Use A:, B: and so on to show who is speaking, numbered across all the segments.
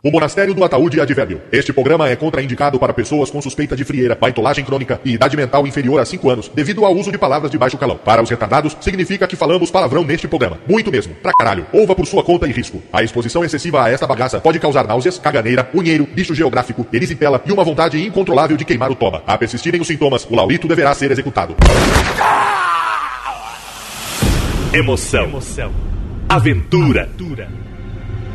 A: O Monastério do Ataúde Advérbio. Este programa é contraindicado para pessoas com suspeita de frieira, baitolagem crônica e idade mental inferior a 5 anos, devido ao uso de palavras de baixo calão. Para os retardados, significa que falamos palavrão neste programa. Muito mesmo. Pra caralho. Ouva por sua conta e risco. A exposição excessiva a esta bagaça pode causar náuseas, caganeira, unheiro, bicho geográfico, erisipela e uma vontade incontrolável de queimar o toba. A persistirem os sintomas, o laurito deverá ser executado.
B: Emoção. Emoção. Aventura. Aventura.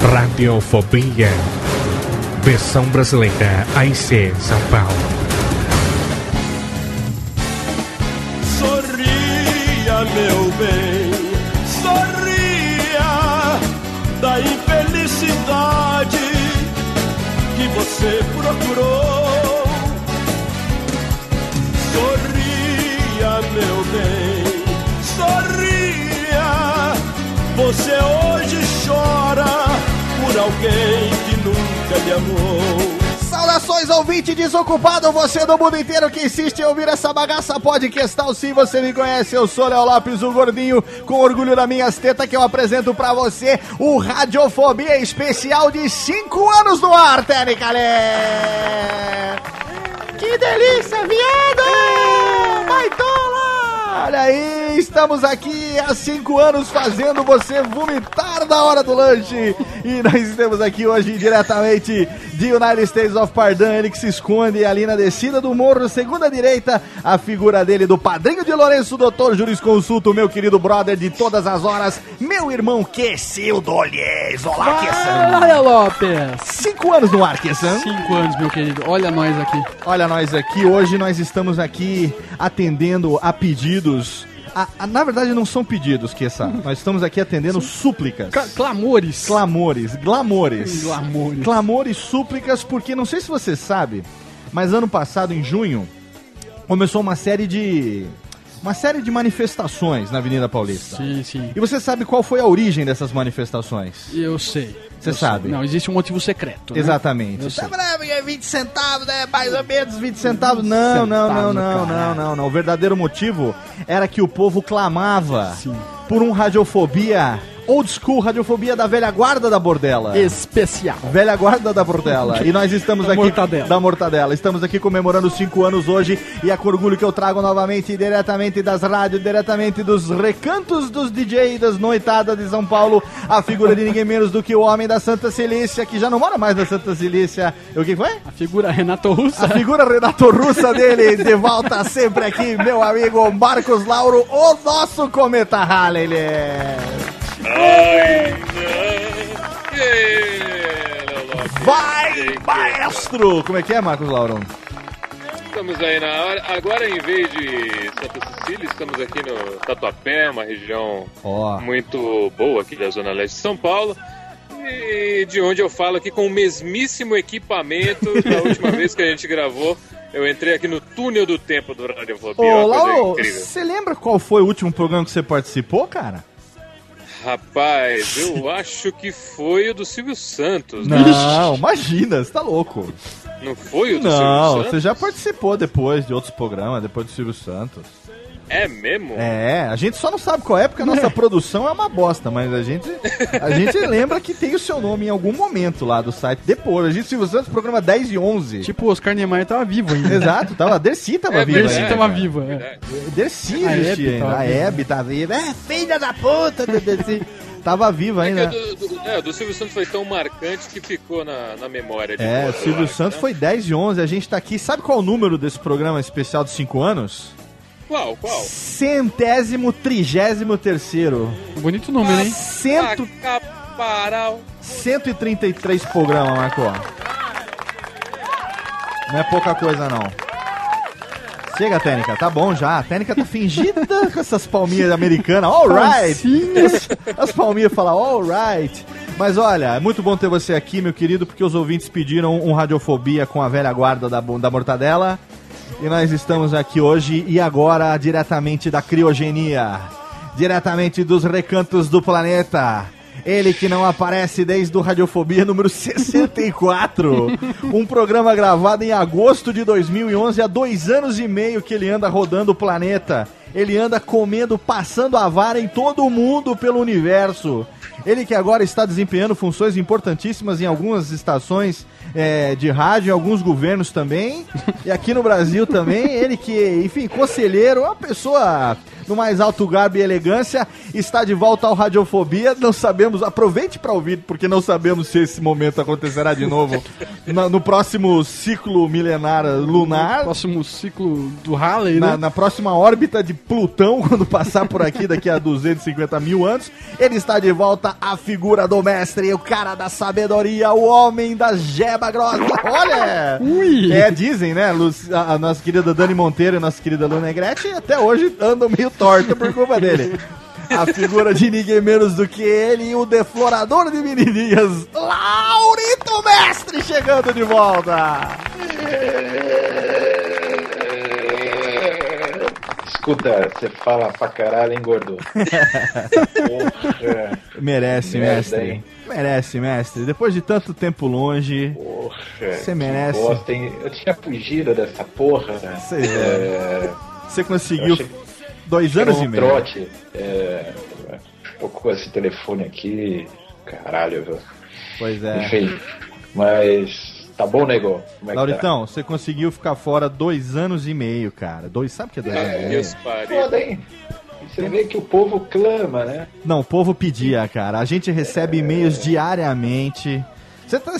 C: Radiofobia. Versão brasileira AIC São Paulo.
D: Sorria, meu bem, sorria da infelicidade que você procurou. Sorria, meu bem, sorria. Você hoje chora por alguém que nunca lhe amou.
E: Saudações, ouvinte desocupado, você do mundo inteiro que insiste em ouvir essa bagaça podcastal. Se você me conhece, eu sou Léo Lopes, o gordinho, com orgulho das minhas tetas, que eu apresento pra você o Radiofobia especial de 5 anos no ar, Terry Calé. Que delícia, viado! Baitola! Olha aí, estamos aqui há cinco anos fazendo você vomitar na hora do lanche. E nós estamos aqui hoje diretamente de United States of Pardon, ele que se esconde ali na descida do morro, segunda direita, a figura dele do padrinho de Lourenço, doutor Jurisconsulto, meu querido brother de todas as horas, meu irmão Quessildo Olhês. Olá, Quessan.
F: Olha, Lopes!
E: Cinco anos no ar, Quessan.
F: Cinco anos, meu querido. Olha nós aqui.
E: Olha nós aqui, hoje nós estamos aqui atendendo a pedidos. A- a- na verdade, não são pedidos, Kessa. Nós estamos aqui atendendo súplicas.
F: Cla- clamores.
E: Clamores, glamores.
F: Glamores.
E: Clamores, súplicas, porque não sei se você sabe, mas ano passado, em junho, começou uma série de. Uma série de manifestações na Avenida Paulista.
F: Sim, sim.
E: E você sabe qual foi a origem dessas manifestações?
F: Eu sei.
E: Você
F: Eu sei.
E: sabe.
F: Não, existe um motivo secreto. né?
E: Exatamente.
F: Eu sei.
E: Tá, né, 20 centavos, né? Mais ou menos 20 centavos. Não, não, não, não, não, não, não. O verdadeiro motivo era que o povo clamava
F: Sim.
E: por um radiofobia, old school radiofobia da velha guarda da bordela.
F: Especial.
E: Velha guarda da Bordela. E nós estamos
F: Da
E: aqui.
F: mortadela.
E: Da Mortadela. Estamos aqui comemorando os 5 anos hoje. E é com orgulho que eu trago novamente, diretamente das rádios, diretamente dos recantos dos DJ das noitadas de São Paulo, a figura de ninguém menos do que o homem da Santa Cilícia, que já não mora mais na Santa Cilícia. O que foi?
F: A figura Renato Russa.
E: A figura Renato Russa dele, de volta sempre aqui, meu amigo Marcos Lauro, o nosso Cometa Halley. Vai, maestro! Como é que é, Marcos Lauro?
G: Estamos aí na hora. Agora, em vez de Santa Cecília, estamos aqui no Tatuapé, uma região
E: Ó.
G: muito boa aqui da Zona Leste de São Paulo. E de onde eu falo aqui com o mesmíssimo equipamento da última vez que a gente gravou. Eu entrei aqui no túnel do tempo do Radiofobia.
E: Ô, você lembra qual foi o último programa que você participou, cara?
G: Rapaz, eu acho que foi o do Silvio Santos.
E: Não, imagina, você tá louco.
G: Não foi o do
E: Não,
G: Silvio
E: você
G: Santos?
E: já participou depois de outros programas, depois do Silvio Santos.
G: É mesmo?
E: É, a gente só não sabe qual é porque a nossa produção é uma bosta, mas a gente, a gente lembra que tem o seu nome em algum momento lá do site. Depois, a gente, Silvio Santos, programa 10 e 11.
F: Tipo, o Oscar Niemeyer tava vivo ainda.
E: Exato, tava, a Dercy tava
G: É
E: viva.
F: Dercy
E: ainda,
F: tava viva, é.
E: Dercy
F: A
E: existia
F: Hebe
E: ainda,
F: tava
E: a
F: viva.
E: Hebe tava viva. É, filha da puta do Dercy. Tava viva
G: É
E: ainda.
G: o do, do- é, o do Silvio Santos foi tão marcante que ficou na, na memória de
E: É,
G: todos,
E: Silvio
G: acho,
E: Santos
G: né?
E: foi 10 e 11, a gente tá aqui. Sabe qual é o número desse programa especial de 5 anos?
G: Qual, qual?
E: Centésimo trigésimo terceiro.
F: Bonito número, hein?
E: Cento,
G: Caparal.
E: 133 programa, Marco. Não é pouca coisa, não. Chega, Técnica, tá bom já. A Técnica tá fingida com essas palminhas americanas. Alright! As, as palminhas falam alright. Mas olha, é muito bom ter você aqui, meu querido, porque os ouvintes pediram um Radiofobia com a velha guarda da, da mortadela. E nós estamos aqui hoje e agora diretamente da criogenia, diretamente dos recantos do planeta. Ele que não aparece desde o Radiofobia número 64. Um programa gravado em agosto de 2011, há dois anos e meio que ele anda rodando o planeta. Ele anda comendo, passando a vara em todo mundo pelo universo. Ele que agora está desempenhando funções importantíssimas em algumas estações é, de rádio, em alguns governos também. E aqui no Brasil também. Ele que, enfim, conselheiro, uma pessoa no mais alto garbo e elegância, está de volta ao Radiofobia. Não sabemos, aproveite para ouvir, porque não sabemos se esse momento acontecerá de novo na- no próximo ciclo milenar lunar.
F: Próximo ciclo do Halley,
E: Na,
F: né?
E: na próxima órbita de Plutão, quando passar por aqui daqui a 250 mil anos, ele está de volta, a figura do mestre, o cara da sabedoria, o homem da jeba grossa. Olha!
F: Ui!
E: É, dizem, né? A, a nossa querida Dani Monteiro e a nossa querida Luna Negrete até hoje andam meio torta por culpa dele. A figura de ninguém menos do que ele, o deflorador de menininhas, Laurito Mestre, chegando de volta.
H: Escuta, você fala pra caralho, hein, gordo? Porra,
E: Merece,
H: Merda,
E: mestre.
H: hein?
E: Merece, mestre. Depois de tanto tempo longe,
H: porra.
E: Você merece.
H: Bosta? Eu tinha fugido dessa porra. né?
E: Sei,
H: É,
E: você conseguiu dois anos
H: um
E: e meio.
H: trote. É, tocou esse telefone aqui. Caralho, viu?
E: Pois é.
H: Enfim, mas tá bom, nego? Como é que
E: Lauritão, você conseguiu ficar fora dois anos e meio, cara. Dois, sabe o que é dois anos e meio?
H: Tá?
G: pariu.
H: Foda, hein? Você vê que o povo clama, né?
E: Não, o povo pedia, cara. A gente recebe e-mails diariamente. Você tá,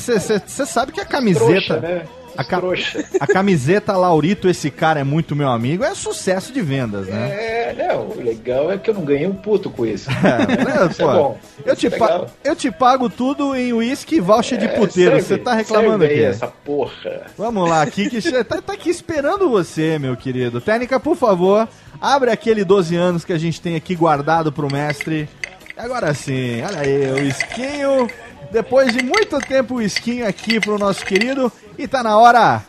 E: sabe que a camiseta.
H: Trouxa, né?
E: A, ca- a camiseta Laurito, esse cara é muito meu amigo, é sucesso de vendas, né?
H: É, não, o legal é que eu não ganhei um puto com isso.
E: É,
H: Isso é
E: pô,
H: bom.
E: eu,
H: Isso
E: te
H: é
E: pa- eu te pago tudo em uísque e voucher de
H: É,
E: puteiro. Você tá reclamando aqui?
H: essa porra.
E: Vamos lá, aqui que tá, tá aqui esperando você, meu querido. Técnica, por favor, abre aquele 12 anos que a gente tem aqui guardado pro mestre. Agora sim, olha aí, o esquinho. Depois de muito tempo, o esquinho aqui pro nosso querido. E tá na hora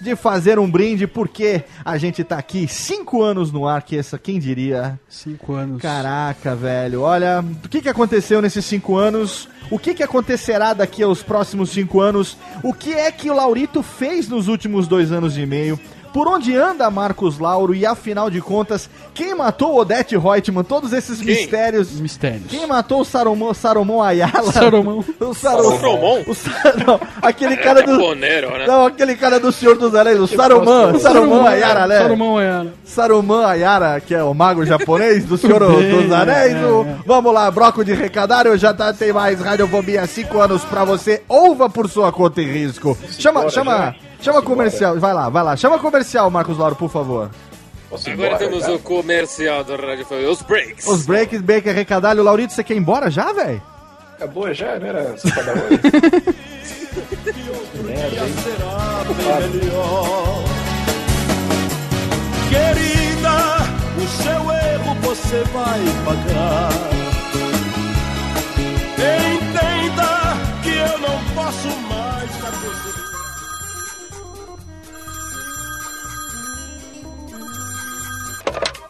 E: de fazer um brinde, porque a gente tá aqui cinco anos no ar, que essa, quem diria?
F: Cinco anos.
E: Caraca, velho. Olha, o que, que aconteceu nesses cinco anos? O que, que acontecerá daqui aos próximos cinco anos? O que é que o Laurito fez nos últimos dois anos e meio? Por onde anda Marcos Lauro? E afinal de contas, quem matou Odete Reutemann? Todos esses
G: Quem?
E: mistérios.
F: Mistérios.
E: Quem matou o Saromon, Saromon Ayala?
F: Saromão.
E: O Saromon.
G: Saromon?
E: O Sar... Não, aquele cara do.
G: Caponero, né?
E: Não, aquele cara do Senhor dos Anéis, o Saruman. Saruman Ayara, né?
F: Sarumão Ayara.
E: Saruman Ayara, que é o mago japonês do Senhor
F: Bem,
E: dos Anéis.
F: é,
E: o-
F: é.
E: Vamos lá, bloco de recadário, já tá, tem mais Radiofobia 5 anos pra você. Ouva por sua conta e risco. Chama,
H: Bora,
E: chama,
H: já.
E: Chama
H: Posso
E: comercial. Vai lá, vai lá. Chama comercial, Marcos Lauro, por favor.
H: Posso
G: Agora
H: embora,
G: temos
H: cara?
G: o comercial do Rádio Família, os breaks.
E: Os breaks, break, recadário. Laurito, você quer ir embora já, velho?
H: Acabou já, não era só cada
D: melhor. Querida, o seu erro você vai pagar. Entenda que eu não posso mais dar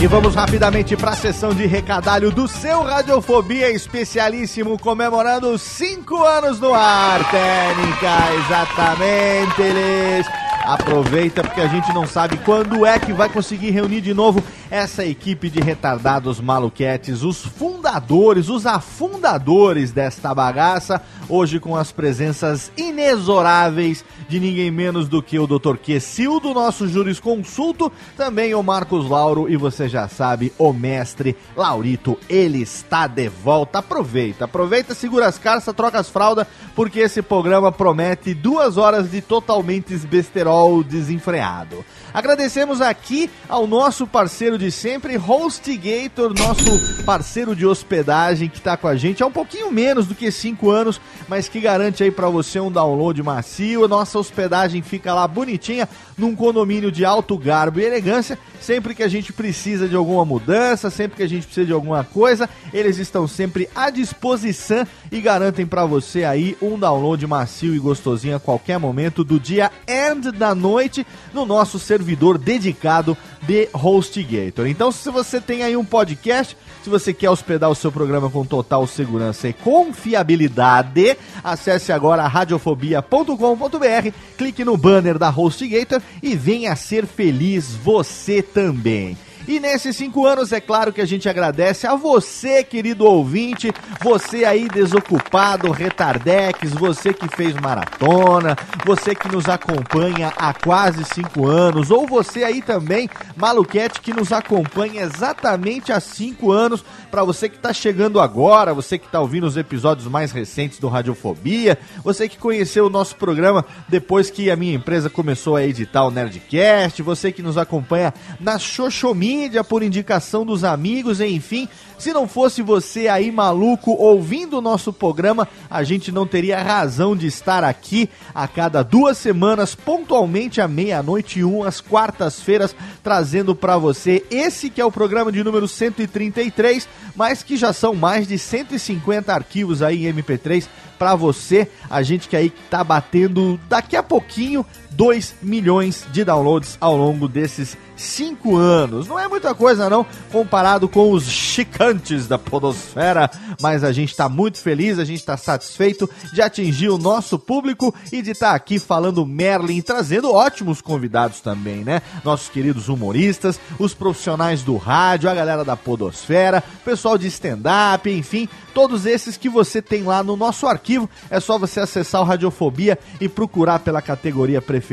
E: E vamos rapidamente para a sessão de recadalho do seu Radiofobia especialíssimo, comemorando cinco anos no ar, Técnica, exatamente, eles. Aproveita porque a gente não sabe quando é que vai conseguir reunir de novo essa equipe de retardados maluquetes, os fundadores, os afundadores desta bagaça, hoje com as presenças inexoráveis de ninguém menos do que o Dr. Quessil, do nosso jurisconsulto, também o Marcos Lauro e você já sabe, o mestre Laurito, ele está de volta. Aproveita, aproveita, segura as carças, troca as fraldas, porque esse programa promete duas horas de totalmente besterol desenfreado. Agradecemos aqui ao nosso parceiro de sempre, HostGator, nosso parceiro de hospedagem que está com a gente há um pouquinho menos do que 5 anos, mas que garante aí para você um download macio. Nossa hospedagem fica lá bonitinha num condomínio de alto garbo e elegância. Sempre que a gente precisa de alguma mudança, sempre que a gente precisa de alguma coisa, eles estão sempre à disposição e garantem para você aí um download macio e gostosinho a qualquer momento do dia e da noite no nosso servidor dedicado de HostGator. Então, se você tem aí um podcast, se você quer hospedar o seu programa com total segurança e confiabilidade, acesse agora radiofobia.com.br, clique no banner da HostGator e venha ser feliz você também. E nesses cinco anos, é claro que a gente agradece a você, querido ouvinte, você aí desocupado, retardex, você que fez maratona, você que nos acompanha há quase cinco anos, ou você aí também, maluquete, que nos acompanha exatamente há cinco anos, para você que está chegando agora, você que está ouvindo os episódios mais recentes do Radiofobia, você que conheceu o nosso programa depois que a minha empresa começou a editar o Nerdcast, você que nos acompanha na Xoxomia, mídia, por indicação dos amigos, enfim. Se não fosse você aí maluco ouvindo o nosso programa, a gente não teria razão de estar aqui a cada duas semanas, pontualmente à meia-noite e um, às quartas-feiras, trazendo para você esse que é o programa de número 133, mas que já são mais de 150 arquivos aí em MP3 para você. A gente que aí tá batendo daqui a pouquinho 2 milhões de downloads ao longo desses 5 anos. Não é muita coisa não, comparado com os chicantes da podosfera, mas a gente está muito feliz, a gente está satisfeito de atingir o nosso público e de estar tá aqui falando Merlin, trazendo ótimos convidados também, né? Nossos queridos humoristas, os profissionais do rádio, a galera da podosfera, pessoal de stand-up, enfim, todos esses que você tem lá no nosso arquivo. É só você acessar o Radiofobia e procurar pela categoria preferida.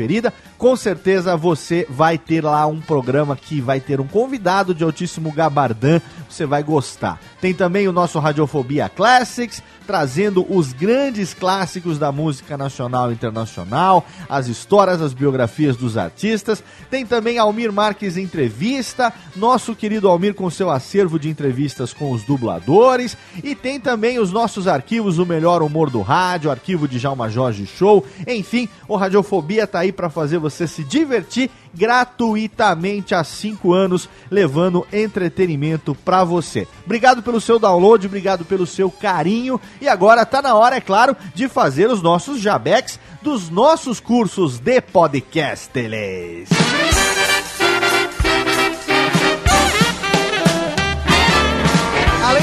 E: Com certeza você vai ter lá um programa que vai ter um convidado de altíssimo gabardão. Você vai gostar. Tem também o nosso Radiofobia Classics trazendo os grandes clássicos da música nacional e internacional, as histórias, as biografias dos artistas. Tem também Almir Marques Entrevista, nosso querido Almir com seu acervo de entrevistas com os dubladores. E tem também os nossos arquivos, o melhor humor do rádio, arquivo de Jalma Jorge Show. Enfim, o Radiofobia tá aí para fazer você se divertir gratuitamente há 5 anos, levando entretenimento para você. Obrigado pelo seu download, obrigado pelo seu carinho. E agora tá na hora, é claro, de fazer os nossos jabecs dos nossos cursos de podcast.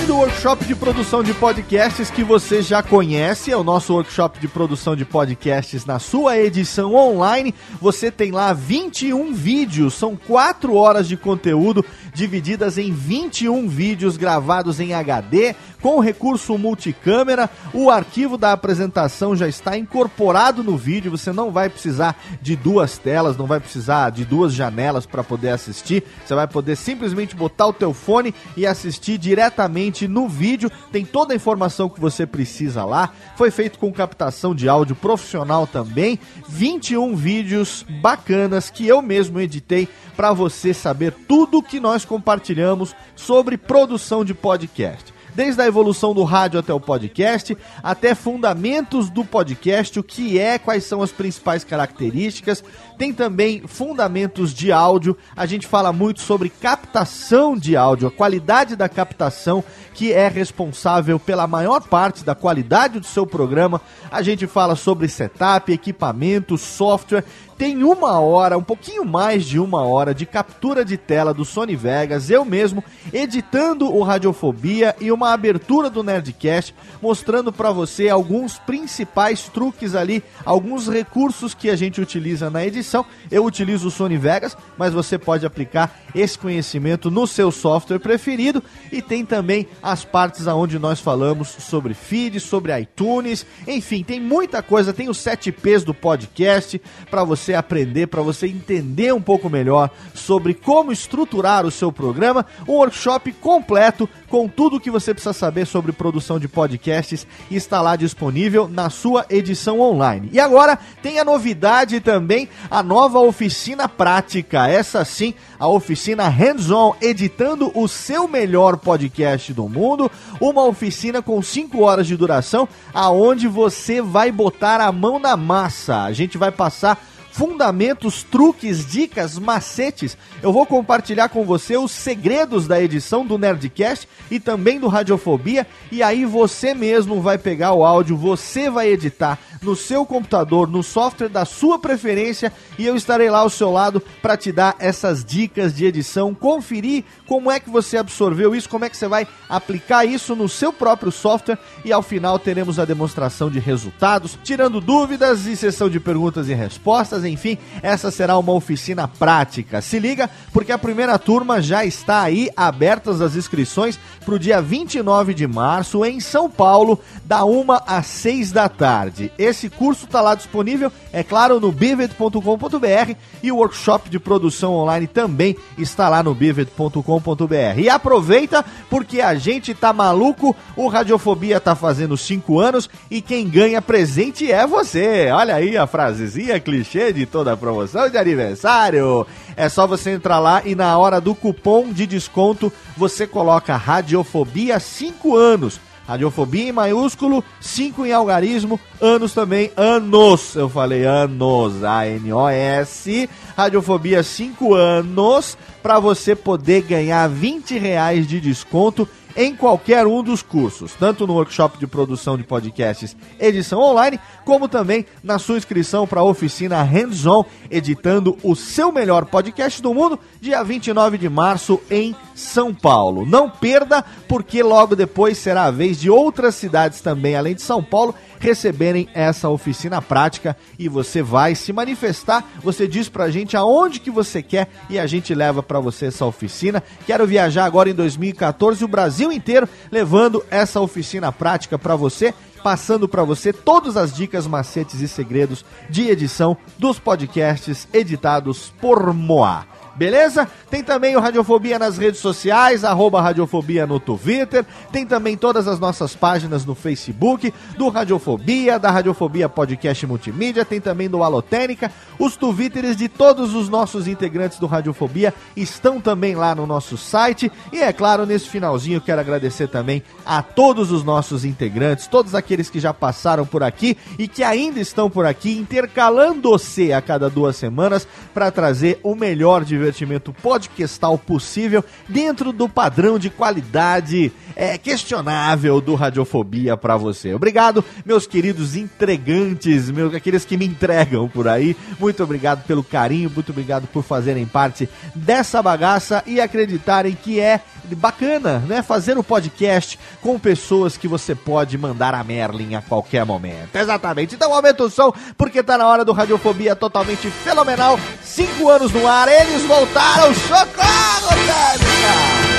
E: Além do workshop de produção de podcasts que você já conhece, é o nosso workshop de produção de podcasts na sua edição online. Você tem lá 21 vídeos, são 4 horas de conteúdo divididas em 21 vídeos gravados em HD com recurso multicâmera. O arquivo da apresentação já está incorporado no vídeo, você não vai precisar de duas telas, não vai precisar de duas janelas para poder assistir. Você vai poder simplesmente botar o teu fone e assistir diretamente no vídeo, tem toda a informação que você precisa lá. Foi feito com captação de áudio profissional também. 21 vídeos bacanas que eu mesmo editei para você saber tudo que nós compartilhamos sobre produção de podcast desde a evolução do rádio até o podcast, até fundamentos do podcast, o que é, quais são as principais características. Tem também fundamentos de áudio. A gente fala muito sobre captação de áudio, a qualidade da captação que é responsável pela maior parte da qualidade do seu programa. A gente fala sobre setup, equipamento, software. Tem uma hora, um pouquinho mais de uma hora de captura de tela do Sony Vegas, eu mesmo editando o Radiofobia e uma abertura do Nerdcast, mostrando para você alguns principais truques ali, alguns recursos que a gente utiliza na edição. Eu utilizo o Sony Vegas, mas você pode aplicar esse conhecimento no seu software preferido. E tem também as partes aonde nós falamos sobre feed, sobre iTunes, enfim, tem muita coisa, tem os 7 P's do podcast para você aprender, para você entender um pouco melhor sobre como estruturar o seu programa, um workshop completo com tudo o que você precisa saber sobre produção de podcasts está lá disponível na sua edição online. E agora tem a novidade também, a nova oficina prática, essa sim, a oficina hands-on, editando o seu melhor podcast do mundo, uma oficina com 5 horas de duração, aonde você vai botar a mão na massa. A gente vai passar fundamentos, truques, dicas, macetes. Eu vou compartilhar com você os segredos da edição do Nerdcast e também do Radiofobia. E aí você mesmo vai pegar o áudio, você vai editar no seu computador, no software da sua preferência e eu estarei lá ao seu lado para te dar essas dicas de edição, conferir como é que você absorveu isso, como é que você vai aplicar isso no seu próprio software e ao final teremos a demonstração de resultados, tirando dúvidas e sessão de perguntas e respostas, enfim, essa será uma oficina prática. Se liga, porque a primeira turma já está aí, abertas as inscrições para o dia 29 de março em São Paulo, da 1 às 6 da tarde. Esse curso está lá disponível, é claro, no bivet.com.br e o workshop de produção online também está lá no bivet.com.br. E aproveita porque a gente tá maluco, o Radiofobia tá fazendo 5 anos e quem ganha presente é você. Olha aí a frasezinha clichê de toda a promoção de aniversário. É só você entrar lá e na hora do cupom de desconto você coloca Radiofobia 5 anos. Radiofobia em maiúsculo, 5 em algarismo, anos também, anos. Eu falei anos, A-N-O-S. Radiofobia 5 anos, para você poder ganhar 20 reais de desconto em qualquer um dos cursos, tanto no workshop de produção de podcasts, edição online, como também na sua inscrição para a oficina Hands-On, editando o seu melhor podcast do mundo, dia 29 de março em São Paulo. Não perda, porque logo depois será a vez de outras cidades também, além de São Paulo, receberem essa oficina prática e você vai se manifestar. Você diz pra gente aonde que você quer e a gente leva para você essa oficina. Quero viajar agora em 2014 o Brasil inteiro levando essa oficina prática para você passando para você todas as dicas, macetes e segredos de edição dos podcasts editados por Moá. Beleza? Tem também o Radiofobia nas redes sociais, arroba Radiofobia no Twitter. Tem também todas as nossas páginas no Facebook, do Radiofobia, da Radiofobia Podcast Multimídia, tem também do Alotênica. Os Twitters de todos os nossos integrantes do Radiofobia estão também lá no nosso site. E é claro, nesse finalzinho quero agradecer também a todos os nossos integrantes, todos aqueles que já passaram por aqui e que ainda estão por aqui, intercalando-se a cada duas semanas para trazer o melhor divertimento podcastal possível dentro do padrão de qualidade é, questionável do Radiofobia para você. Obrigado, meus queridos entregantes, meus, aqueles que me entregam por aí. Muito obrigado pelo carinho, muito obrigado por fazerem parte dessa bagaça e acreditarem que é bacana, né? Fazer o podcast com pessoas que você pode mandar a Merlin a qualquer momento. Exatamente. Então aumenta o som, porque tá na hora do Radiofobia totalmente fenomenal. Cinco anos no ar, eles voltaram. Socorro, Tânica!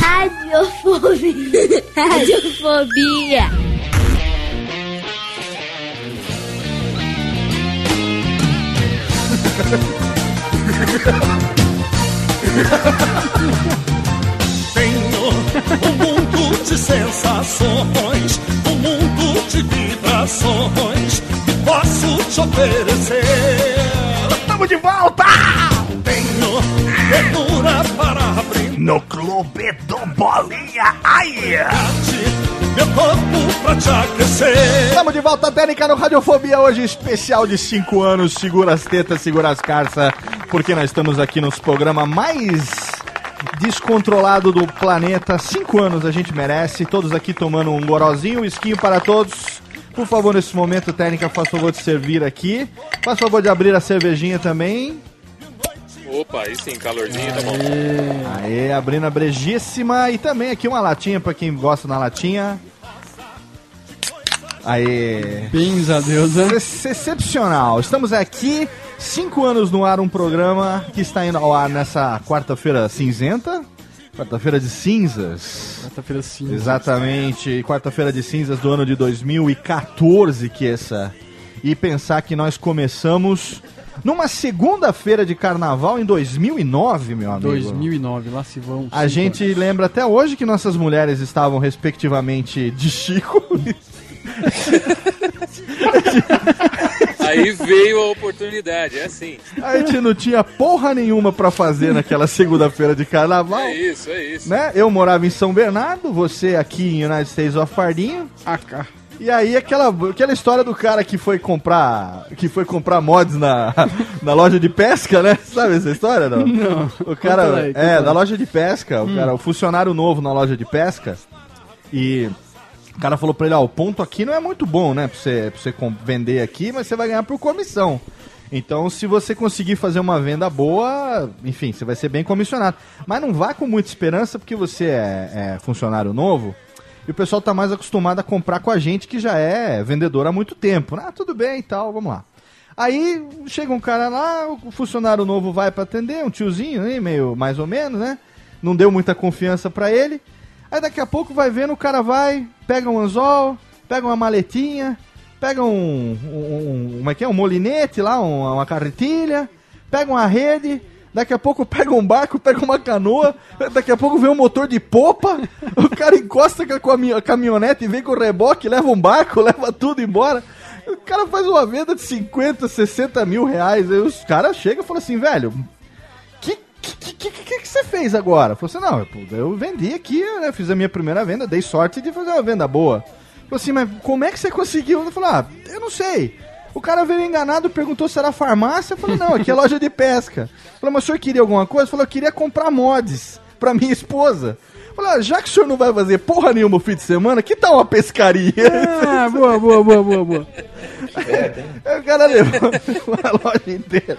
I: Radiofobia. Radiofobia.
D: Tenho um mundo de sensações, um mundo de vibrações que posso te oferecer.
E: Estamos de volta!
D: Tenho abrir
E: No Clube do Bolinha, ai!
D: meu corpo pra te aquecer.
E: Estamos de volta, Técnica, no Radiofobia, hoje especial de 5 anos. Segura as tetas, segura as carças, porque nós estamos aqui nos programa mais descontrolado do planeta. 5 anos a gente merece, todos aqui tomando um gorozinho, um esquinho para todos. Por favor, nesse momento, Técnica, faz favor de servir aqui. Faz favor de abrir a cervejinha também.
G: Opa, aí sim, calorzinho, tá bom.
E: Aê, abrindo a brejíssima. E também aqui uma latinha pra quem gosta na latinha. Aê.
F: Bens a Deus, né?
E: Ex- Excepcional. Estamos aqui, cinco anos no ar, um programa que está indo ao ar nessa quarta-feira cinzenta. Quarta-feira de cinzas.
F: Quarta-feira cinza.
E: Exatamente, quarta-feira de cinzas do ano de 2014, que essa. E pensar que nós começamos numa segunda-feira de carnaval em 2009, meu amigo.
F: 2009, lá se vão.
E: A gente lembra até hoje que nossas mulheres estavam respectivamente de Chico.
G: Aí veio a oportunidade, é assim.
E: A gente não tinha porra nenhuma pra fazer naquela segunda-feira de carnaval.
G: É isso, é isso.
E: Né? Eu morava em São Bernardo, você aqui em United States of Fardinho.
F: AK.
E: E aí aquela, aquela história do cara que foi comprar que foi comprar mods na, na loja de pesca, né? Sabe essa história não?
F: Não.
E: O cara
F: aí,
E: é da loja de pesca, o
F: Hum.
E: cara, o funcionário novo na loja de pesca. E o cara falou pra ele, ó, o ponto aqui não é muito bom, né, pra você, pra você vender aqui, mas você vai ganhar por comissão. Então, se você conseguir fazer uma venda boa, enfim, você vai ser bem comissionado. Mas não vá com muita esperança, porque você é, é funcionário novo e o pessoal tá mais acostumado a comprar com a gente que já é vendedor há muito tempo. Ah, tudo bem e tal, vamos lá. Aí chega um cara lá, o funcionário novo vai pra atender, um tiozinho, né, meio mais ou menos, né? Não deu muita confiança pra ele. Aí daqui a pouco vai vendo, o cara vai, pega um anzol, pega uma maletinha, pega um, um, um- como é que é, um molinete lá, um- uma carretilha, pega uma rede, daqui a pouco pega um barco, pega uma canoa, daqui a pouco vem um motor de popa, o cara encosta com a cami- a caminhonete e vem com o reboque, leva um barco, leva tudo embora. O cara faz uma venda de 50, 60 mil reais, aí os caras chegam e falam assim, velho, que que, que, que, você fez agora? Falou assim, não, eu vendi aqui, né, fiz a minha primeira venda, dei sorte de fazer uma venda boa. Falou assim, mas como é que você conseguiu? Eu falei, ah, eu não sei. O cara veio enganado, perguntou se era farmácia, eu falei, não, aqui é loja de pesca. Falei, mas o senhor queria alguma coisa? Falou, eu queria comprar mods pra minha esposa. Falei, ah, já que o senhor não vai fazer porra nenhuma o fim de semana, que tal uma pescaria?
F: Ah, boa, boa, boa, boa, boa.
E: Aí o cara levou a loja inteira.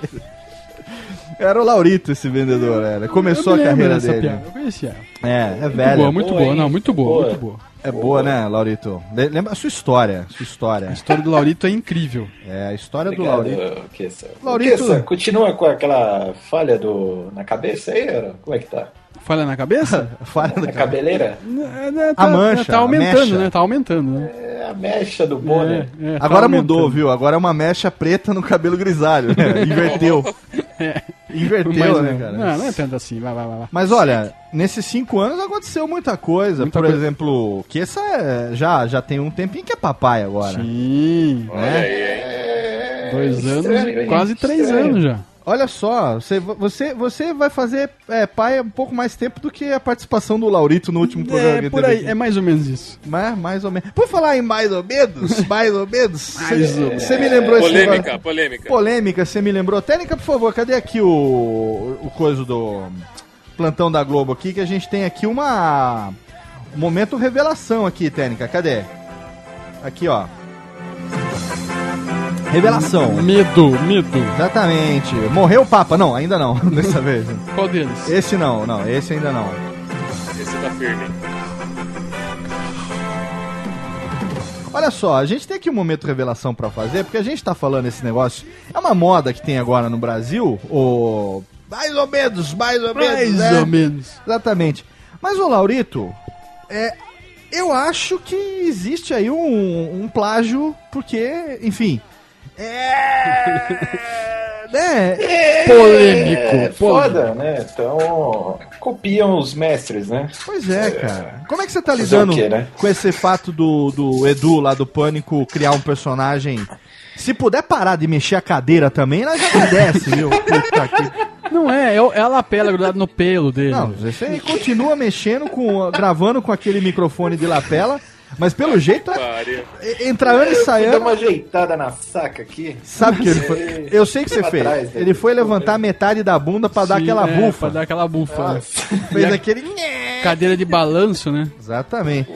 E: Era o Laurito esse vendedor, era. Começou a carreira
F: dessa
E: dele.
F: piada, Eu conhecia.
E: É, é
F: Muito
E: velho.
F: boa, muito boa. Não, muito boa, muito boa.
E: É boa, né, Laurito? Le- Lembra a sua história, sua história.
F: A história do Laurito é incrível.
E: É, a história do
H: Obrigado,
E: Laurito.
H: Kessa.
E: Laurito-
H: Kessa, continua com aquela falha do... na cabeça aí, era? Como é que tá?
F: Falha na cabeça?
E: Falha
H: Na cabeleira?
F: É,
E: A mancha,
F: Tá
E: a
F: aumentando,
E: mecha.
F: né? Tá aumentando, né?
H: É a mecha do Bonner.
F: É, é, tá
E: Agora
F: aumentando.
E: mudou, viu? Agora é uma mecha preta no cabelo grisalho. né? Inverteu. Inverteu,
F: Mas
E: né, cara?
F: Não, não é tanto assim. Vai, vai, vai.
E: Mas olha, nesses cinco anos aconteceu muita coisa.
F: Muita
E: Por
F: coisa.
E: exemplo, que essa é- já, já tem um tempinho que é papai agora.
F: Sim.
G: Olha aí, hein?
F: Dois anos,
H: estranho,
F: quase três
H: Estranho.
F: anos já.
E: Olha só, você, você, você vai fazer é, pai um pouco mais tempo do que a participação do Laurito no último programa
F: É,
E: que
F: por
E: teve
F: aí,
E: aqui.
F: é mais ou menos isso.
E: Mas, mais ou menos. Por falar em mais ou menos, mais ou menos,
F: Mais
E: você
F: ou menos.
E: você me lembrou esse
G: Polêmica,
E: negócio-
G: polêmica.
E: Polêmica, você me lembrou. Técnica, por favor, cadê aqui o, o coisa do plantão da Globo aqui, que a gente tem aqui uma... Um momento revelação aqui, Técnica, cadê? Aqui, ó. Revelação.
F: Medo, medo.
E: Exatamente. Morreu o Papa? Não, ainda não, dessa vez.
F: Qual deles?
E: Esse não, não, esse ainda não.
G: Esse tá firme.
E: Olha só, a gente tem aqui um momento revelação pra fazer, porque a gente tá falando esse negócio. É uma moda que tem agora no Brasil, o. Mais ou menos, mais ou menos.
F: Mais
E: né?
F: ou menos.
E: Exatamente. Mas o Laurito, é. Eu acho que existe aí um, um plágio, porque, enfim. É. né?
F: Polêmico,
H: É
F: polêmico.
H: foda, né? Então, copiam os mestres, né?
E: Pois é, cara. Como é que você tá lidando
H: quê, né?
E: com esse fato do, do Edu lá do Pânico criar um personagem? Se puder parar de mexer a cadeira também, nós já agradece, viu? Puta que...
F: Não é, é, o- é a lapela grudada no pelo dele.
E: Não, você continua mexendo com. gravando com aquele microfone de lapela, mas pelo jeito é.
G: Pariu.
E: Entra ano e sai
H: Dá
E: ano.
H: uma ajeitada na saca aqui.
E: Sabe o que ele foi? Eu sei que você fez.
H: trás, né?
E: Ele foi levantar metade da bunda pra dar aquela
F: é,
E: bufa.
F: Pra dar aquela bufa. né?
E: Fez
F: a
E: aquele.
F: Cadeira de balanço, né?
E: Exatamente.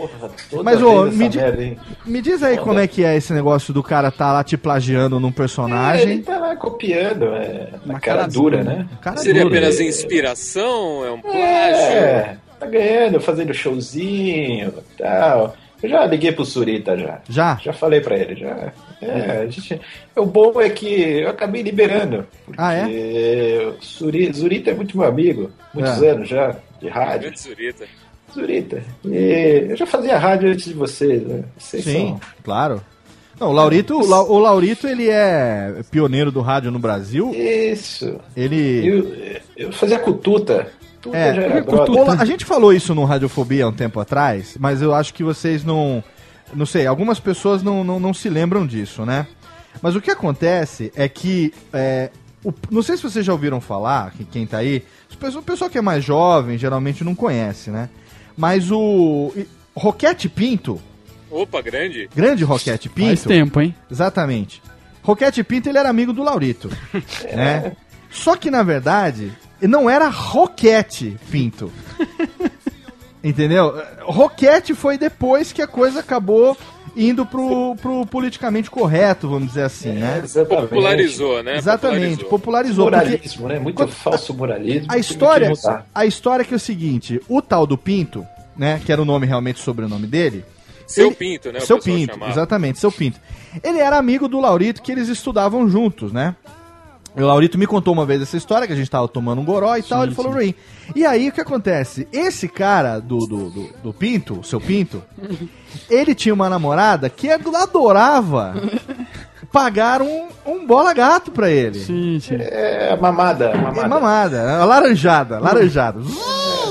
H: Toda
E: Mas, ô, me, di-
H: merda,
E: me diz aí como é que é esse negócio do cara tá lá te plagiando num
H: É, Ele
E: personagem.
H: tá lá copiando, é.
F: Uma
H: cara
F: cara
H: dura,
F: dura.
H: né?
E: Cara
G: Seria
E: duro.
G: apenas inspiração? É um plágio?
H: É, tá ganhando, fazendo showzinho tal. Eu já liguei pro Surita já.
E: Já?
H: Já falei pra ele, já. É, a gente, o bom é que eu acabei liberando. Porque
E: Ah,
H: o Suri, Zurita é muito meu amigo. Muitos
E: É.
H: anos já, de rádio.
G: Grande Zurita.
H: Zurita. E eu já fazia rádio antes de vocês, né? Vocês
E: Sim,
H: são-
E: claro. Não, o Laurito, o, La- o Laurito, ele é pioneiro do rádio no Brasil.
H: Isso.
E: Ele.
H: Eu, eu fazia cututa.
E: É,
H: já era
E: o
H: brother.
E: Tola- a gente falou isso no Radiofobia há um tempo atrás, mas eu acho que vocês não. Não sei, algumas pessoas não, não, não se lembram disso, né? Mas o que acontece é que. é, o- não sei se vocês já ouviram falar, que quem tá aí. O pessoal, o pessoal que é mais jovem geralmente não conhece, né? Mas o. Roquete Pinto,
G: Opa, grande.
E: grande Roquete Pinto.
F: Faz tempo, hein?
E: Exatamente. Roquete Pinto, ele era amigo do Laurito. né? Só que, na verdade, não era Roquete Pinto. Entendeu? Roquete foi depois que a coisa acabou indo pro, pro politicamente correto, vamos dizer assim, né?
H: Exatamente.
G: Popularizou, né?
E: Exatamente, popularizou.
H: Moralismo, né? Muito falso moralismo.
E: a história, a história é que é o seguinte, o tal do Pinto, né, que era o nome realmente o sobrenome dele,
G: Seu
E: Ele-
G: Pinto, né?
E: Seu Pinto,
G: chamava.
E: exatamente, seu Pinto. Ele era amigo do Laurito, que eles estudavam juntos, né? O Laurito me contou uma vez essa história, que a gente tava tomando um goró e tal, ele falou pra mim. E aí, o que acontece? Esse cara do, do, do, do Pinto, o seu Pinto, ele tinha uma namorada que adorava pagar um, um bola gato pra ele.
F: Sim, sim.
H: É, mamada, mamada.
E: É mamada, laranjada, laranjada.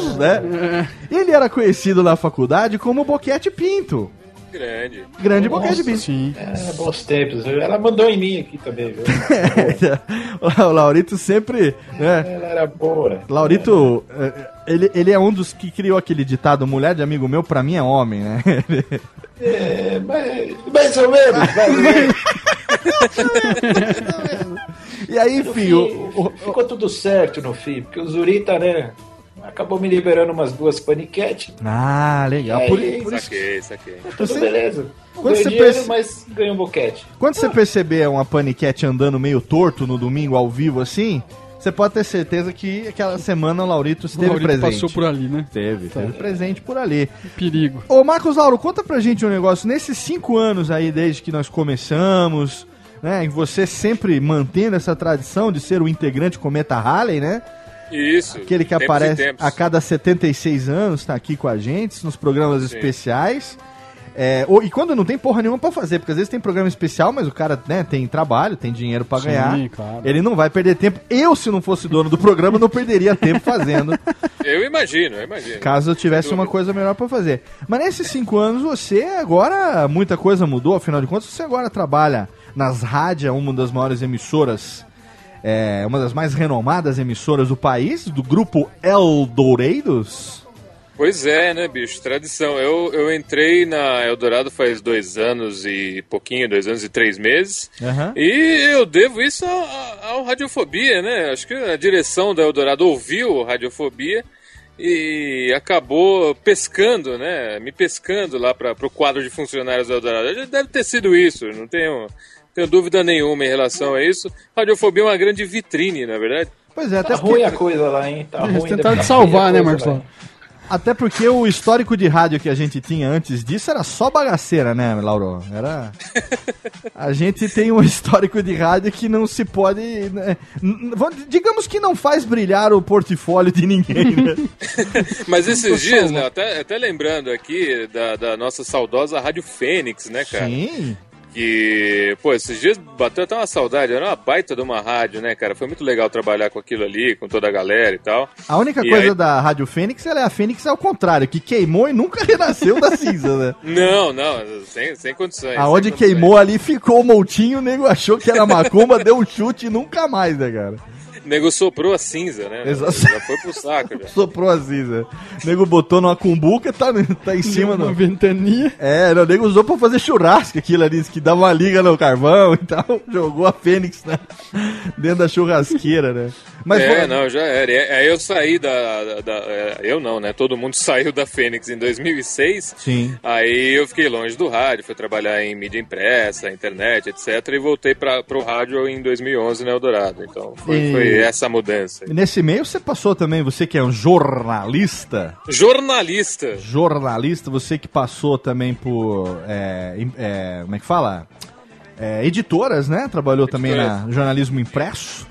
E: Zzz, né? Ele era conhecido na faculdade como Boquete Pinto.
G: Grande.
E: Grande
H: Nossa,
E: Boquete Pinto.
F: Sim.
H: É, bons tempos. Ela mandou em mim aqui também, viu?
E: o Laurito sempre. Né?
H: Ela era boa.
E: Laurito, eh, ele, ele é um dos que criou aquele ditado: mulher de amigo meu, pra mim é homem, né?
H: É, mais, mais ou menos, mais ou menos.
E: e aí, enfim,
H: fim,
E: o, o-
H: ficou tudo certo no fim, porque o Zurita, né? Acabou me liberando umas duas paniquete.
E: Ah, legal.
H: E
E: Por, por isso,
G: Saquei, saquei.
H: Tudo
E: Você-
H: beleza. Não
E: Quando você
H: dinheiro,
E: perce-
H: mas ganhou um boquete.
E: quando você perceber uma paniquete andando meio torto no domingo ao vivo assim, você pode ter certeza que aquela semana o Laurito
F: O
E: esteve
F: Laurito
E: presente.
F: passou por ali, né?
E: Teve, teve presente por ali.
F: Perigo.
E: Ô, Marcos Lauro, conta pra gente um negócio. Nesses cinco anos aí, desde que nós começamos, né? E você sempre mantendo essa tradição de ser o integrante Cometa Halley, né?
G: Isso.
E: Aquele que aparece a cada 76 anos, tá aqui com a gente, nos programas
G: Sim.
E: especiais. É, ou- e quando não tem porra nenhuma pra fazer, porque às vezes tem programa especial, mas o cara né, tem trabalho, tem dinheiro pra
F: Sim,
E: ganhar.
F: claro.
E: Ele não vai perder tempo. Eu, se não fosse dono do programa, não perderia tempo fazendo,
G: Eu imagino, eu imagino.
E: caso eu tivesse uma coisa melhor pra fazer. Mas nesses cinco anos, você agora, muita coisa mudou, afinal de contas, você agora trabalha nas rádios, uma das maiores emissoras, é, uma das mais renomadas emissoras do país, do grupo Eldorado.
G: Pois é, né, bicho? Tradição. Eu, eu entrei na Eldorado faz dois anos e pouquinho, dois anos e três meses.
E: Aham.
G: E eu devo isso ao, ao Radiofobia, né? Acho que a direção da Eldorado ouviu Radiofobia e acabou pescando, né? Me pescando lá para o quadro de funcionários da Eldorado. Deve ter sido isso, não tenho, tenho dúvida nenhuma em relação a isso. Radiofobia é uma grande vitrine, na verdade.
E: Pois é, até
H: Tá ruim a
E: porque,
H: coisa lá, hein? Tá
F: Eles
H: ruim.
F: tentaram
H: tá
F: salvar, né,
H: coisa
F: Marcos
H: lá,
E: até porque o histórico de rádio que a gente tinha antes disso era só bagaceira, né, Lauro? Era. A gente tem um histórico de rádio que não se pode. né, Digamos que não faz brilhar o portfólio de ninguém, né?
G: Mas esses dias, Léo, até, até lembrando aqui da, da nossa saudosa Rádio Fênix, né, cara?
E: Sim.
G: Que, pô, esses dias bateu até uma saudade, era uma baita de uma rádio, né, cara? Foi muito legal trabalhar com aquilo ali, com toda a galera e tal.
E: A única
G: E
E: coisa
G: aí-
E: da Rádio Fênix ela é a Fênix ao contrário, que queimou e nunca renasceu da cinza, né?
G: Não, não, sem, sem condições.
E: Aonde
G: sem condições.
E: queimou ali ficou o montinho, o nego achou que era macumba, deu um chute e nunca mais, né, cara?
G: O nego soprou a cinza, né?
E: Exato.
G: Já foi pro saco, já.
E: Soprou a cinza. O nego botou numa cumbuca, tá, tá em cima
F: Uma ventania.
E: É, não, o nego usou pra fazer churrasco aquilo ali, disse que dava uma liga no carvão e tal. Jogou a Fênix né, dentro da churrasqueira, né? Mas
G: é,
E: foi-
G: não, já era. Aí eu saí da. da- da- é, eu não, né? Todo mundo saiu da Fênix em 2006.
E: Sim.
G: Aí eu fiquei longe do rádio, fui trabalhar em mídia impressa, internet, etc. E voltei para pro rádio em 2011 no Eldorado. Então foi, foi essa mudança.
E: E nesse meio você passou também, você que é um jornalista.
G: Jornalista.
E: Jornalista, você que passou também por. é, é, como é que fala? É, editoras, né? Trabalhou também
G: Editoras.
E: na jornalismo impresso.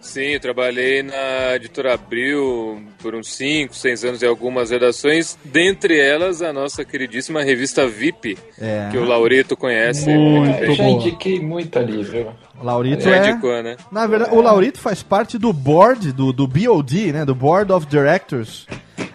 G: Sim, eu trabalhei na Editora Abril por uns 5, 6 anos em algumas redações, dentre elas a nossa queridíssima revista VIP,
E: É.
G: que o Laurito conhece
H: Muito
G: muito bem.
H: já indiquei muito ali, viu?
E: O Laurito é.
G: indicou, né?
E: Na verdade, o Laurito faz parte do board, do, do BOD, né? Do Board of Directors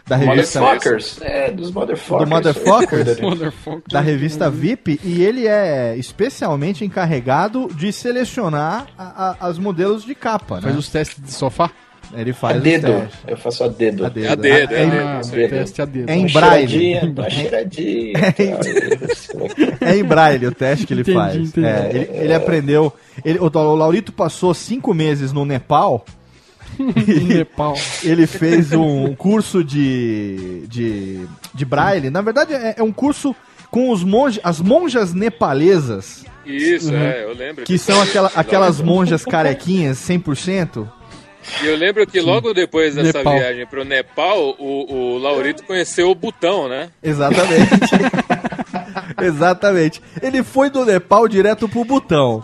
E: da revista.
H: Motherfuckers. É, dos motherfuckers.
E: Do Motherfuckers?
F: Motherfucker.
E: da revista VIP e ele é especialmente encarregado de selecionar a- a- as modelos de capa, né?
F: Faz os testes de sofá?
E: Ele
H: A
E: faz os
H: dedo. Eu faço a dedo.
E: A dedo.
G: A dedo,
E: É,
G: é.
F: Ah,
G: aí.
F: teste a dedo.
E: É em braille.
H: cheiradinha,
E: é em braille o teste que ele
F: Entendi,
E: faz.
F: entendi.
E: É, ele, ele aprendeu. ele- o, Laurito passou cinco meses no Nepal.
F: Nepal.
E: Ele fez um curso de, de, de braille. Na verdade, é, é um curso com os monge, as monjas nepalesas,
G: Isso, é, eu lembro.
E: Uhum. que
G: disso.
E: são aquela, aquelas monjas carequinhas 100%.
G: E eu lembro que logo depois dessa
F: Nepal.
G: viagem pro Nepal, o, o Laurito conheceu o Butão, né?
E: Exatamente. Exatamente. Ele foi do Nepal direto pro Butão.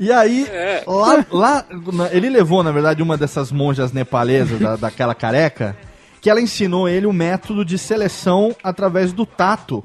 E: E aí,
G: É.
E: lá, lá ele levou, na verdade, uma dessas monjas nepalesas, da, daquela careca, que ela ensinou ele o método de seleção através do tato.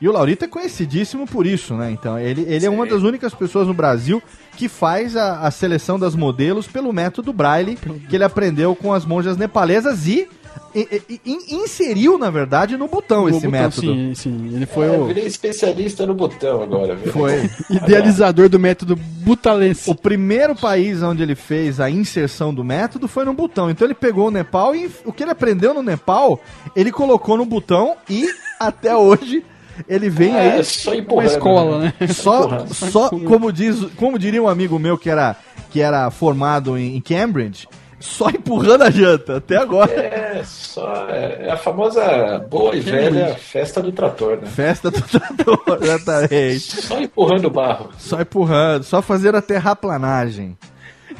E: E o Laurito é conhecidíssimo por isso, né? Então, ele, ele é uma das únicas pessoas no Brasil que faz a, a seleção das modelos pelo método Braille, que ele aprendeu com as monjas nepalesas e, e- e- e inseriu, na verdade, no botão
F: O
E: esse
F: botão,
E: método.
F: Sim, sim. Ele foi
H: É, eu
F: o
H: virei especialista no botão agora, viu?
E: Foi.
F: idealizador do método butalense.
E: O primeiro país onde ele fez a inserção do método foi no botão. Então ele pegou o Nepal e o que ele aprendeu no Nepal, ele colocou no botão e até hoje ele vem
H: É,
E: aí
H: só
F: Uma
H: empurrando.
F: escola, né?
E: só, só como diz, como diria um amigo meu que era que era formado em, em Cambridge, só empurrando a janta até agora.
H: É, só é a famosa boa e velha festa do trator, né?
E: Festa do trator, exatamente.
H: Só empurrando o barro.
E: Só empurrando, só fazendo a terraplanagem.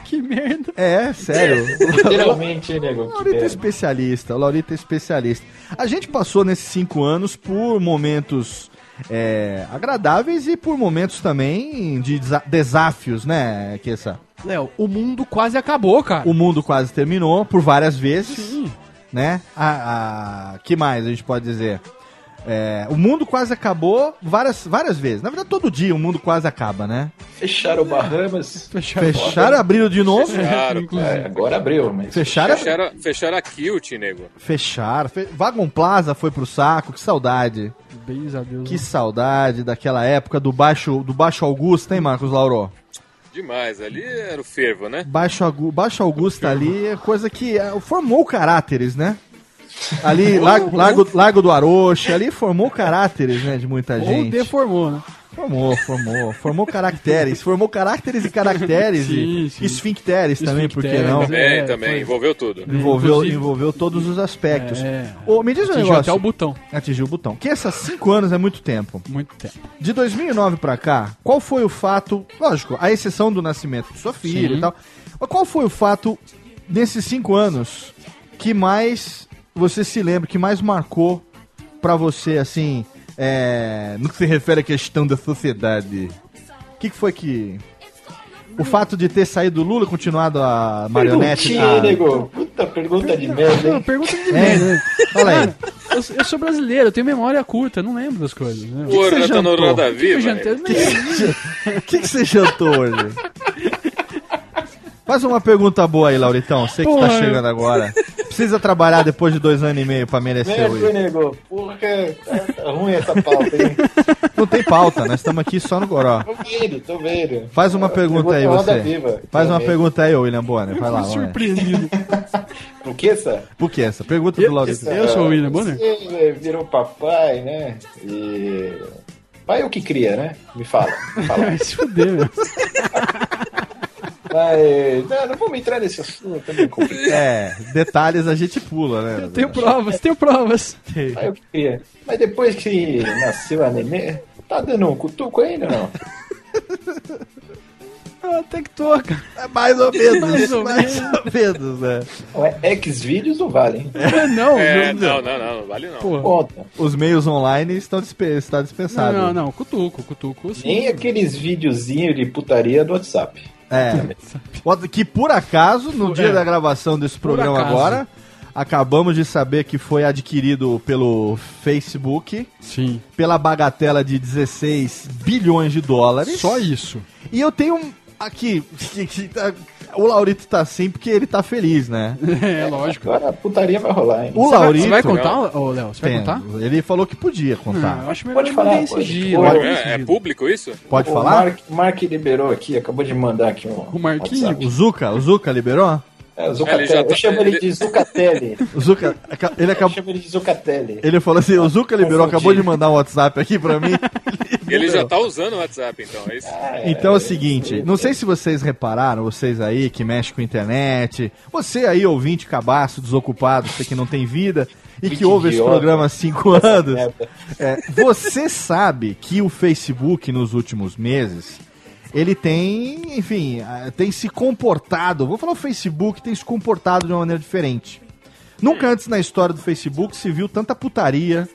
F: Que merda.
E: É, sério.
H: Literalmente, nego?
E: O
H: Que
E: Laurito é especialista, o Laurito é especialista. A gente passou nesses cinco anos por momentos é, agradáveis e por momentos também de desa- desafios, né, Kessa?
F: Léo, o mundo quase acabou, cara.
E: O mundo quase terminou por várias vezes,
F: Sim.
E: né? A, a- que mais a gente pode dizer? É, o mundo quase acabou várias, várias vezes. Na verdade, todo dia o mundo quase acaba, né?
H: Fecharam o Bahamas.
F: Fecharam.
E: Fecharam, abriram de novo.
G: Fecharam.
H: É, agora abriu, mas.
E: Fecharam,
G: Fecharam, fecharam a Kilt, nego.
E: fecharam. Fe... Vagon Plaza foi pro saco, que saudade.
F: A Deus.
E: Que saudade daquela época do Baixo, do Baixo Augusto, hein, Marcos Lauro?
G: Demais. Ali era o fervo, né?
E: Baixo, Baixo Augusto ali é coisa que é, formou caráteres, né? Ali, Lago, Lago, Lago do Arocha, ali formou caráteres, né, de muita
F: Ou
E: gente.
F: deformou, né?
E: Formou, formou. Formou caracteres. Formou caracteres e caracteres
F: Sim,
E: e esfincteres também, por que não?
F: Esfincteres,
G: Também,
F: É,
G: também.
F: foi.
G: Envolveu tudo.
E: Envolveu,
F: Inclusive-
E: envolveu todos os aspectos.
F: É.
E: Ô, me diz um
F: Atingiu
E: negócio.
F: até o botão.
E: Atingiu o botão. Que esses cinco anos é muito tempo.
F: Muito tempo.
E: De 2009 pra cá, qual foi o fato, lógico, a exceção do nascimento de sua filha
F: Sim.
E: e tal, mas qual foi o fato desses cinco anos que mais você se lembra, que mais marcou pra você, assim, é, no que se refere à questão da sociedade? O que, que foi que... O fato de ter saído do Lula, continuado a marionete...
H: Perguntinha,
E: a-
H: nego. Puta pergunta de merda,
F: Não, pergunta de
E: É,
F: merda?
E: Fala aí.
F: Eu, eu sou brasileiro, eu tenho memória curta, não lembro das coisas. Né?
G: Porra,
E: você
G: tá no? Roda
F: que
G: Viva.
E: O que, que você jantou hoje? Faz uma pergunta boa aí, Lauritão. Você que tá chegando agora. Precisa trabalhar depois de dois anos e meio pra merecer o
H: nego. Porra, tá, tá ruim essa pauta, hein?
E: Não tem pauta, nós estamos aqui só no goró.
H: Tô vendo, tô vendo.
E: Faz uma pergunta aí, você.
H: Viva.
E: Faz uma pergunta aí, ô William Bonner. Vai lá,
F: Fui surpreendido.
H: Por que essa?
E: Por que essa? Pergunta do Laurito.
F: Eu sou o William Bonner?
H: Você é, virou papai, né? E. Pai é o que cria, né? Me fala. Me fala.
F: Se fuder, meu.
H: Mas, não, não vamos entrar nesse assunto, é meio complicado.
E: É, detalhes a gente pula, né?
F: Eu tenho provas, tenho provas.
H: Pai é o que cria. Mas depois que nasceu a nenê, tá dando um cutuco ainda ou não?
F: Até que toca.
E: É mais ou menos,
F: Mais ou
E: mais ou menos, né?
H: Ué, X-Vídeos não vale, hein?
F: Não,
G: É,
F: não,
G: não, não, não, vale não.
F: Porra.
H: Conta.
E: Os meios online estão dispe está
F: Não, não, não, cutuco, cutuco. sim.
H: Nem aqueles videozinhos de putaria do WhatsApp.
E: É. Que por acaso, no dia
F: É.
E: da gravação desse programa agora, acabamos de saber que foi adquirido pelo Facebook
F: Sim.
E: pela bagatela de 16 bilhões de dólares.
F: Só isso.
E: E eu tenho um- aqui. O Laurito tá assim porque ele tá feliz, né?
F: É, lógico.
H: Agora a putaria vai rolar, hein?
E: O
F: Você vai,
E: Laurito.
F: você vai contar, ô Léo? Você vai
E: Tem,
F: contar?
E: Ele falou que podia
F: Ah,
E: contar.
F: eu acho melhor
H: Pode
F: eu
H: falar,
F: esse
H: pode.
F: dia.
H: Pode.
G: É, é público isso?
E: Pode
H: o
E: falar?
H: Mark, Mark liberou aqui, acabou de mandar aqui um.
F: O Marquinho?
H: WhatsApp.
E: O Zuka, o Zuka liberou?
H: É, o Zucatelli.
G: tá-
H: Eu chamo ele de Zucatelli.
E: Zuka, ele
H: Eu
E: acabou.
H: chamo ele de Zucatelli.
E: Ele falou assim, o Zuka liberou, acabou de mandar um WhatsApp aqui pra mim.
G: Ele já tá usando o WhatsApp, então, é isso?
E: Então é o seguinte, não sei se vocês repararam, vocês aí que mexem com internet, você aí ouvinte cabaço, desocupado, você que não tem vida e que
H: Que
E: ouve esse programa há cinco anos, é, você sabe que o Facebook nos últimos meses ele tem, enfim, ah, tem se comportado, vou falar o Facebook, tem se comportado de uma maneira diferente. Nunca antes na história do Facebook se viu tanta putaria,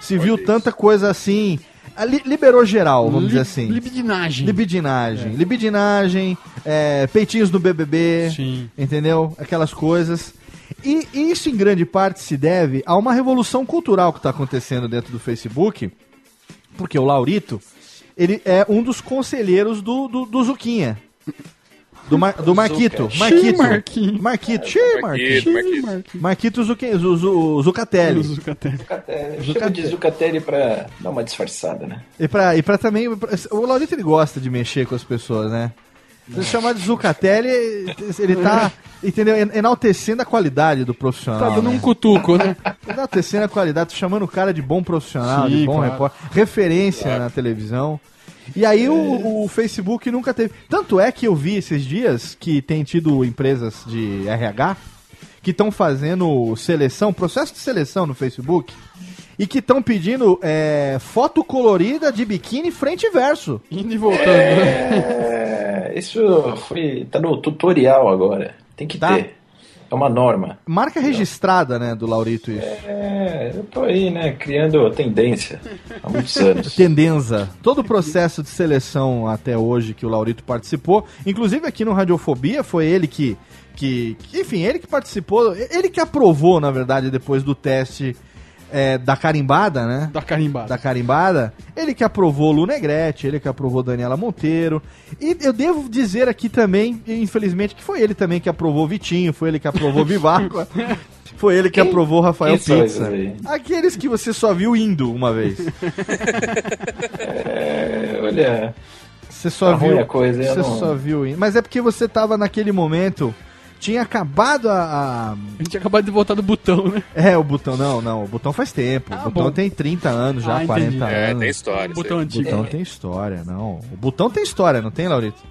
E: se viu tanta coisa assim, ah, li- liberou geral, vamos dizer assim.
F: Libidinagem.
E: Libidinagem. Libidinagem, é, peitinhos no BBB,
F: Sim.
E: entendeu? Aquelas coisas. E isso em grande parte se deve a uma revolução cultural que está acontecendo dentro do Facebook, porque o Laurito, ele é um dos conselheiros do, do, do Zuquinha. Do, Mar, do Marquito. Marquito. Marquito. Marquito.
G: Marquito, Marquito.
E: Zucatelli.
F: Zucatelli.
H: Zucatelli. De Zucatelli pra dar uma disfarçada, né?
E: E pra, e pra também. O Laurito ele gosta de mexer com as pessoas, né? Se chamar de Zucatelli, ele tá, entendeu? Enaltecendo a qualidade do profissional.
F: Tá dando
E: né?
F: um cutuco, né?
E: Enaltecendo a qualidade, tô chamando o cara de bom profissional,
F: Sim,
E: de bom
F: claro.
E: repórter, referência na televisão. E aí o, o Facebook nunca teve. Tanto é que eu vi esses dias que tem tido empresas de RH que estão fazendo seleção, processo de seleção no Facebook, e que estão pedindo é, foto colorida de biquíni frente e verso.
F: Indo e voltando. né?
H: É, isso foi. tá no tutorial agora. Tem que
E: Tá.
H: ter. É uma norma.
E: Marca registrada, né, do Laurito isso.
H: É, eu tô aí, né, criando tendência há muitos anos.
E: Tendenza. Todo o processo de seleção até hoje que o Laurito participou, inclusive aqui no Radiofobia, foi ele que, que, que- enfim, ele que participou, ele que aprovou, na verdade, depois do teste é, da carimbada, né?
F: Da carimbada.
E: Da carimbada, ele que aprovou Lu Negrete, ele que aprovou Daniela Monteiro. E eu devo dizer aqui também, infelizmente, que foi ele também que aprovou Vitinho, foi ele que aprovou Vivaco. Foi ele que
H: Quem-
E: aprovou Rafael
H: quem
E: Pizza. Aqueles que você só viu indo uma vez.
H: É, olha,
E: Você só
H: Tá
E: viu.
H: a coisa,
E: você
H: não-
E: só viu. indo. Mas é porque você tava naquele momento. Tinha acabado a, a-
F: A gente tinha acabado de voltar do botão, né?
E: É, o botão. Não, não. O botão faz tempo.
F: Ah,
E: o botão
F: bom.
E: tem 30 anos já,
F: Ah, entendi.
E: 40
G: É,
E: anos.
G: tem história. aí.
F: Botão
E: O
F: antigo.
E: botão tem história, não. O botão tem história, não tem, Laurito?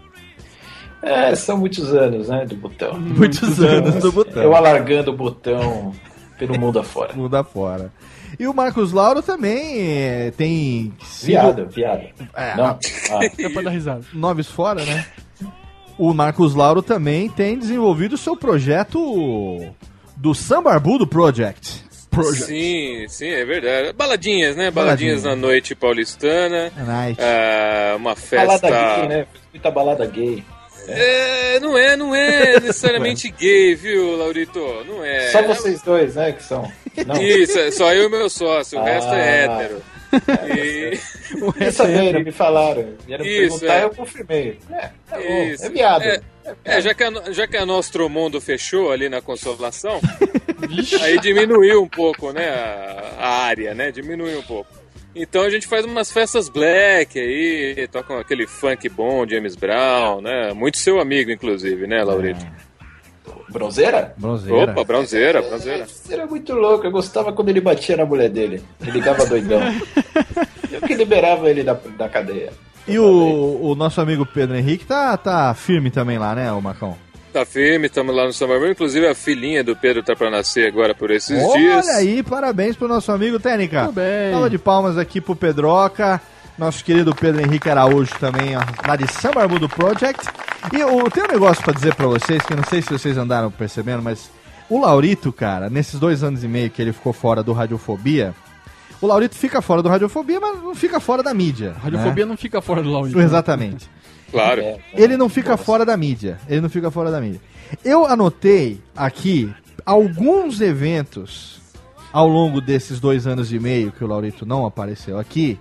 H: é, são muitos anos, né, do botão.
E: Muitos anos do botão.
H: Eu alargando o botão pelo mundo afora.
E: Muda fora. E o Marcos Lauro também é, tem sido
H: Viado, viado.
E: É,
H: Não?
E: a-
H: Ah,
F: É pra dar risada.
E: noves fora, né? O Marcos Lauro também tem desenvolvido o seu projeto do Sambarbudo Project.
G: Sim, sim, é verdade. Baladinhas, né?
E: Baladinhas.
G: Baladinhas na noite paulistana.
E: Night.
G: Ah, uma
H: balada
G: festa.
H: gay, né? Muita balada gay.
G: É, não é, não é necessariamente gay, viu, Laurito? Não é.
H: Só vocês dois, né, que são. Não.
G: Isso, é só eu e meu sócio, o resto é
H: Ah.
G: hétero. E...
H: Fiquei sabendo, me falaram. Vieram
G: Isso,
H: perguntar,
G: é.
H: eu confirmei. É, tá bom,
G: Isso.
H: é viado.
G: É, é, já que a, já que a Nostromondo fechou ali na Consolação, aí diminuiu um pouco, né, a, a área, né, diminuiu um pouco. Então a gente faz umas festas black aí, tocam aquele funk bom, James Brown, né, muito seu amigo, inclusive, né, Laurito?
H: Bronzeira?
E: Bronzeira.
G: Opa, bronzeira, bronzeira.
H: Ele era muito louco, eu gostava quando ele batia na mulher dele. Ele ligava doidão. eu que liberava ele da, da cadeia.
E: E o, o nosso amigo Pedro Henrique tá, tá firme também lá, né, o Macão?
G: Tá firme, estamos lá no São Barbara, inclusive a filhinha do Pedro tá pra nascer agora por esses
E: Olha
G: dias.
E: aí, parabéns pro nosso amigo Técnica.
F: Tudo bem.
E: Salva de palmas aqui pro Pedroca, nosso querido Pedro Henrique Araújo também, ó, lá de São Barbudo Project. E eu tenho um negócio pra dizer pra vocês, que eu não sei se vocês andaram percebendo, mas o Laurito, cara, nesses dois anos e meio que ele ficou fora do Radiofobia, o Laurito fica fora do Radiofobia, mas não fica fora da mídia. né?
F: Radiofobia não fica fora do Laurito.
E: Exatamente.
G: Claro.
H: É,
E: Ele não fica fora da mídia. Ele não fica fora da mídia. Eu anotei aqui alguns eventos ao longo desses dois anos e meio que o Laurito não apareceu aqui,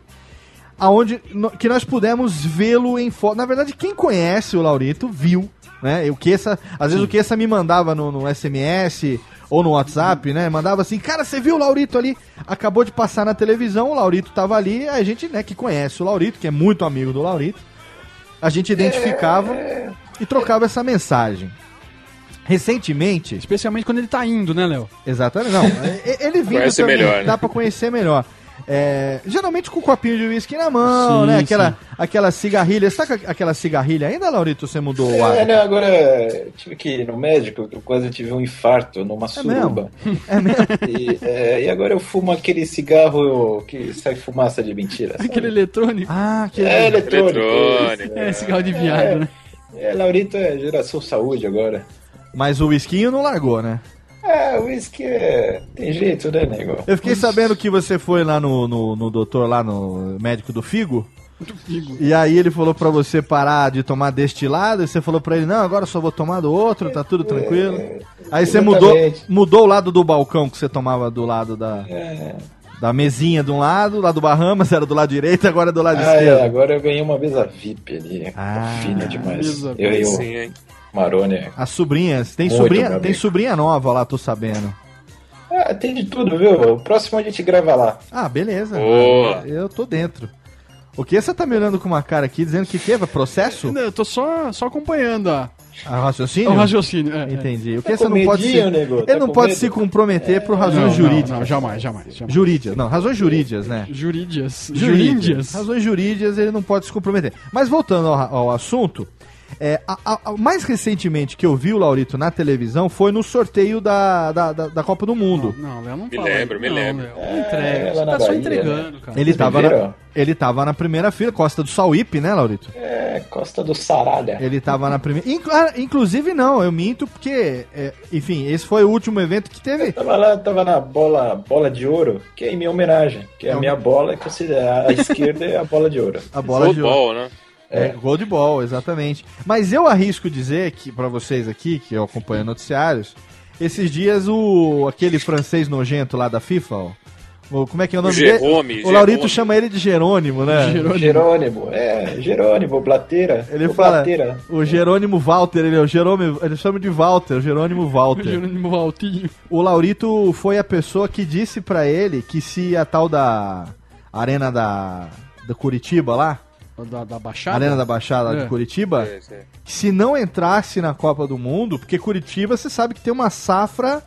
E: aonde no- que nós pudemos vê-lo em foto. Na verdade, quem conhece o Laurito viu, né? O Queça, às vezes o Queça me mandava no, no SMS ou no WhatsApp, né? Mandava assim, cara, você viu o Laurito ali? Acabou de passar na televisão, o Laurito tava ali, a gente, né, que conhece o Laurito, que é muito amigo do Laurito, a gente identificava e trocava essa mensagem. Recentemente,
F: Especialmente quando ele tá indo, né, Léo?
E: exatamente, não, ele vindo
G: Conhece
E: também,
G: melhor, né?
E: dá pra conhecer melhor. É, geralmente com um copinho de uísque na mão,
F: Sim,
E: né? Aquela,
F: sim.
E: aquela cigarrilha. Você tá com aquela cigarrilha ainda, Laurito? Você mudou o
H: É,
E: hábito?
H: não, agora tive que ir no médico, eu quase tive um infarto numa suruba.
E: É mesmo?
H: E, é, e agora eu fumo aquele cigarro que sai fumaça de mentira. sabe?
F: Aquele eletrônico.
E: Ah, que
H: É eletrônico.
G: Eletrônico.
F: É, cigarro de viado, né?
H: É, Laurito é geração saúde agora.
E: Mas o whiskinho não largou, né?
H: É, o uísque é... tem jeito, né, nego?
E: Eu fiquei sabendo que você foi lá no, no, no doutor, lá no médico do Figo. E aí ele falou pra você parar de tomar destilado, e você falou pra ele, não, agora eu só vou tomar do outro, tá tudo tranquilo. Aí você mudou, mudou o lado do balcão que você tomava do lado da,
H: É.
E: da mesinha de um lado, lá do Bahamas era do lado direito, agora é do lado
H: Ah,
E: esquerdo.
H: é, agora eu ganhei uma mesa VIP ali.
E: Ah,
H: fina demais.
F: mesa
H: Eu e o
G: Sim, hein?
H: Marone.
E: As sobrinhas, tem
H: Muito,
E: sobrinha, tem sobrinha nova lá, tô sabendo.
H: Ah, tem de tudo, viu? O próximo a gente grava lá.
E: Ah, beleza.
G: Boa.
E: Eu tô dentro. O que você tá me olhando com uma cara aqui dizendo que que? Processo?
F: Não, eu tô só, só acompanhando a,
E: A raciocínio?
F: o raciocínio. É, é.
E: Entendi. O
H: Tá
E: que você
H: com
E: não pode se...
H: nego?
E: Ele
H: Tá
E: não pode
H: medo?
E: se comprometer por
F: Não,
E: razões
F: não,
E: jurídicas.
F: Não, jamais, jamais. jamais.
E: Jurídicas, não, razões jurídicas, né?
F: Jurídias.
E: Jurídicas.
F: Juríndias.
E: Razões jurídicas ele não pode se comprometer. Mas voltando ao, ao assunto, é, a- a- a- mais recentemente que eu vi o Laurito na televisão foi no sorteio da, da, da, da Copa do Mundo.
F: Não, Léo, não
G: Me lembro, me
F: não,
G: lembro.
F: Léo, não entrega.
H: lá
F: Você tá só
H: Bahia,
F: entregando, cara.
E: Ele tava, na, ele tava na primeira fila, Costa do Sauípe, né, Laurito?
H: É, Costa do Saralha.
E: Ele tava na primeira. Inclu- ah, inclusive, não, eu minto, porque, é, enfim, esse foi o último evento que teve.
H: Tava lá, tava na bola, bola de ouro, que é em minha homenagem. Que é a minha bola é considerada. A esquerda é a bola de ouro.
E: A bola de ouro.
G: Futebol, né?
E: É, gol de bola, exatamente. Mas eu arrisco dizer que, pra vocês aqui, que eu acompanho noticiários, esses dias o aquele francês nojento lá da FIFA, ó, o- como é que é o nome
G: Jerome,
E: dele? O Laurito
G: Jerome.
E: chama ele de Jerônimo, né?
F: Jerônimo.
H: Jerônimo, é, Jerônimo, Blateira.
E: Ele
H: o
E: fala,
H: Blateira.
E: o Jerônimo Walter, ele é o Jerônimo, ele chama de Walter, o Jerônimo Walter.
F: Jerônimo Valtinho.
E: O Laurito foi a pessoa que disse pra ele que se a tal da arena da, da Curitiba lá,
F: Da, da Baixada.
E: arena da Baixada
F: É.
E: de Curitiba,
G: É, é.
E: que se não entrasse na Copa do Mundo, porque Curitiba você sabe que tem uma safra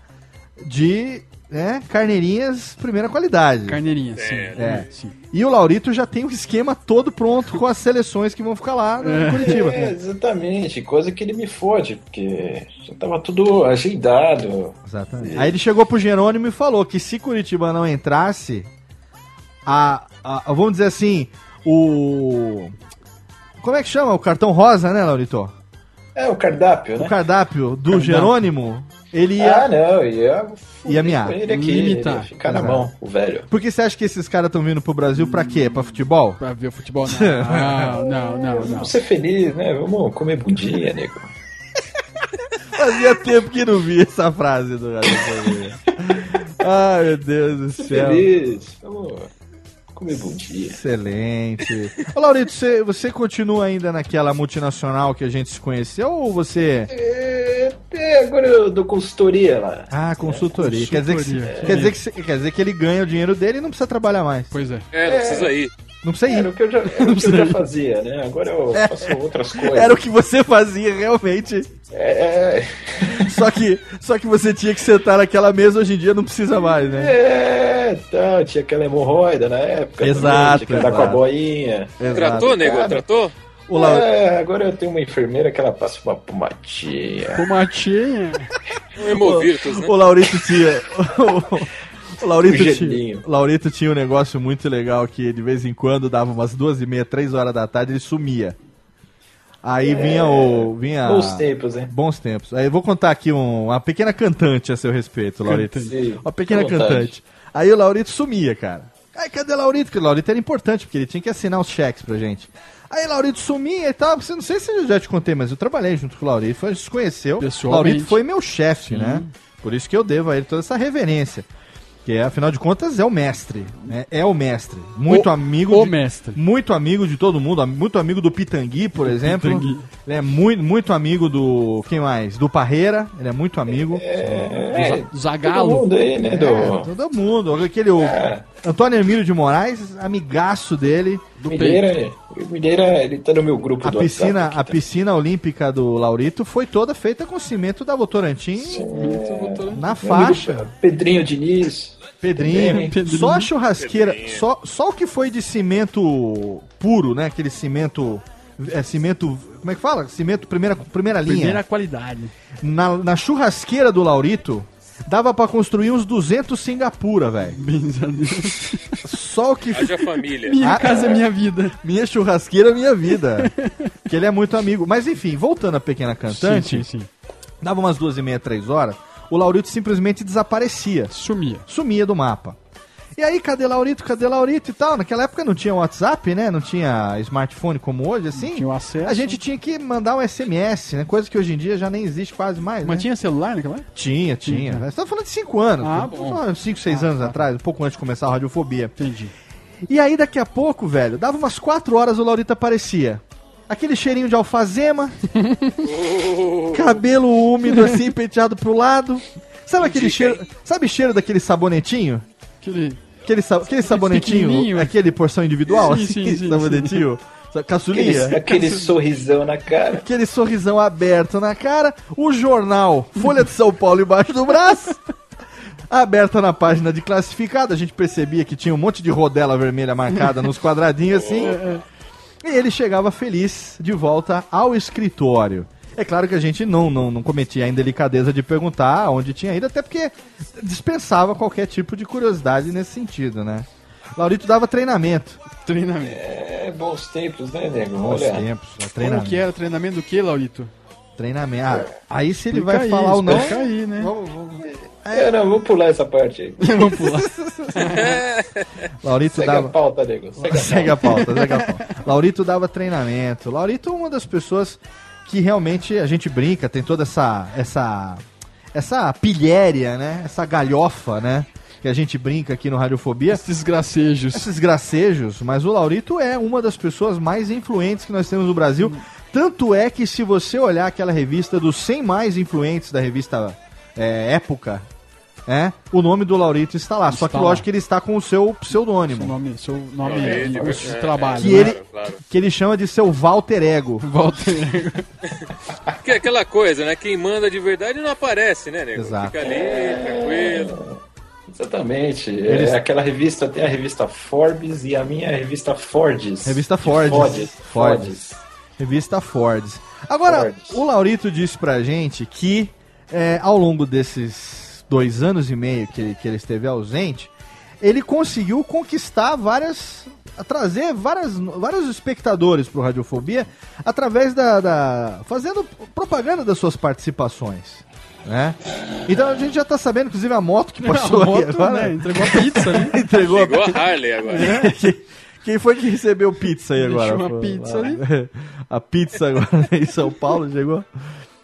E: de né, carneirinhas primeira qualidade.
F: Carneirinha, sim.
E: É.
F: sim.
E: E o Laurito já tem o esquema todo pronto com as seleções que vão ficar lá no Curitiba.
H: É, exatamente, coisa que ele me fode, porque já tava tudo agendado.
E: Exatamente. Aí ele chegou pro Jerônimo e falou que se Curitiba não entrasse, a, a- a- vamos dizer assim, o como é que chama? O cartão rosa, né, Laurito?
H: É, o cardápio, né?
E: O cardápio do
F: Cardápio.
E: Jerônimo Ele ia.
H: Ah, não, ia.
E: Ia miar.
H: Ele aqui,
F: Limitar.
H: ele ficar na mão, o velho.
E: Por que você acha que esses caras estão vindo pro Brasil pra quê? Pra futebol?
F: Pra ver o futebol? Não, não, não, não.
H: Vamos ser felizes, né? Vamos comer bundinha, nego.
E: Fazia tempo que não vi essa frase do. Ai, meu Deus do céu.
H: feliz. Vamos comer bundinha.
E: Excelente. Ô, Laurito, você, você continua ainda naquela multinacional que a gente se conheceu ou você.
H: É, é, agora eu dou consultoria lá.
E: Ah, consultoria. Quer, dizer que,
F: Consultoria.
E: quer, dizer que, quer dizer que ele ganha o dinheiro dele e não precisa trabalhar mais.
F: Pois é.
G: É, não precisa ir.
E: Não precisa
H: Era
E: ir.
H: o que eu já, era o que eu já fazia, né? Agora eu faço outras coisas.
E: Era o que você fazia realmente.
H: É,
E: Só que, só que você tinha que sentar naquela mesa hoje em dia não precisa mais, né?
H: é, tá, tinha aquela hemorroida na época. também,
E: Exato,
H: Tinha que andar com a boinha.
E: Exato.
G: Tratou, nego?
H: Cara.
G: Tratou?
E: O Lau-
H: É, agora eu tenho uma enfermeira que ela passa uma pomadinha.
F: Tomatinha.
G: Um hemovirtus, né?
E: O Laurito tinha. O Laurito
H: Um
E: tinha, o Laurito tinha um negócio muito legal que de vez em quando dava umas duas e meia, três horas da tarde ele sumia. Aí vinha o. Vinha,
H: Bons tempos, hein?
E: Bons tempos. Aí eu vou contar aqui um- uma pequena cantante a seu respeito, Laurito.
H: Sim,
E: Uma pequena cantante. Aí o Laurito sumia, cara. Aí cadê o Laurito? Porque o Laurito era importante, porque ele tinha que assinar os cheques pra gente. Aí o Laurito sumia e tal. Você não sei se eu já te contei, mas eu trabalhei junto com o Laurito. A gente se conheceu. Laurito foi meu chefe, né? Por isso que eu devo a ele toda essa reverência. Que afinal de contas é o mestre, né? É o mestre. Muito
F: O-
E: amigo
F: o
E: de,
F: mestre.
E: Muito amigo de todo mundo, muito amigo do Pitangui, por exemplo.
F: Pitangui.
E: Ele é muito, muito amigo do. Quem mais? Do Parreira. Ele é muito amigo.
H: É, todo
F: Zagalo.
H: mundo aí, né? Do...
E: É, todo mundo. Aquele o
H: É.
E: Antônio Emílio de Moraes, amigaço dele.
H: Milheira, o Milheira, ele tá no meu grupo
E: A
H: do
E: piscina,
H: WhatsApp
E: a piscina olímpica do Laurito foi toda feita com cimento da Votorantim na
H: tá? Meu
E: faixa.
H: Pedrinho Diniz.
E: Pedrinho,
F: Pedrinho.
E: só a churrasqueira, só, só o que foi de cimento puro, né? Aquele cimento. É cimento. Como é que fala? Cimento primeira, primeira linha.
F: Primeira qualidade.
E: Na, na churrasqueira do Laurito, dava pra construir uns 200 Singapura, velho. Só o que.
G: Haja família.
F: Minha
E: Ah,
F: casa é minha vida.
E: Minha churrasqueira, minha vida. que ele é muito amigo. Mas enfim, voltando à pequena cantante,
F: Sim, sim, sim.
E: dava umas duas e meia, três horas, o Laurito simplesmente desaparecia.
F: Sumia.
E: Sumia do mapa. E aí, cadê Laurito, cadê Laurito e tal? Naquela época não tinha WhatsApp, né? Não tinha smartphone como hoje, assim.
F: Tinha o acesso.
E: A gente tinha que mandar um SMS, né? Coisa que hoje em dia já nem existe quase mais,
F: Mas
E: né?
F: tinha celular naquela época?
E: Tinha, tinha. Você tá falando de 5 anos.
F: Ah, bom.
E: falando de 5, 6 anos atrás, um pouco antes de começar a radiofobia.
F: Entendi.
E: E aí, daqui a pouco, velho, dava umas 4 horas o Laurito aparecia. Aquele cheirinho de alfazema, cabelo úmido assim, penteado pro lado. Sabe aquele cheiro. Sabe cheiro daquele sabonetinho?
F: Aquele.
E: Aquele, sa- aquele sabonetinho, aquele porção individual,
F: Sim,
E: assim,
F: sim, sim,
E: sabonetinho, sa- caçulinha.
H: Aquele, aquele sorrisão na cara.
E: Aquele sorrisão aberto na cara, o jornal Folha de São Paulo embaixo do braço, aberta na página de classificado, a gente percebia que tinha um monte de rodela vermelha marcada nos quadradinhos assim, e ele chegava feliz de volta ao escritório. É claro que a gente não, não, não cometia a indelicadeza de perguntar onde tinha ido, até porque dispensava qualquer tipo de curiosidade nesse sentido, né? Laurito dava treinamento.
F: Treinamento.
H: É, bons tempos, né, nego?
E: Bons
H: Olha,
E: tempos,
F: Como
E: treinamento.
F: que era? Treinamento do que, Laurito?
E: Treinamento. Ah, aí se ele
F: Explica
E: vai
F: aí,
E: falar ou não.
F: aí, né?
E: Vamos, vamos.
H: É, não, vamos pular essa parte aí.
F: Vamos pular.
E: Laurito
H: Segue a
E: dava.
H: pauta, nego. Segue a
E: Segue a pauta, segue a pauta. Laurito dava treinamento. Laurito é uma das pessoas que realmente a gente brinca, tem toda essa essa essa pilhéria, né? Essa galhofa, né? Que a gente brinca aqui no Radiofobia.
F: Esses gracejos.
E: Esses gracejos, mas o Laurito é uma das pessoas mais influentes que nós temos no Brasil. Tanto é que se você olhar aquela revista dos 100 mais influentes da revista é, Época, é, o nome do Laurito está lá. Só
F: Está
E: que
F: lá.
E: lógico que ele está com o seu pseudônimo.
F: Seu nome, seu nome
G: É,
F: de
G: é,
F: curso de
G: é,
F: trabalho.
E: que
F: né?
E: ele,
G: claro.
E: que ele chama de seu Walter Ego.
F: Walter.
G: Que é aquela coisa, né? Quem manda de verdade não aparece, né, nego?
E: Exato.
G: Fica ali, tranquilo.
H: Exatamente.
E: Eles-
H: É, aquela revista tem a revista Forbes e a minha é a revista Fords.
E: Revista. Fords.
H: Fords.
E: Fords. Revista Fords. Agora,
H: Fords.
E: o Laurito disse pra gente que é, ao longo desses dois anos e meio que, que ele esteve ausente, ele conseguiu conquistar várias. a trazer várias, vários espectadores pro Radiofobia através da, da- fazendo propaganda das suas participações. né? Então a gente já tá sabendo, inclusive, a moto que passou
F: A moto,
E: aí agora.
F: né, entregou a pizza ali.
E: entregou
G: Chegou a Harley agora.
E: Quem- Quem foi que recebeu pizza aí
F: Deixou
E: agora?
F: uma
E: pô?
F: pizza
E: Lá-
F: ali.
E: A pizza agora em São Paulo chegou.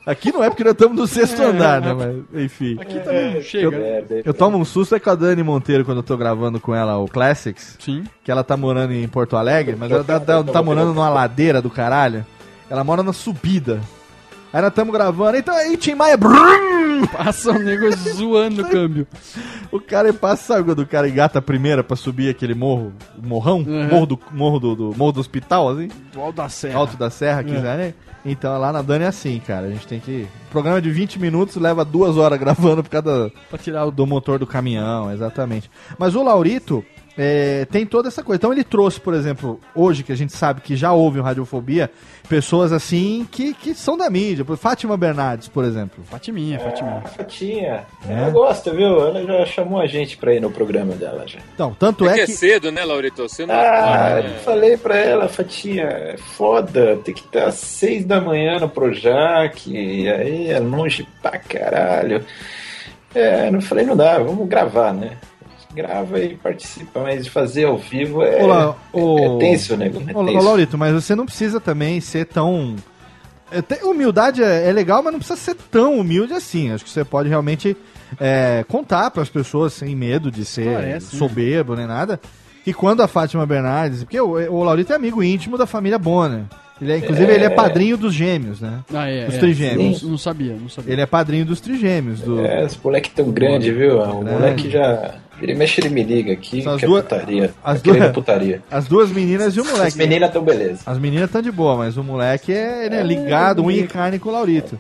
E: Aqui não é porque nós estamos no sexto
F: É,
E: andar, né?
F: é.
E: Mas, enfim.
F: Aqui também chega.
E: Eu, eu tomo um susto é com a Dani Monteiro quando eu tô gravando com ela o Classics.
F: Sim.
E: Que ela tá morando em Porto Alegre, mas ela tá, tá- tá morando numa ladeira do caralho. Ela mora na subida. Aí nós estamos gravando. Então aí, Tim Maia. brum!
F: Passa o nego zoando o câmbio.
E: O cara passa, sabe quando o cara engata a primeira pra subir aquele morro, o morrão?
F: Uhum.
E: Morro, do, morro, do, do- morro do hospital, assim?
F: Do Alto da Serra.
E: Alto da Serra,
F: É.
E: quiserem. Então lá na Dani é assim, cara. A gente tem que. Programa de 20 minutos leva duas horas gravando por causa
F: Pra tirar o
E: do motor do caminhão, exatamente. Mas o Laurito é, tem toda essa coisa. Então ele trouxe, por exemplo, hoje que a gente sabe que já houve um Radiofobia, pessoas assim que, que são da mídia. Fátima Bernardes, por exemplo.
F: Fatiminha, Fatiminha.
H: Fatinha.
E: É?
H: Ela gosta, viu? Ela já chamou a gente pra ir no programa dela já.
E: Então, tanto
G: É
E: é
G: que é
E: que.
G: cedo, né, Laurito? Você não
H: Ah,
G: pode,
H: eu
G: né?
H: falei pra ela, Fatinha, é foda, tem que estar às seis da manhã no Projac, e aí é longe pra caralho. É, eu falei, não dá, vamos gravar, né? Grava e participa, mas fazer ao vivo é,
E: Olá, o-
H: é tenso, né? É tenso.
E: Laurito, mas você não precisa também ser tão. é, Humildade é, é legal, mas não precisa ser tão humilde assim. Acho que você pode realmente é, contar para as pessoas sem medo de ser
F: Esclarece, né?
E: soberbo nem nada. Que quando a Fátima Bernardes. Porque o, o Laurito é amigo íntimo da família Bonner. Ele é, inclusive,
H: É.
E: ele é padrinho dos gêmeos, né?
F: Ah, é.
E: Dos
F: é.
E: trigêmeos.
F: Não, não sabia, não sabia.
E: Ele é padrinho dos trigêmeos. Do...
H: É, esse moleque tão grande, viu? O
E: Grande.
H: moleque já. Ele mexe, ele me liga aqui,
E: São as
H: que
E: duas-
H: é putaria.
E: as
H: Tá
E: duas-
H: putaria.
E: As duas meninas e o moleque.
H: As meninas tão beleza.
E: As meninas estão de boa, mas o moleque é, ele é ligado, unha e carne com o Laurito.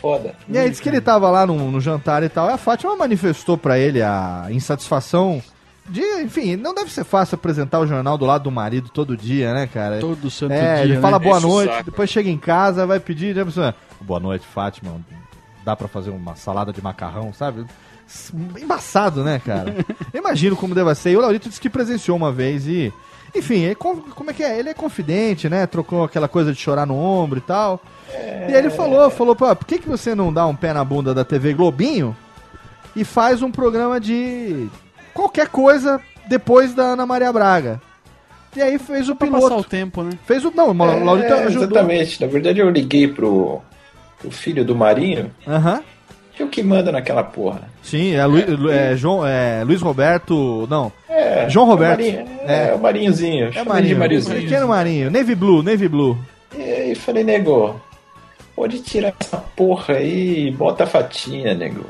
H: Foda.
E: E aí disse que ele tava lá no, no jantar e tal. E a Fátima manifestou pra ele a insatisfação de, enfim, não deve ser fácil apresentar o jornal do lado do marido todo dia, né, cara?
F: Todo santo
E: é,
F: dia,
E: ele fala
F: né?
E: boa
G: o
E: noite,
G: saco.
E: depois chega em casa, vai pedir, né, pessoa? Boa noite, Fátima. Dá pra fazer uma salada de macarrão, sabe? Embaçado, né, cara? Eu imagino como deve ser. E o Laurito disse que presenciou uma vez e. Enfim, ele, como é que é? Ele é confidente, né? Trocou aquela coisa de chorar no ombro e tal. E aí ele falou, falou, pô, por que, que você não dá um pé na bunda da TV Globinho e faz um programa de qualquer coisa depois da Ana Maria Braga? E aí fez o
F: Pra
E: piloto.
F: passar o tempo, né?
E: Fez o. Não, o
H: É,
E: Laurito ajudou.
H: Exatamente. Na verdade, eu liguei pro, pro filho do Marinho,
E: Aham.
H: que é o que manda naquela porra.
E: Sim, é, Lu, Lu- é, João, é Luiz Roberto. Não.
H: É,
E: João Roberto.
H: É, o Marinho, é,
E: É.
H: o Marinhozinho.
E: É
H: chama
E: Marinho.
H: de Mariozinho.
E: Pequeno Marinho. Navy Blue, Navy Blue.
H: E aí falei, nego, pode tirar essa porra aí e bota a fatinha, nego.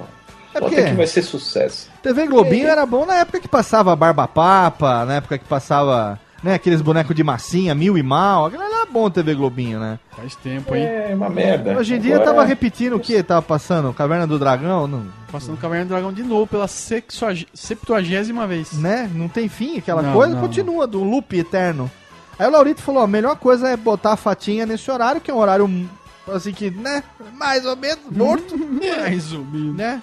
E: É
H: Bota
E: porque-
H: que vai ser sucesso.
E: TV Globinho era bom na época que passava Barba Papa, na época que passava. Né, aqueles bonecos de massinha, mil e mal. Aquilo era bom TV Globinho, né?
F: Faz tempo, hein?
H: É uma merda.
E: Hoje em dia
H: Agora-
E: tava repetindo o que tava passando? Caverna do Dragão? Não,
F: Passando Caverna do Dragão de novo pela sexuag- septuagésima vez.
E: né? Não tem fim aquela
F: Não,
E: coisa,
F: não,
E: continua, do loop eterno. Aí o Laurito falou, a melhor coisa é botar a fatinha nesse horário, que é um horário, assim, que, né, mais ou menos, morto,
F: Mais ou menos.
E: né?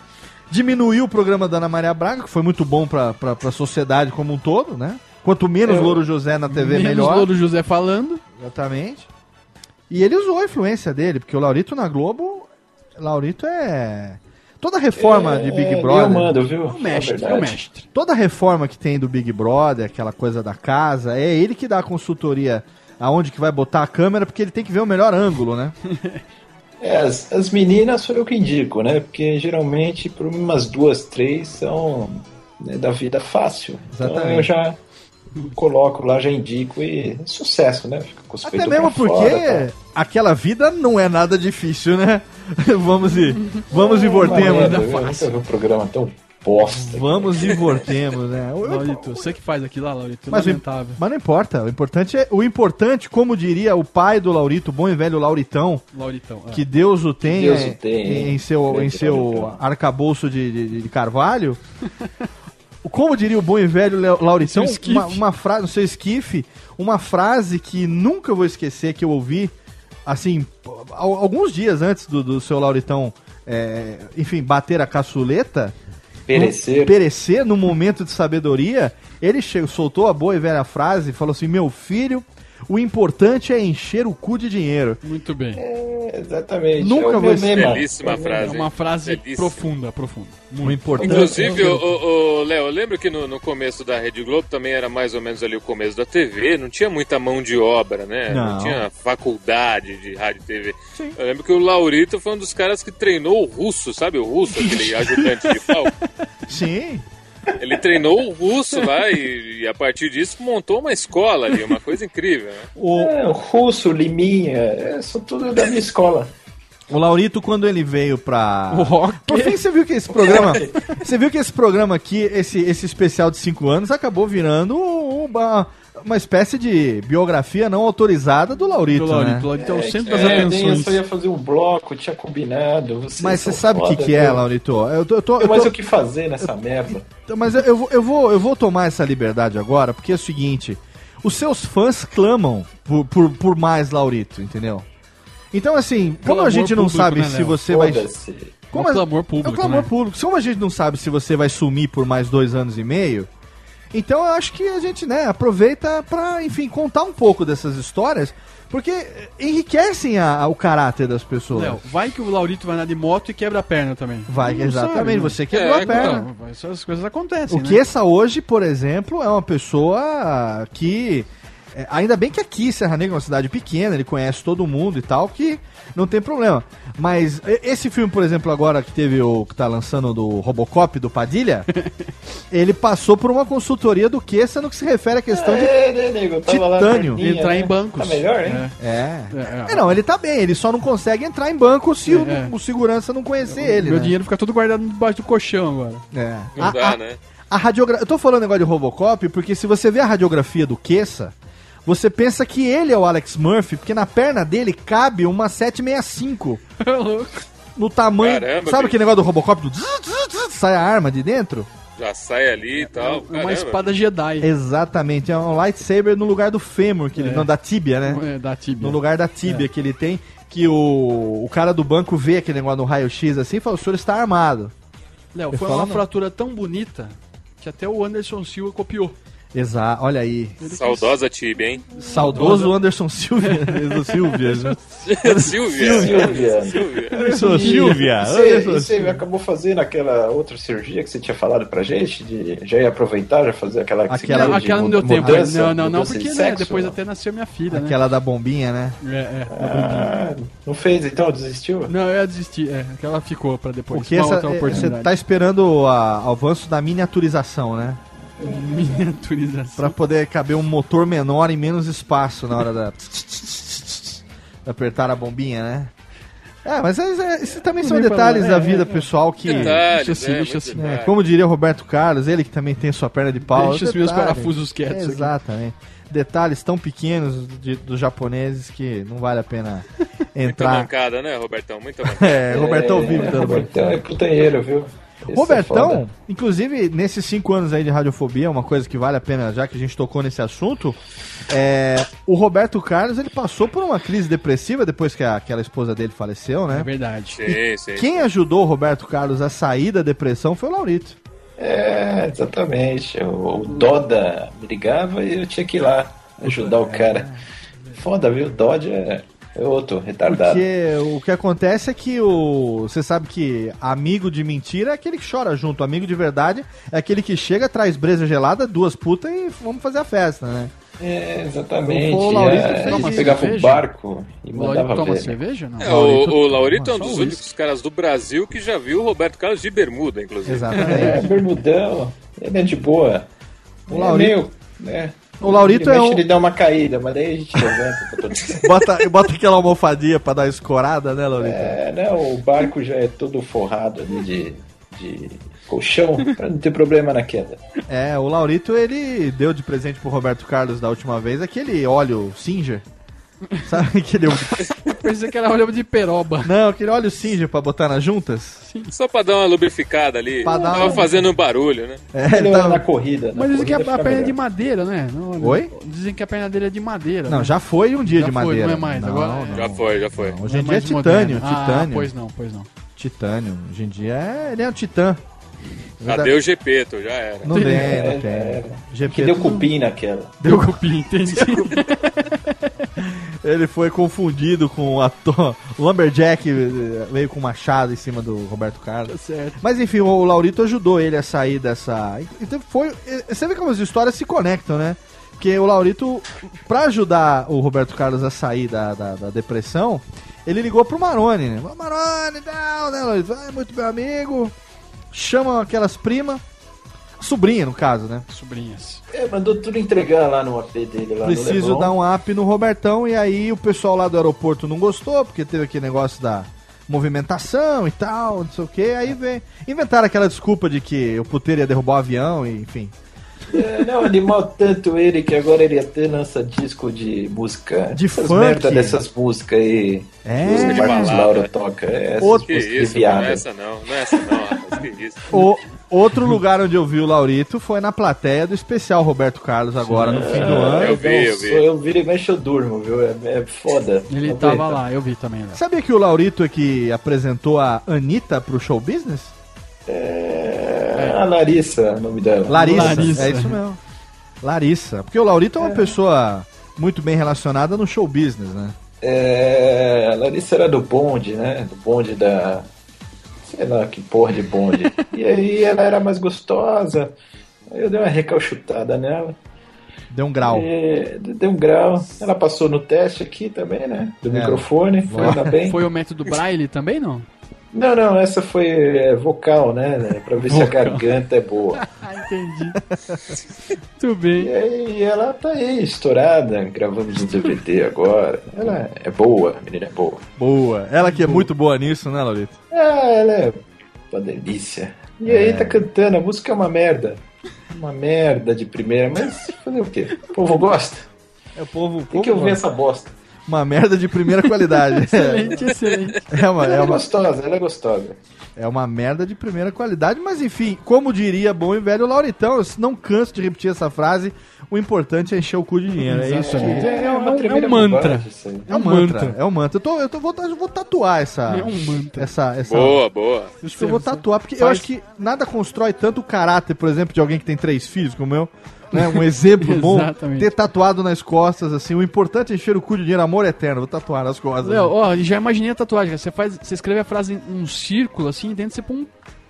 E: Diminuiu o programa da Ana Maria Braga, que foi muito bom pra, pra, pra sociedade como um todo, né? Quanto menos
H: Eu-
E: Louro José na TV,
F: Menos
E: melhor.
F: Louro José falando.
E: Exatamente. E ele usou a influência dele, porque o Laurito na Globo, Laurito é... Toda reforma de Big
H: É,
E: Brother...
H: Eu mando, viu?
F: O mestre,
H: a
F: é o mestre.
E: Toda reforma que tem do Big Brother, aquela coisa da casa, é ele que dá a consultoria aonde que vai botar a câmera, porque ele tem que ver o melhor ângulo, né?
H: É, as, as meninas sou eu que indico, né? Porque geralmente, por umas duas, três, são né, da vida fácil. Então
E: Exatamente.
H: eu já coloco lá, já indico e sucesso, né? Fica com os
E: Até mesmo porque
H: fora, tá?
E: aquela vida não é nada difícil, né? vamos e vamos e voltemos.
H: Merda,
E: né?
H: Eu nunca vi um programa tão bosta.
E: Vamos e voltemos, né?
F: Laurito, você que faz aquilo lá, Laurito.
E: Mas,
F: lamentável.
E: mas não importa, o importante é o importante, como diria o pai do Laurito, o bom e velho Lauritão,
F: Lauritão. é.
E: que Deus o tenha
H: Deus o tenha,
E: em, em seu, em seu arcabouço de, de, de carvalho. Como diria o bom e velho
F: esquife.
E: uma, uma frase, no seu esquife, uma frase que nunca vou esquecer, que eu ouvi, assim, al- alguns dias antes do, do seu Lauritão, é, enfim, bater a caçuleta,
H: Perecer.
E: no, perecer no momento de sabedoria, ele chegou, soltou a boa e velha frase e falou assim: Meu filho, o importante é encher o cu de dinheiro.
F: Muito bem.
H: Exatamente.
E: Nunca
H: é lema.
G: Belíssima
F: É
G: frase.
F: uma frase
G: Belíssima.
F: profunda, profunda.
E: O importante
G: Inclusive, o, o, Léo, eu lembro que no, no começo da Rede Globo também era mais ou menos ali o começo da TV, não tinha muita mão de obra, né? Não,
E: Não.
G: tinha faculdade de rádio e TV. Eu lembro que o Laurito foi um dos caras que treinou o russo, sabe o russo, aquele ajudante de palco?
E: Sim.
G: Ele treinou o russo lá e, e a partir disso montou uma escola ali, uma coisa incrível, né?
E: O,
H: É, o Russo, Liminha, é, são tudo da minha escola.
E: o Laurito, quando ele veio pra.
F: O rock.
E: Por fim, você viu que esse programa. Você viu que esse programa aqui, esse, esse especial de 5 anos, acabou virando uma, uma espécie de biografia não autorizada do Laurito.
F: Do Laurito.
E: né?
F: O Laurito é o centro das
H: É, nem eu
F: atenções.
H: só ia fazer um bloco, tinha combinado. vocês
E: Mas você sabe o que, que é? Laurito? Eu tô, eu tô, eu
H: mais
E: tô-
H: o que fazer nessa merda.
E: Mas eu, eu, vou, eu, vou, eu vou tomar essa liberdade agora, porque é o seguinte: os seus fãs clamam por, por, por mais Laurito, entendeu? Então, assim, como a gente não
F: público,
E: sabe
F: né,
E: se você vai. Como
F: É um
E: a-
F: clamor
E: É
F: público,
E: um clamor
F: né?
E: público. Como a gente não sabe se você vai sumir por mais dois anos e meio, então eu acho que a gente, né, aproveita pra, enfim, contar um pouco dessas histórias, porque enriquecem a- a- o caráter das pessoas.
F: Léo, vai que o Laurito vai andar de moto e quebra a perna também.
E: Vai,
F: Não
E: exatamente,
F: sabe, né?
E: você quebrou
G: É,
E: a perna.
F: Não, essas coisas acontecem,
E: O
F: né?
E: que essa hoje, por exemplo, é uma pessoa que. É, ainda bem que aqui, Serra Negra é uma cidade pequena, ele conhece todo mundo e tal, que não tem problema. Mas esse filme, por exemplo, agora que teve o que tá lançando do Robocop do Padilha, ele passou por uma consultoria do Queça no que se refere à questão de.
H: É, né, nego? Eu tava lá
E: Titânio.
H: pertinho,
F: Entrar em
H: né?
F: bancos.
H: Tá melhor, hein?
F: É.
E: É.
F: É, é.
E: É, não, ele tá bem, ele só não consegue entrar em banco se o,
F: É.
E: o segurança não conhecer ele.
F: Meu
E: né?
F: dinheiro fica todo guardado debaixo do colchão agora.
E: É.
G: Não
E: A-
G: dá,
E: a-
G: né?
E: A radiografia. Eu tô falando negócio de Robocop porque se você vê a radiografia do Queça, você pensa que ele é o Alex Murphy, porque na perna dele cabe uma 765. No tamanho.
G: Caramba,
E: sabe aquele negócio do Robocop do zzz, zzz, zzz, sai a arma de dentro?
G: Já sai ali e tal.
F: É uma
G: caramba.
F: espada Jedi.
E: Exatamente, é um lightsaber no lugar do fêmur, que ele,
F: É.
E: não, da tíbia, né?
F: É, da tíbia.
E: No lugar da tíbia que ele tem, que o, o cara do banco vê aquele negócio no raio-x assim e fala: o senhor está armado.
F: Léo, foi
E: falo
F: uma
E: não.
F: fratura tão bonita que até o Anderson Silva copiou.
E: Exato, olha aí.
G: Saudosa Tibia, hein?
E: Saudoso Anderson Silvia. Anderson Silvia. né?
G: Silvia.
H: Silvia.
G: Silvia.
E: Anderson Silvia.
H: Você, você acabou fazendo aquela outra cirurgia que você tinha falado pra gente? De, já ia aproveitar, já fazer aquela que você
E: Aquela-
H: de
F: aquela não
H: mu-
F: deu tempo.
H: mudança,
F: Não, não, não, porque
H: de
F: né, depois até nasceu minha filha,
E: Aquela da bombinha, né?
F: né? É, é.
H: Ah, não fez, então desistiu?
F: Não, eu ia desistir. É, aquela ficou pra depois.
E: Porque essa,
F: outra
E: é, você
F: oportunidade.
E: tá esperando o avanço da miniaturização, né?
F: Miniaturização.
E: Pra poder caber um motor menor em menos espaço na hora da. apertar a bombinha, né? É, mas é- é- esses também são detalhes
F: falar,
E: da
F: é,
E: vida
F: é,
E: pessoal que.
G: Detalhes,
F: Deixa assim,
G: é,
F: deixa
G: muito
F: assim.
G: detalhe.
E: como diria Roberto Carlos, ele que também tem sua perna de pau.
F: Deixa os meus parafusos quietos aqui.
E: Exatamente. Detalhes tão pequenos de- dos japoneses que não vale a pena
G: Muita
E: entrar.
G: mancada, né, Robertão? Muita mancada.
E: É, Robertão vive dando
H: Robertão é putanheiro, viu? Esse é
E: Robertão,
H: foda.
E: inclusive, nesses cinco anos aí de radiofobia, uma coisa que vale a pena, já que a gente tocou nesse assunto, é, o Roberto Carlos, ele passou por uma crise depressiva depois que a- aquela esposa dele faleceu,
F: É
E: né?
F: verdade.
G: Sim, sim.
E: Quem ajudou o Roberto Carlos a sair da depressão foi o Laurito.
H: É, exatamente. O, o Doda me ligava e eu tinha que ir lá ajudar o cara. Foda, viu? O Dodge é, é outro, retardado.
E: Porque o que acontece é que o. Você sabe que amigo de mentira é aquele que chora junto. Amigo de verdade é aquele que chega, traz breza gelada, duas putas e vamos fazer a festa, né?
H: É, exatamente.
E: O Laurito
H: é,
E: fez isso.
H: pegava o barco e
F: O Laurito
H: mandava
F: toma
H: ver.
F: cerveja? Não.
G: É, o, o Laurito é um dos
E: uísque.
G: únicos caras do Brasil que já viu o Roberto Carlos de bermuda, inclusive.
E: Exatamente.
H: É, bermudão. Ele é de boa.
E: O
H: É
E: Laurito-
H: meio, né?
E: O Laurito
H: Ele
E: é um-
H: Ele dá uma caída, mas daí a gente levanta. tá tudo certo.
E: Bota, bota aquela almofadinha pra dar escorada, né, Laurito?
H: É, não, o barco já é todo forrado ali de, de colchão, pra não ter problema na queda.
E: É, o Laurito, ele deu de presente pro Roberto Carlos da última vez aquele óleo Singer. Sabe aquele.
F: Pensei que era olho de peroba.
E: Não, aquele óleo Singer pra botar nas juntas?
G: Só pra dar uma lubrificada ali.
E: Pra dar
G: Tava
E: um-
G: fazendo um barulho, né?
E: É,
H: Ele anda
E: tá-
H: na corrida. na
F: Mas dizem que a,
H: corrida
F: a perna é de madeira, né? Não,
E: Oi?
F: Dizem que a perna dele é de madeira.
E: Não,
F: né?
E: já foi um dia
F: Já
E: de
F: foi,
E: madeira.
F: não é mais, agora é-
G: Já foi, já foi.
E: Hoje em
F: Não
E: dia é titânio,
F: moderno. Ah,
E: titânio.
F: pois não, pois não.
E: Titânio. Hoje em dia é, ele é um titã.
G: Cadê o Gepeto? Já era.
E: Não tem,
H: É,
E: não tem.
H: é.
E: GP
H: Que deu cupim naquela.
F: Deu cupim, entendi.
E: Ele foi confundido com o ator. Lumberjack veio com um machado em cima do Roberto Carlos.
F: certo.
E: Mas enfim, o Laurito ajudou ele a sair dessa. Então foi. eh, Você vê como as histórias se conectam, né? Porque o Laurito, pra ajudar o Roberto Carlos a sair da, da, da depressão, ele ligou pro Maroni, né? Ô, Maroni, não, né, Laurito? É muito meu amigo. Chama aquelas primas. Sobrinha, no caso, né?
F: Sobrinhas.
H: É, mandou tudo entregar lá no AP dele. Lá no
E: Preciso dar um up no Robertão. E aí o pessoal lá do aeroporto não gostou, porque teve aquele negócio da movimentação e tal, não sei o que. Aí vem. Inventaram aquela desculpa de que o puteiro ia derrubar o avião, e, enfim.
H: É, não, animou tanto ele que agora ele até lança disco de música.
E: De
H: essas
E: funk.
H: merda dessas músicas aí.
E: É.
H: Música de Marcos
G: balada.
H: Lauro toca. É, essas
E: Outro-
G: Que
H: músicas
G: isso, não é essa não, não é essa não, rapaz, que isso.
E: O, outro lugar onde eu vi o Laurito foi na plateia do especial Roberto Carlos, agora no fim do ano.
G: Eu vi, eu vi.
H: eu viro e mexo eu durmo, viu? É, é foda.
F: Ele tava lá, eu vi também. Né?
E: Sabia que o Laurito é que apresentou a Anitta pro show business?
H: É, a Larissa, o nome dela.
E: Larissa,
F: Larissa.
E: é isso mesmo. Larissa. Porque o Laurito é uma pessoa muito bem relacionada no show business, né?
H: É, a Larissa era do bonde, né? Do bonde da. Sei lá que porra de bonde. e aí ela era mais gostosa. Aí eu dei uma recalchutada nela.
E: Deu um grau.
H: E, deu um grau. Ela passou no teste aqui também, né? Do
E: É.
H: microfone. Foi ainda bem.
F: Foi o método Braille também, não?
H: Não, não, essa foi é, vocal, né? Pra ver se a
F: Vocal.
H: garganta é boa.
F: Ah, entendi. Muito bem.
H: E aí ela tá aí, estourada, gravamos um DVD agora. Ela é boa, a menina é boa.
E: Boa. Ela que é muito boa nisso, né, Laurito?
H: Ah, ela é uma delícia. E aí tá cantando, a música é uma merda. Uma merda de primeira, mas fazer o quê? O povo gosta.
E: É o povo. o
H: Tem
E: povo
H: que ouvir
E: gosta.
H: essa bosta.
E: Uma merda de primeira qualidade.
F: Excelente, excelente.
E: É uma,
H: Ela
E: é,
H: é
E: uma,
H: gostosa, ela é gostosa.
E: é uma merda de primeira qualidade, mas enfim, como diria bom e velho Lauritão, eu não canso de repetir essa frase, o importante é encher o cu de dinheiro. É isso,
F: Exatamente.
E: amigo.
F: É, é um-
H: uma
F: é um mantra.
H: aí.
E: É um mantra, é um mantra. Eu, tô, eu tô, vou, eu vou tatuar essa.
F: É um mantra.
E: Essa, essa,
G: Boa, boa.
E: Isso eu vou tatuar, porque eu
F: Faz-
E: acho que nada constrói tanto o caráter, por exemplo, de alguém que tem três filhos como eu. Né? Um exemplo bom. Ter tatuado nas costas, assim. O importante é encher o cu de dinheiro, amor eterno. Vou tatuar nas costas.
F: Léo, ó, já imaginei a tatuagem. cara. Você, faz, você escreve a frase em um círculo, assim, e dentro você põe um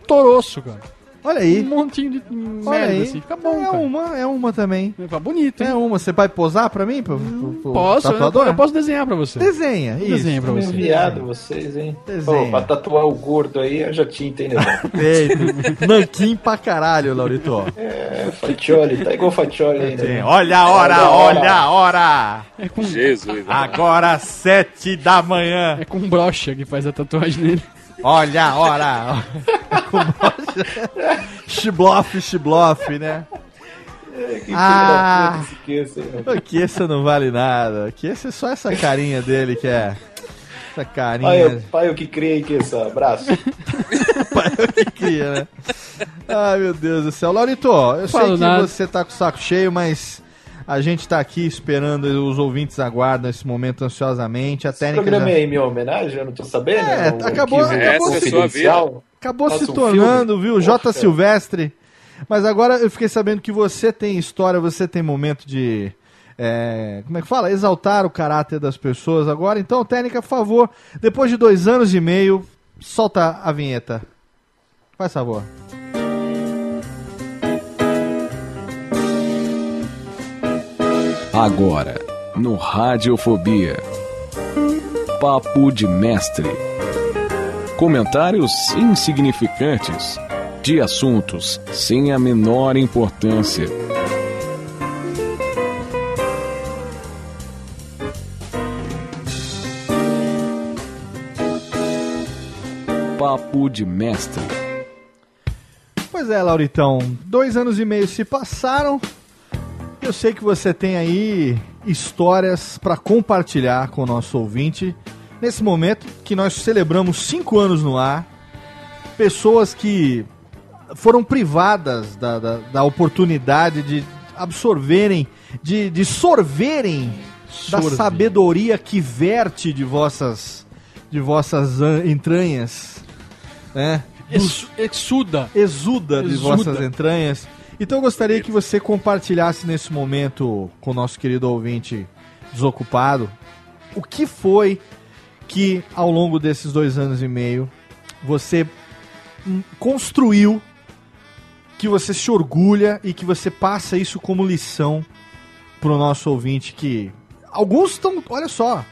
F: toroço, cara.
E: Olha
F: Um
E: aí.
F: montinho de
E: Olha
F: merda,
E: aí.
F: assim. Fica bom,
E: é
F: cara.
E: uma, é uma também.
F: Fica bonito, hein?
E: É uma. Você vai posar pra mim? Pro, pro- pro
F: Posso, eu,
E: tatuador?
F: eu posso desenhar pra você.
E: Desenha, isso.
F: Desenha pra você.
H: viado vocês, hein?
E: Desenha.
H: Pô, pra tatuar o gordo aí, eu já tinha entendido.
E: Perfeito. Nanquim pra caralho, Laurito.
H: É, Fatioli, tá igual Fatioli ainda.
E: Sim. Olha a hora, olha a hora.
F: É com,
G: Jesus.
E: Agora sete da manhã.
F: é com brocha que faz a tatuagem nele.
E: Olha a hora. Xiblof, xiblof, né?
H: É, que
E: Ah.
H: filho da puta esse que esse
E: O que esse não vale nada. Que esse é só essa carinha dele que é. Essa carinha.
H: Pai, eu, pai, eu que criei que esse abraço.
E: pai eu que cria, né? Ai, meu Deus do céu. Laurito, eu sei
F: Falo
E: que
F: nada.
E: você tá com o saco cheio, mas a gente tá aqui esperando, os ouvintes aguardam esse momento ansiosamente. A
H: Esse
E: técnica
H: programa
E: já
H: é em minha homenagem, eu não tô sabendo.
E: É,
H: o
E: acabou- acabou
G: é
E: acabou
H: Faça
E: se
H: um
E: tornando,
H: filme.
E: viu? J.
H: Poxa.
E: Silvestre. Mas agora eu fiquei sabendo que você tem história, você tem momento de. é, como é que fala? Exaltar o caráter das pessoas agora. Então, técnica, por favor, depois de dois anos e meio, solta a vinheta. Faz favor.
J: Agora, no Radiofobia. Papo de Mestre. Comentários insignificantes de assuntos sem a menor importância. Papo de Mestre.
E: Pois é, Lauritão, dois anos e meio se passaram. Eu sei que você tem aí histórias para compartilhar com o nosso ouvinte. Nesse momento que nós celebramos cinco anos no ar, pessoas que foram privadas da, da, da oportunidade de absorverem, de, de sorverem da sabedoria que verte de vossas, de vossas an- entranhas, né?
F: Ex- Exuda.
E: exuda de
F: Exuda.
E: vossas entranhas. Então eu gostaria que você compartilhasse nesse momento com o nosso querido ouvinte desocupado o que foi que ao longo desses dois anos e meio você hum, construiu, que você se orgulha e que você passa isso como lição pro nosso ouvinte que alguns estão, olha só,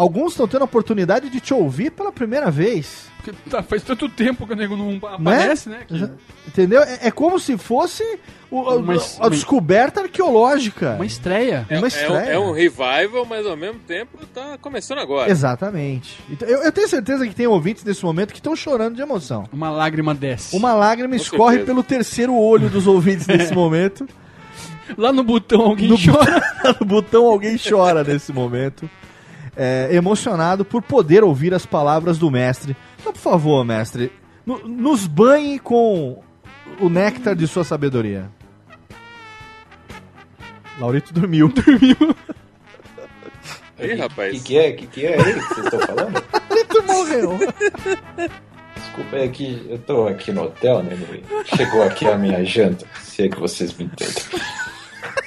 E: alguns estão tendo a oportunidade de te ouvir pela primeira vez.
F: Porque tá, faz tanto tempo que o nego não aparece, né? que-
E: Exa- Entendeu? É, é como se fosse o- a,
F: Uma
E: a- a descoberta arqueológica.
F: Uma estreia.
G: É,
E: Uma
G: é um,
E: estreia.
G: é um revival, mas ao mesmo tempo tá começando agora.
E: Exatamente. Então, eu, eu tenho certeza que tem ouvintes nesse momento que estão chorando de emoção.
F: Uma lágrima desce.
E: Uma lágrima
G: Com
E: escorre
G: certeza.
E: pelo terceiro olho dos ouvintes nesse momento.
F: Lá no botão alguém
E: No
F: chora.
E: no botão alguém chora nesse momento. É, emocionado por poder ouvir as palavras do mestre. Então, por favor, mestre, no- nos banhe com o néctar de sua sabedoria. Laurito dormiu. Dormiu.
G: Ih, rapaz.
H: O que, que é? O que, que é aí que vocês estão falando?
E: Laurito morreu.
H: Desculpa, é que eu tô aqui no hotel, né? e Chegou aqui a minha janta, se é que vocês me entendem.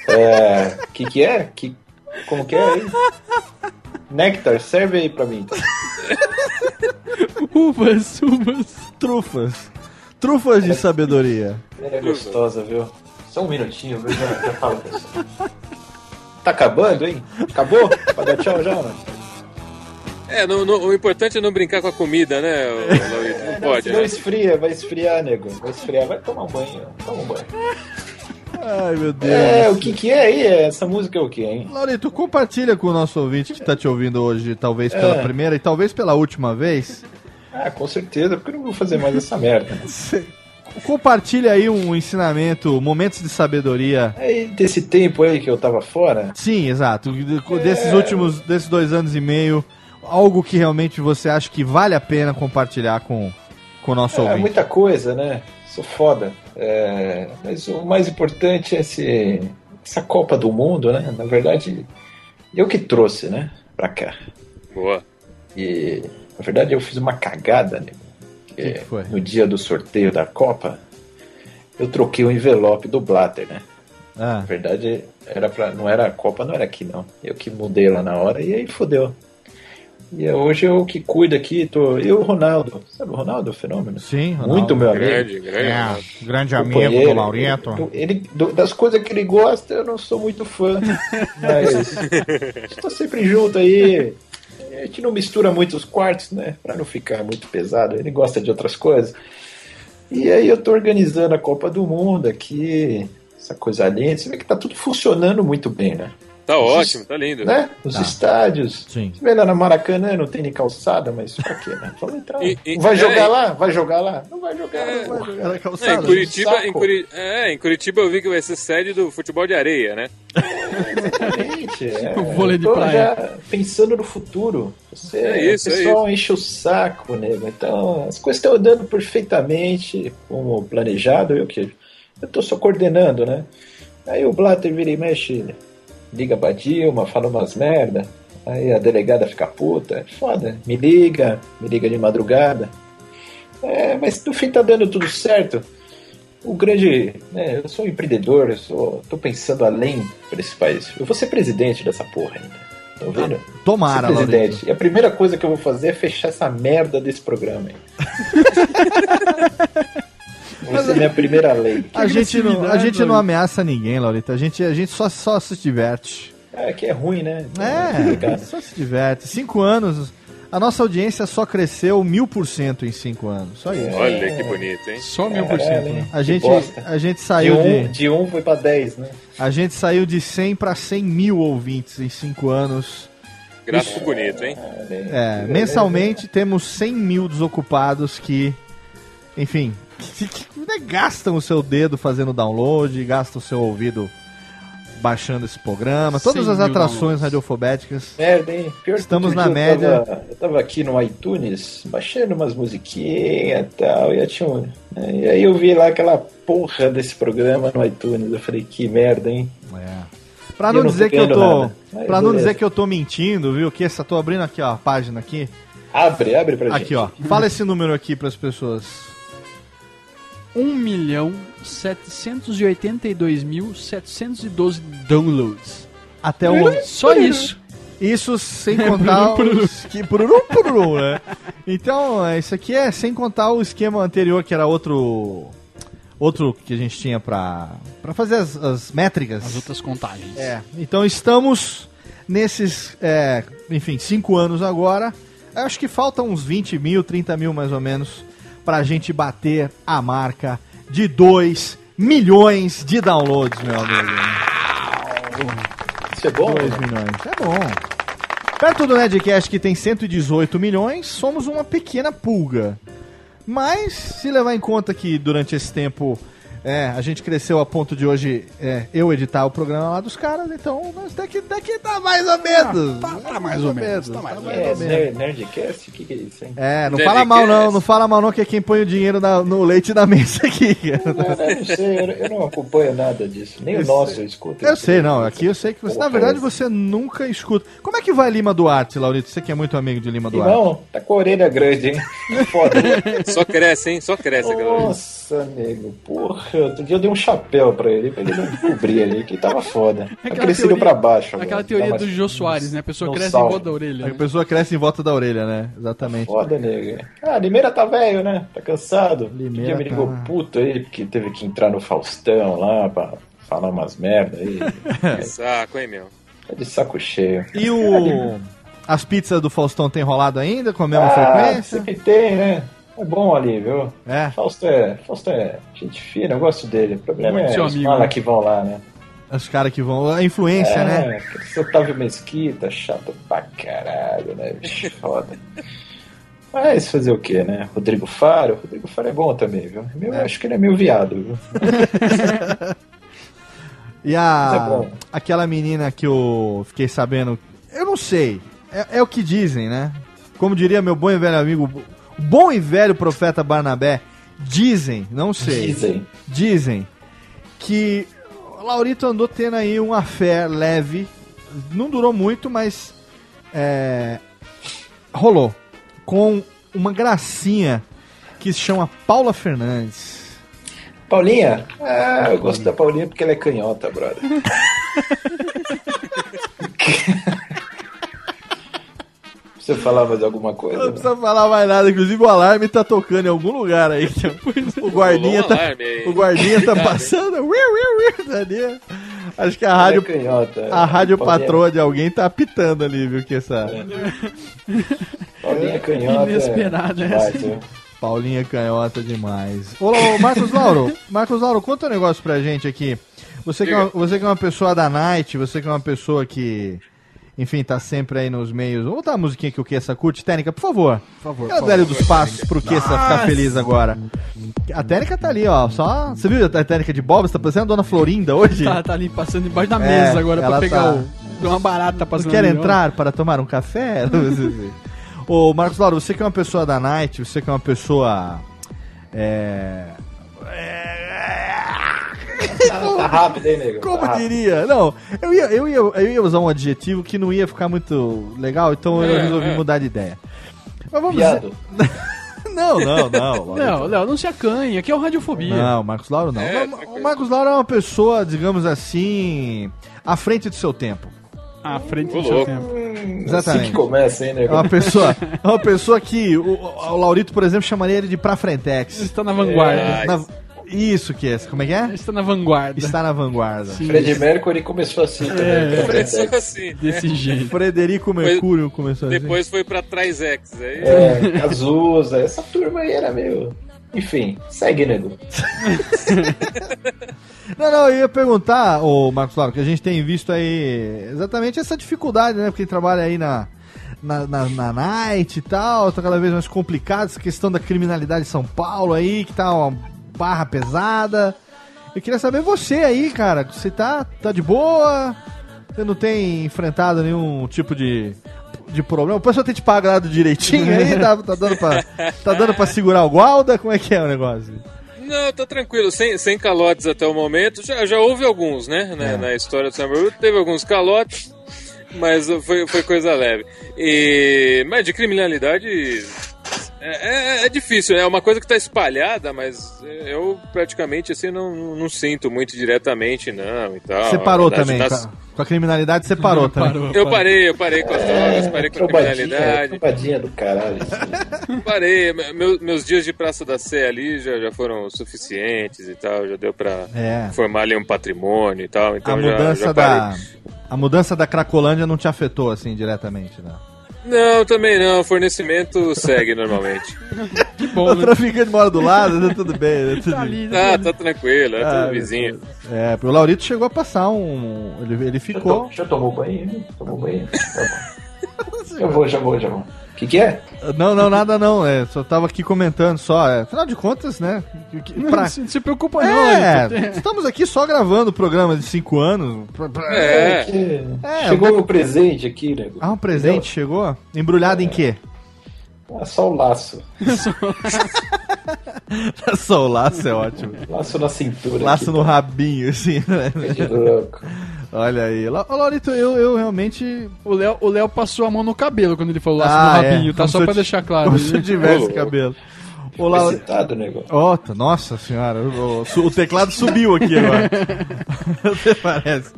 H: É. O que, que é? Que, como que é aí? Néctar, serve aí pra mim.
F: Uvas, uvas.
E: Trufas. Trufas de sabedoria.
H: Ela é gostosa, viu? Só um minutinho, viu? Já, já falo com você. Tá acabando, hein? Acabou? Pra dar tchau já, né?
G: É, no- no- o importante é não brincar com a comida, né, ô, Laurito? Não pode,
H: Senão
G: né?
H: esfria, vai esfriar, nego. Vai esfriar, vai tomar um banho. Toma um banho.
E: Ai, meu Deus.
H: É, o que que é aí? Essa música é o que, hein?
E: Laurito, compartilha com o nosso ouvinte que tá te ouvindo hoje, talvez pela
H: É.
E: primeira e talvez pela última vez.
H: Ah, com certeza, porque eu não vou fazer mais essa merda. né?
E: Compartilha aí um ensinamento, momentos de sabedoria.
H: Aí, desse tempo aí que eu tava fora,
E: Sim, exato.
H: É.
E: Desses últimos, desses dois anos e meio, algo que realmente você acha que vale a pena compartilhar com, com o nosso
H: é
E: ouvinte.
H: muita coisa, né? Sou foda. É, mas o mais importante é esse, essa Copa do Mundo, né? Na verdade, eu que trouxe, né? Pra cá.
G: Boa.
H: E, na verdade, eu fiz uma cagada, né?
E: Que que foi?
H: No dia do sorteio da Copa, eu troquei o envelope do Blatter, né? Na
E: Ah,
H: verdade, era pra, não era a Copa, não era aqui, não. Eu que mudei lá na hora e aí fodeu. E é hoje eu que cuido aqui, tô. Eu, o Ronaldo. Sabe o Ronaldo, o fenômeno?
E: sim, Ronaldo.
H: Muito meu amigo.
G: Grande, grande.
K: É, grande amigo do Laurento.
H: Ele, do- das coisas que ele gosta, eu não sou muito fã. Mas estou sempre junto aí. A gente não mistura muito os quartos, né? Pra não ficar muito pesado. Ele gosta de outras coisas. E aí eu tô organizando a Copa do Mundo aqui. Essa coisa linda. Você vê que tá tudo funcionando muito bem, né?
G: Tá ótimo, tá lindo.
H: né? Os
E: Tá.
H: estádios.
E: Sim.
H: Você vê lá na Maracanã, não tem nem calçada, mas pra quê, né? Vamos entrar.
G: E- e-
H: vai
G: é,
H: jogar
G: e-
H: lá? Vai jogar lá? Não vai jogar,
G: É.
H: não vai jogar.
E: Ela é
G: É,
E: calçada.
G: em, Curitiba, em, Curi- é, em Curitiba eu vi que vai ser sede do futebol de areia, né?
H: Exatamente. É,
F: O vôlei de praia.
H: já pensando no futuro. Você,
G: É isso,
H: o
G: é
H: pessoal enche o saco, nego. Então, as coisas estão andando perfeitamente como planejado. Eu que eu tô só coordenando, né? Aí o Blatter vira e mexe, liga pra Dilma, fala umas merda. Aí a delegada fica puta. É foda. Me liga, me liga de madrugada. É, mas no fim tá dando tudo certo. O grande. Né, eu sou um empreendedor, eu sou, tô pensando além para esse país. Eu vou ser presidente dessa porra ainda. Tá vendo?
E: Tomara,
H: ser presidente.
E: Laurito.
H: E a primeira coisa que eu vou fazer é fechar essa merda desse programa aí. Vai ser minha primeira lei.
E: A gente, não, a gente não ameaça ninguém, Laurito. A gente, a gente só, só se diverte.
H: É que é ruim, né?
E: É,
H: complicado.
E: só se diverte. Cinco anos. A nossa audiência só cresceu mil por cento em cinco anos. Só isso.
G: Olha que bonito, hein?
F: Só mil por cento, né?
E: A
H: Que
E: gente, a gente
H: De
E: saiu
H: um,
E: de,
H: de um foi pra 10, né?
E: a gente saiu de 100 para 100 mil ouvintes em cinco anos.
G: Gráfico bonito, hein?
E: É, mensalmente temos 100 mil desocupados que, enfim, que, que- que gastam o seu dedo fazendo download, gastam o seu ouvido baixando esse programa, todas
F: 100
E: as atrações
F: downloads.
E: radiofobéticas.
H: Merda, hein? Pior que
E: Estamos na
H: dia eu
E: média.
H: tava- Eu tava, aqui no iTunes, baixando umas musiquinhas e tal, e, eu tinha um- né, e aí eu vi lá aquela porra desse programa no iTunes. Eu falei, que merda, hein?
E: Pra
H: Eu
E: não
H: não
E: dizer que eu tô,
H: nada. Mas
E: para não
H: beleza.
E: dizer que eu tô mentindo, viu? Que essa tô abrindo aqui, ó, a página aqui.
H: Abre, abre pra gente.
E: Aqui, ó. Fala esse número aqui pras pessoas.
F: 1 milhão 782.712 downloads.
E: Até o
F: Só isso.
E: Isso sem contar os que pururum, pururum, né? Então, é, isso aqui é sem contar o esquema anterior, que era outro outro que a gente tinha pra, pra fazer as, as métricas.
F: As outras contagens.
E: É, então estamos nesses, é, enfim, cinco anos agora. Eu acho que faltam uns 20 mil, 30 mil mais ou menos, pra gente bater a marca de 2 milhões de downloads, meu amigo.
H: Isso é bom?
E: 2
H: né?
E: milhões, é bom. Perto do Nedcast que tem 118 milhões, somos uma pequena pulga. Mas, se levar em conta que durante esse tempo é, a gente cresceu a ponto de hoje é, eu editar o programa lá dos caras, então nós daqui, daqui tá mais ou menos.
F: tá- tá mais ou menos, tá mais ou
H: É, Nerd- Nerdcast? O que, que é isso, hein?
E: É, não
G: Nerdcast.
E: fala mal não, não fala mal não, que é quem põe o dinheiro na- no leite da mesa aqui.
H: Não, eu não sei, eu, eu não acompanho nada disso. Nem o
E: Eu
H: nosso
E: sei.
H: eu escuto.
E: Eu sei, não, aqui eu sei que você, na verdade,
H: é.
E: você nunca escuta. Como é que vai Lima Duarte, Laurito? Você que é muito amigo de Lima Duarte.
H: Irmão, tá com a orelha grande, hein? Foda.
G: Só cresce, hein? Só cresce vez.
H: Nossa, nego, porra. Outro dia eu dei um chapéu pra ele, pra ele não cobrir ali, que tava foda. Tá
F: Aquela
H: crescido
F: teoria-
H: pra baixo. agora.
F: Aquela teoria do Jô Soares, né? A pessoa cresce em volta da orelha.
E: A
F: né?
E: pessoa cresce em volta da orelha, né? Exatamente.
H: Foda, nego. Ah, Limeira tá velho, né? Tá cansado.
E: Limeira
H: Limeira me ligou
E: tá-
H: puto aí, porque teve que entrar no Faustão lá pra falar umas merda aí.
G: Que saco, hein, meu?
H: Tá de saco cheio.
E: E o. As pizzas do Faustão tem rolado ainda com a mesma
H: ah,
E: frequência?
H: sempre tem, né? É bom ali, viu?
E: É.
H: Fausto é, Fausto é gente fina, eu gosto dele. O problema
F: Muito
H: é os mala
F: né?
H: que vão lá, né?
E: Os caras que vão. A influência,
H: é,
E: né?
H: Esse Otávio Mesquita, chato pra caralho, né? Bicho, foda. Mas fazer o que, né? Rodrigo Faro. Rodrigo Faro é bom também, viu? Meu, Eu acho que ele é meio viado, viu?
E: E
H: é
E: a.
H: bom.
E: Aquela menina que eu fiquei sabendo. Eu não sei. É, é o que dizem, né? Como diria meu bom e velho amigo, bom e velho profeta Barnabé, dizem, não sei.
H: Dizem.
E: Dizem que o Laurito andou tendo aí um affair leve. Não durou muito, mas. É, rolou. Com uma gracinha que se chama Paula Fernandes.
H: Paulinha? Ah, eu gosto da Paulinha porque ela é canhota, brother. Você falar mais alguma coisa?
E: Não
H: né?
E: precisa falar mais nada, inclusive o alarme tá tocando em algum lugar aí. O guardinha
G: Rolou um
E: tá, o guardinha tá passando. Uiu, uiu, uiu, ali. Acho que a rádio,
H: é canhota.
E: a rádio
H: Paulinha-
E: patroa de alguém tá apitando ali, viu? Que essa
H: Paulinha canhota.
F: Inesperada
H: é
F: essa.
H: demais, viu?
E: Paulinha é canhota demais. Ô, ô, Marcos Lauro, Marcos Lauro, conta um negócio pra gente aqui. Você que, é uma, você que é uma pessoa da night, você que é uma pessoa que, enfim, tá sempre aí nos meios. Vamos botar a musiquinha que o Kessa curte. Técnica, por favor.
F: Por favor.
E: É o velho dos passos pro Kessa ficar feliz agora. A técnica tá ali, ó. Só. Você viu a técnica de Bob? Você tá parecendo a dona Florinda hoje?
F: Tá, tá ali passando embaixo da
E: É,
F: mesa agora pra pegar
E: tá-
F: o. Uma barata passando
E: quer entrar para tomar um café? Ô, Marcos Lauro, você que é uma pessoa da night, você que é uma pessoa. É.
H: Tá, tá rápido, hein, nego?
E: Como
H: Tá
E: diria? Não, eu ia, eu, ia, eu ia usar um adjetivo que não ia ficar muito legal, então eu
G: É,
E: resolvi
G: é.
E: mudar de ideia. Mas vamos
H: Viado.
E: dizer- Não, não, não.
F: Léo, Léo, não se acanhe, aqui é o Radiofobia.
E: Não, Marcos Lauro não.
G: É,
E: Não, o Marcos Lauro é uma pessoa, digamos assim, à frente do seu tempo.
F: À frente do seu tempo.
E: Exatamente.
H: Assim que começa, hein,
E: É
H: nego?
E: uma pessoa, é uma pessoa que o, o Laurito, por exemplo, chamaria ele de pra frentex.
F: Está na vanguarda.
G: É.
E: Na- isso que é, como é que é?
F: Está na vanguarda.
E: Está na vanguarda.
F: Sim,
H: Fred Mercury começou assim também.
F: É.
H: a
G: Começou assim.
F: desse jeito.
E: Frederico Mercúrio começou assim.
G: Depois foi pra Trizex. Aí...
H: É, Cazuza, essa turma aí era meio. Enfim, segue, nego.
E: Não, não, eu ia perguntar, ô Marcos Lauro, que a gente tem visto aí exatamente essa dificuldade, né? Porque quem trabalha aí na, na, na, na night e tal, tá cada vez mais complicado, essa questão da criminalidade em São Paulo aí, que tá uma barra pesada. Eu queria saber você aí, cara, você tá, tá de boa? Você não tem enfrentado nenhum tipo de, de problema? O pessoal tem te pagado direitinho aí? Tá, tá, dando pra, tá dando pra segurar o guarda? Como é que é o negócio?
G: Não, tá tranquilo, sem, sem calotes até o momento. Já, já houve alguns, né? Na,
E: É.
G: na história do Samba teve alguns calotes, mas foi, foi coisa leve. E, mas de criminalidade É, é- é difícil, né? É uma coisa que tá espalhada, mas eu praticamente assim não, não sinto muito diretamente, não. E tal.
E: Você parou
G: verdade,
E: também.
G: nas-
E: Com, a, criminalidade, você parou também.
G: Eu parei, eu parei com as drogas, parei com a criminalidade.
H: trombadinha do caralho.
G: Parei, me- meu- meus dias de Praça da Sé ali já, já foram suficientes e tal, já deu pra
E: É.
G: formar ali um patrimônio e tal, então
E: a
G: já,
E: mudança
G: já
E: da.
G: parei.
E: A mudança da Cracolândia não te afetou assim diretamente, né?
G: Não, também não, o fornecimento segue normalmente.
F: Que
E: o
F: bom, né?
E: traficante mora do lado, tá tudo bem. Né? Tudo
F: Tá ali,
G: Tá, tá tranquilo, é
E: Ah,
G: tudo vizinho.
E: É, o Laurito chegou a passar um. Ele, ele
H: Já,
E: ficou.
H: to, já tomou banho? Tomou banho? Tá bom. Já vou, já vou, já vou. O que, que é?
E: Não, não, nada não. É, só tava aqui comentando só. É, afinal de contas, né? que- que-
F: Não,
E: pra-
F: se, se preocupa não,
E: É,
F: Laurito.
E: estamos aqui só gravando programa de 5 anos. pra- pra-
G: É,
H: Que-
E: É,
H: Chegou
E: eu-
H: o presente aqui, né?
E: Ah, um presente chegou? Embrulhado em quê?
H: Ah, só o laço.
E: Só o laço é ótimo.
H: Laço na cintura.
E: Laço
H: aqui,
E: no rabinho, assim, né?
H: tá de louco.
E: Olha aí. Laurito, eu, eu realmente.
F: O Léo, o Léo passou a mão no cabelo quando ele falou laço
E: Ah,
F: no
E: é.
F: rabinho, tá?
E: Como
F: Só pra deixar claro.
E: Como se eu tivesse cabelo. Ô, Laurito.
H: Excitado o negócio.
E: Tá- nossa senhora, o, o- o teclado subiu aqui agora. Até parece.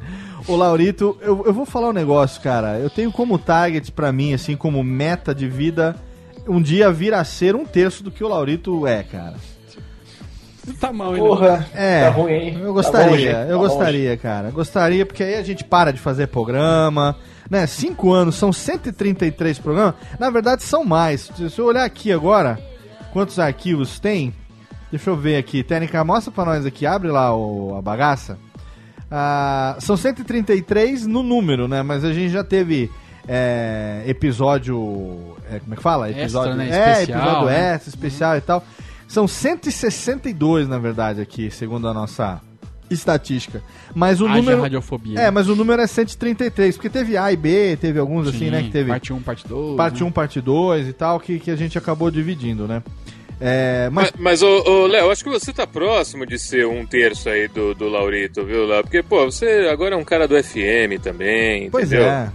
E: Ô Laurito, eu, eu vou falar um negócio, cara. Eu tenho como target pra mim, assim, como meta de vida, um dia vir a ser um terço do que o Laurito é, cara.
F: Tá mal ainda.
H: Porra,
E: É,
H: tá ruim, hein?
E: Eu
H: Tá
E: gostaria,
H: longe,
E: eu
H: tá
E: gostaria, cara. Gostaria, porque aí a gente para de fazer programa, né? Cinco anos, são 133 programas. Na verdade, são mais. Se eu olhar aqui agora, quantos arquivos tem? Deixa eu ver aqui. Técnica, mostra pra nós aqui. Abre lá o, a bagaça. Ah, são 133 no número, né? Mas a gente já teve é, episódio. é, como é que fala?
F: Extra,
E: Episódio,
F: né?
E: É,
F: Especial,
E: episódio
F: né?
E: extra, especial e tal. São 162, na verdade, aqui, segundo a nossa estatística. Mas o
F: Haja
E: número.
F: radiofobia.
E: É, mas o número é 133, porque teve A e B, teve alguns assim,
F: Sim,
E: né? Que teve
F: Parte 1, parte 2.
E: parte
F: né?
E: 1, parte 2 e tal, que, que a gente acabou dividindo, né? É, mas
G: Mas, mas ô, ô, Léo, acho que você tá próximo de ser um terço aí do, do Laurito, viu, Léo? Porque, pô, você agora é um cara do FM também,
E: pois
G: entendeu?
E: é.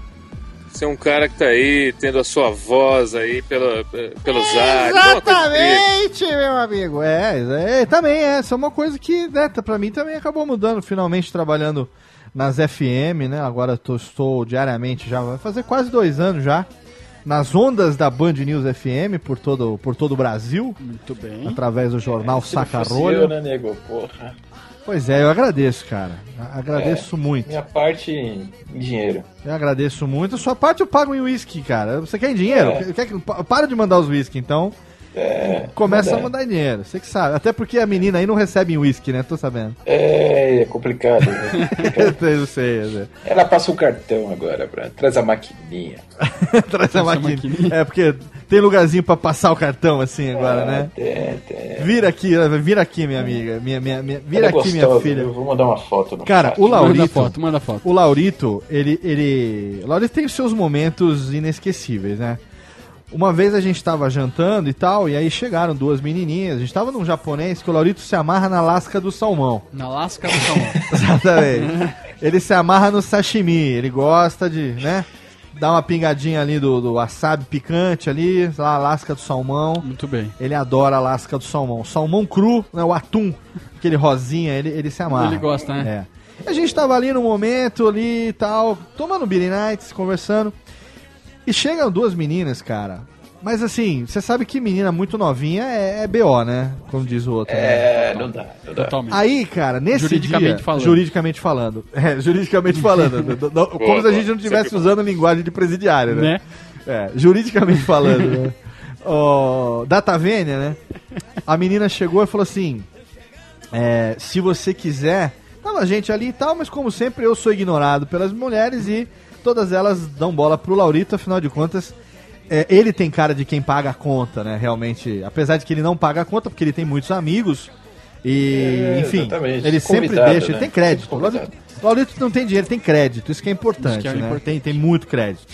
G: Você é um cara que tá aí tendo a sua voz aí pela, pelos ares.
E: Exatamente, meu amigo. É, é, também é. Isso é uma coisa que, né, tá- pra mim também acabou mudando. Finalmente trabalhando nas FM, né? Agora tô, estou diariamente já, vai fazer quase dois anos já. Nas ondas da Band News FM por todo, por todo o Brasil,
F: Muito bem.
E: através do jornal
H: não fosse
E: Sacarolho.
H: né, nego? Porra.
E: Pois é, eu agradeço, cara. Agradeço muito.
H: Minha parte em dinheiro.
E: Eu agradeço muito. A sua parte eu pago em uísque, cara. Você quer em dinheiro?
H: É.
E: Quer que, pa- para de mandar os uísque, então.
H: É,
E: Começa a
H: manda.
E: mandar em dinheiro. Você que sabe. Até porque a menina aí não recebe em uísque, né? Tô sabendo.
H: É, é complicado. Né?
E: eu sei, eu sei.
H: Ela passa o cartão agora, pra... traz a maquininha.
E: Traz a maquininha. É, porque tem lugarzinho pra passar o cartão assim agora, né?
H: É, é.
E: Vira aqui, vira aqui, minha amiga. Minha, minha, minha- vira
H: Ela é
E: aqui, minha
H: gostosa,
E: filha.
H: Eu vou mandar uma foto. No
E: Cara,
H: chat.
E: o Laurito.
F: Manda foto, manda foto.
E: O Laurito, ele, ele. O Laurito tem os seus momentos inesquecíveis, né? Uma vez a gente tava jantando e tal, e aí chegaram duas menininhas. A gente tava num japonês que o Laurito se amarra na lasca do salmão.
F: Na lasca do salmão.
E: Exatamente. ele se amarra no sashimi. Ele gosta de, né? Dar uma pingadinha ali do, do wasabi picante ali, lá, a lasca do salmão.
F: Muito bem.
E: Ele adora a lasca do salmão. Salmão cru, né, o atum, aquele rosinha, ele, ele se amarra.
F: Ele gosta, né?
E: É. A gente tava ali no momento ali e tal, tomando Billy Nights, conversando. E chegam duas meninas, cara. Mas assim, você sabe que menina muito novinha é, é BO, né? Como diz o outro. né?
H: É, não dá, não dá.
F: Totalmente.
E: Aí, cara, nesse
F: Juridicamente
E: dia,
F: falando.
E: juridicamente falando, é, juridicamente falando, do- do- do- como se a gente não estivesse usando linguagem de presidiário, né?
F: Né?
E: É, juridicamente falando, né? Ó, Data Vênia, né? A menina chegou e falou assim: é, se você quiser, tava a gente ali e tal, mas como sempre eu sou ignorado pelas mulheres e todas elas dão bola pro Laurito, afinal de contas. É, ele tem cara de quem paga a conta, né? Realmente, apesar de que ele não paga a conta, porque ele tem muitos amigos. E,
H: É,
E: enfim,
H: exatamente.
E: ele sempre deixa, ele
H: né?
E: tem crédito. O Laurito, não tem dinheiro, tem crédito, isso que é importante,
F: Isso que é
E: né?
F: importante.
E: Tem, tem muito crédito.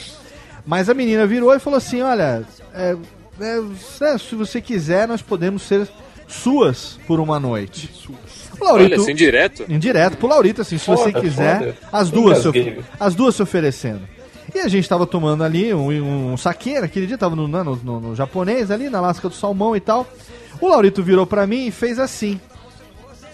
E: Mas a menina virou e falou assim: olha, é, é, é, se você quiser, nós podemos ser suas por uma noite. O Laurito,
G: Olha, assim, direto.
E: indireto pro Laurito, assim, se
H: Foda,
E: você quiser,
H: foda.
E: as duas, se, as duas se oferecendo. E a gente tava tomando ali um, um saque, naquele dia, tava no, no, no- no japonês ali, na lasca do salmão e tal. O Laurito virou pra mim e fez assim.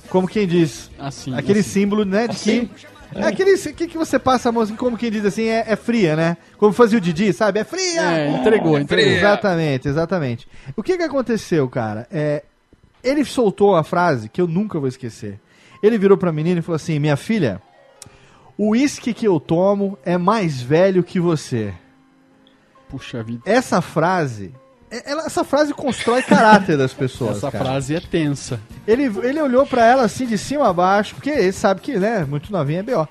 E: Como quem diz.
F: Assim.
E: Aquele
F: assim.
E: símbolo, né, de
H: Assim?
E: que... É aquele que, que você passa a mão assim, como quem diz assim, é, é fria, né? Como fazia o Didi, sabe? É fria!
F: É, entregou, entregou.
E: Exatamente, exatamente. O que que aconteceu, cara? É, ele soltou a frase que eu nunca vou esquecer. Ele virou pra menina e falou assim: Minha filha, o uísque que eu tomo é mais velho que você.
F: Puxa vida.
E: Essa frase. é- ela- essa frase constrói caráter das pessoas.
F: Essa
E: cara.
F: frase é tensa.
E: Ele, ele olhou pra ela assim de cima a baixo, porque ele sabe que, né, muito novinha é B.O.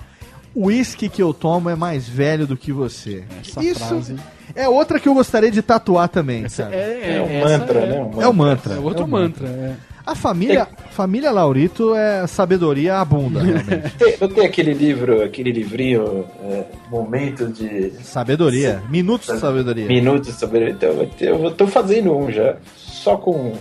E: O uísque que eu tomo é mais velho do que você.
F: Essa
E: Isso
F: frase.
E: é outra que eu gostaria de tatuar também,
F: Essa é,
H: É um
F: essa
H: mantra,
F: é,
H: né? Um
E: É o mantra.
F: É outro
E: é o
F: mantra. é.
E: A família, família Laurito é sabedoria abunda, realmente.
H: Tem- Não tem aquele livro, aquele livrinho, é, Momentos de
E: sabedoria. Minutos de sabedoria.
H: Minutos sobre. Então, eu eu tô fazendo um já, só com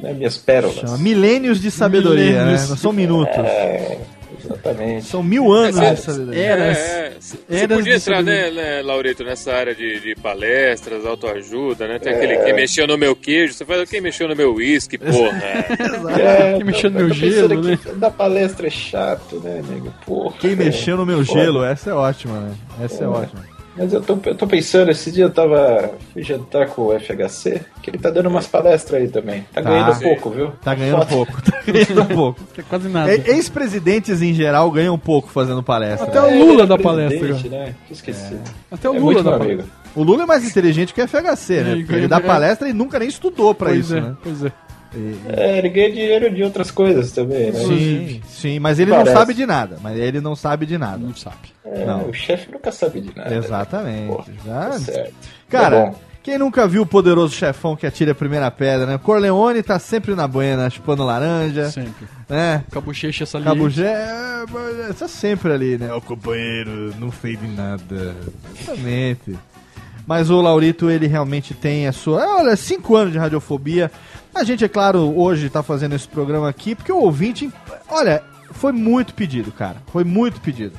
H: né, minhas pérolas.
E: Chama Milênios de sabedoria,
F: Milênios.
E: né? Não são minutos.
H: É, exatamente.
E: São mil anos
G: É,
E: de sabedoria.
F: Eras.
G: É, é. Você
F: Eras
G: podia entrar, né, né, Laureto, nessa área de, de palestras, autoajuda, né? Tem aquele que mexeu no meu queijo, você faz quem mexeu no meu uísque, porra.
H: É,
F: Que mexeu no
H: eu
F: meu
H: pensando
F: gelo,
H: aqui, Da palestra é chato, né, nego? Porra.
E: Quem mexeu no meu
H: Porra.
E: gelo, essa é ótima, né? Essa é ótima.
H: Mas eu tô, eu tô pensando, esse dia eu tava. Fui jantar com o FHC, que ele tá dando umas palestras aí também. Tá,
E: Tá.
H: ganhando
G: Sim.
H: pouco, viu?
E: Tá ganhando
H: Foda.
E: pouco, tá ganhando pouco.
F: É quase nada.
E: E- Ex-presidentes em geral ganham pouco fazendo palestra.
F: Até
E: né?
F: o
H: É,
F: Lula
H: é
F: dá
H: presidente,
F: palestra.
H: Né? Esqueci.
F: Até o
H: É
F: Lula
H: meu
F: palestra.
H: amigo.
E: O Lula é mais inteligente que o FHC, né?
F: Ele
E: Porque ele dá palestra e nunca nem estudou pra
F: Pois
E: isso,
F: é,
E: né?
F: pois é.
H: É, ele ganha dinheiro de outras coisas também, né?
E: Sim, sim, mas ele não
H: Parece.
E: sabe de nada. Mas ele não sabe de nada.
F: Não sabe.
H: É,
E: Não.
H: O chefe nunca sabe de nada.
E: Exatamente.
H: Porra, tá certo.
E: Cara,
H: Tá
E: quem nunca viu o poderoso chefão que atira a primeira pedra, né? Corleone tá sempre na buena, chupando laranja,
F: Sempre.
E: né?
F: Com a bochecha saliente.
E: Cabugé, é, mas tá sempre ali, né? O companheiro não fez de nada. Exatamente. Mas o Laurito, ele realmente tem a sua. Olha, cinco anos de radiofobia. A gente, é claro, hoje tá fazendo esse programa aqui porque o ouvinte. Olha, foi muito pedido, cara. Foi muito pedido.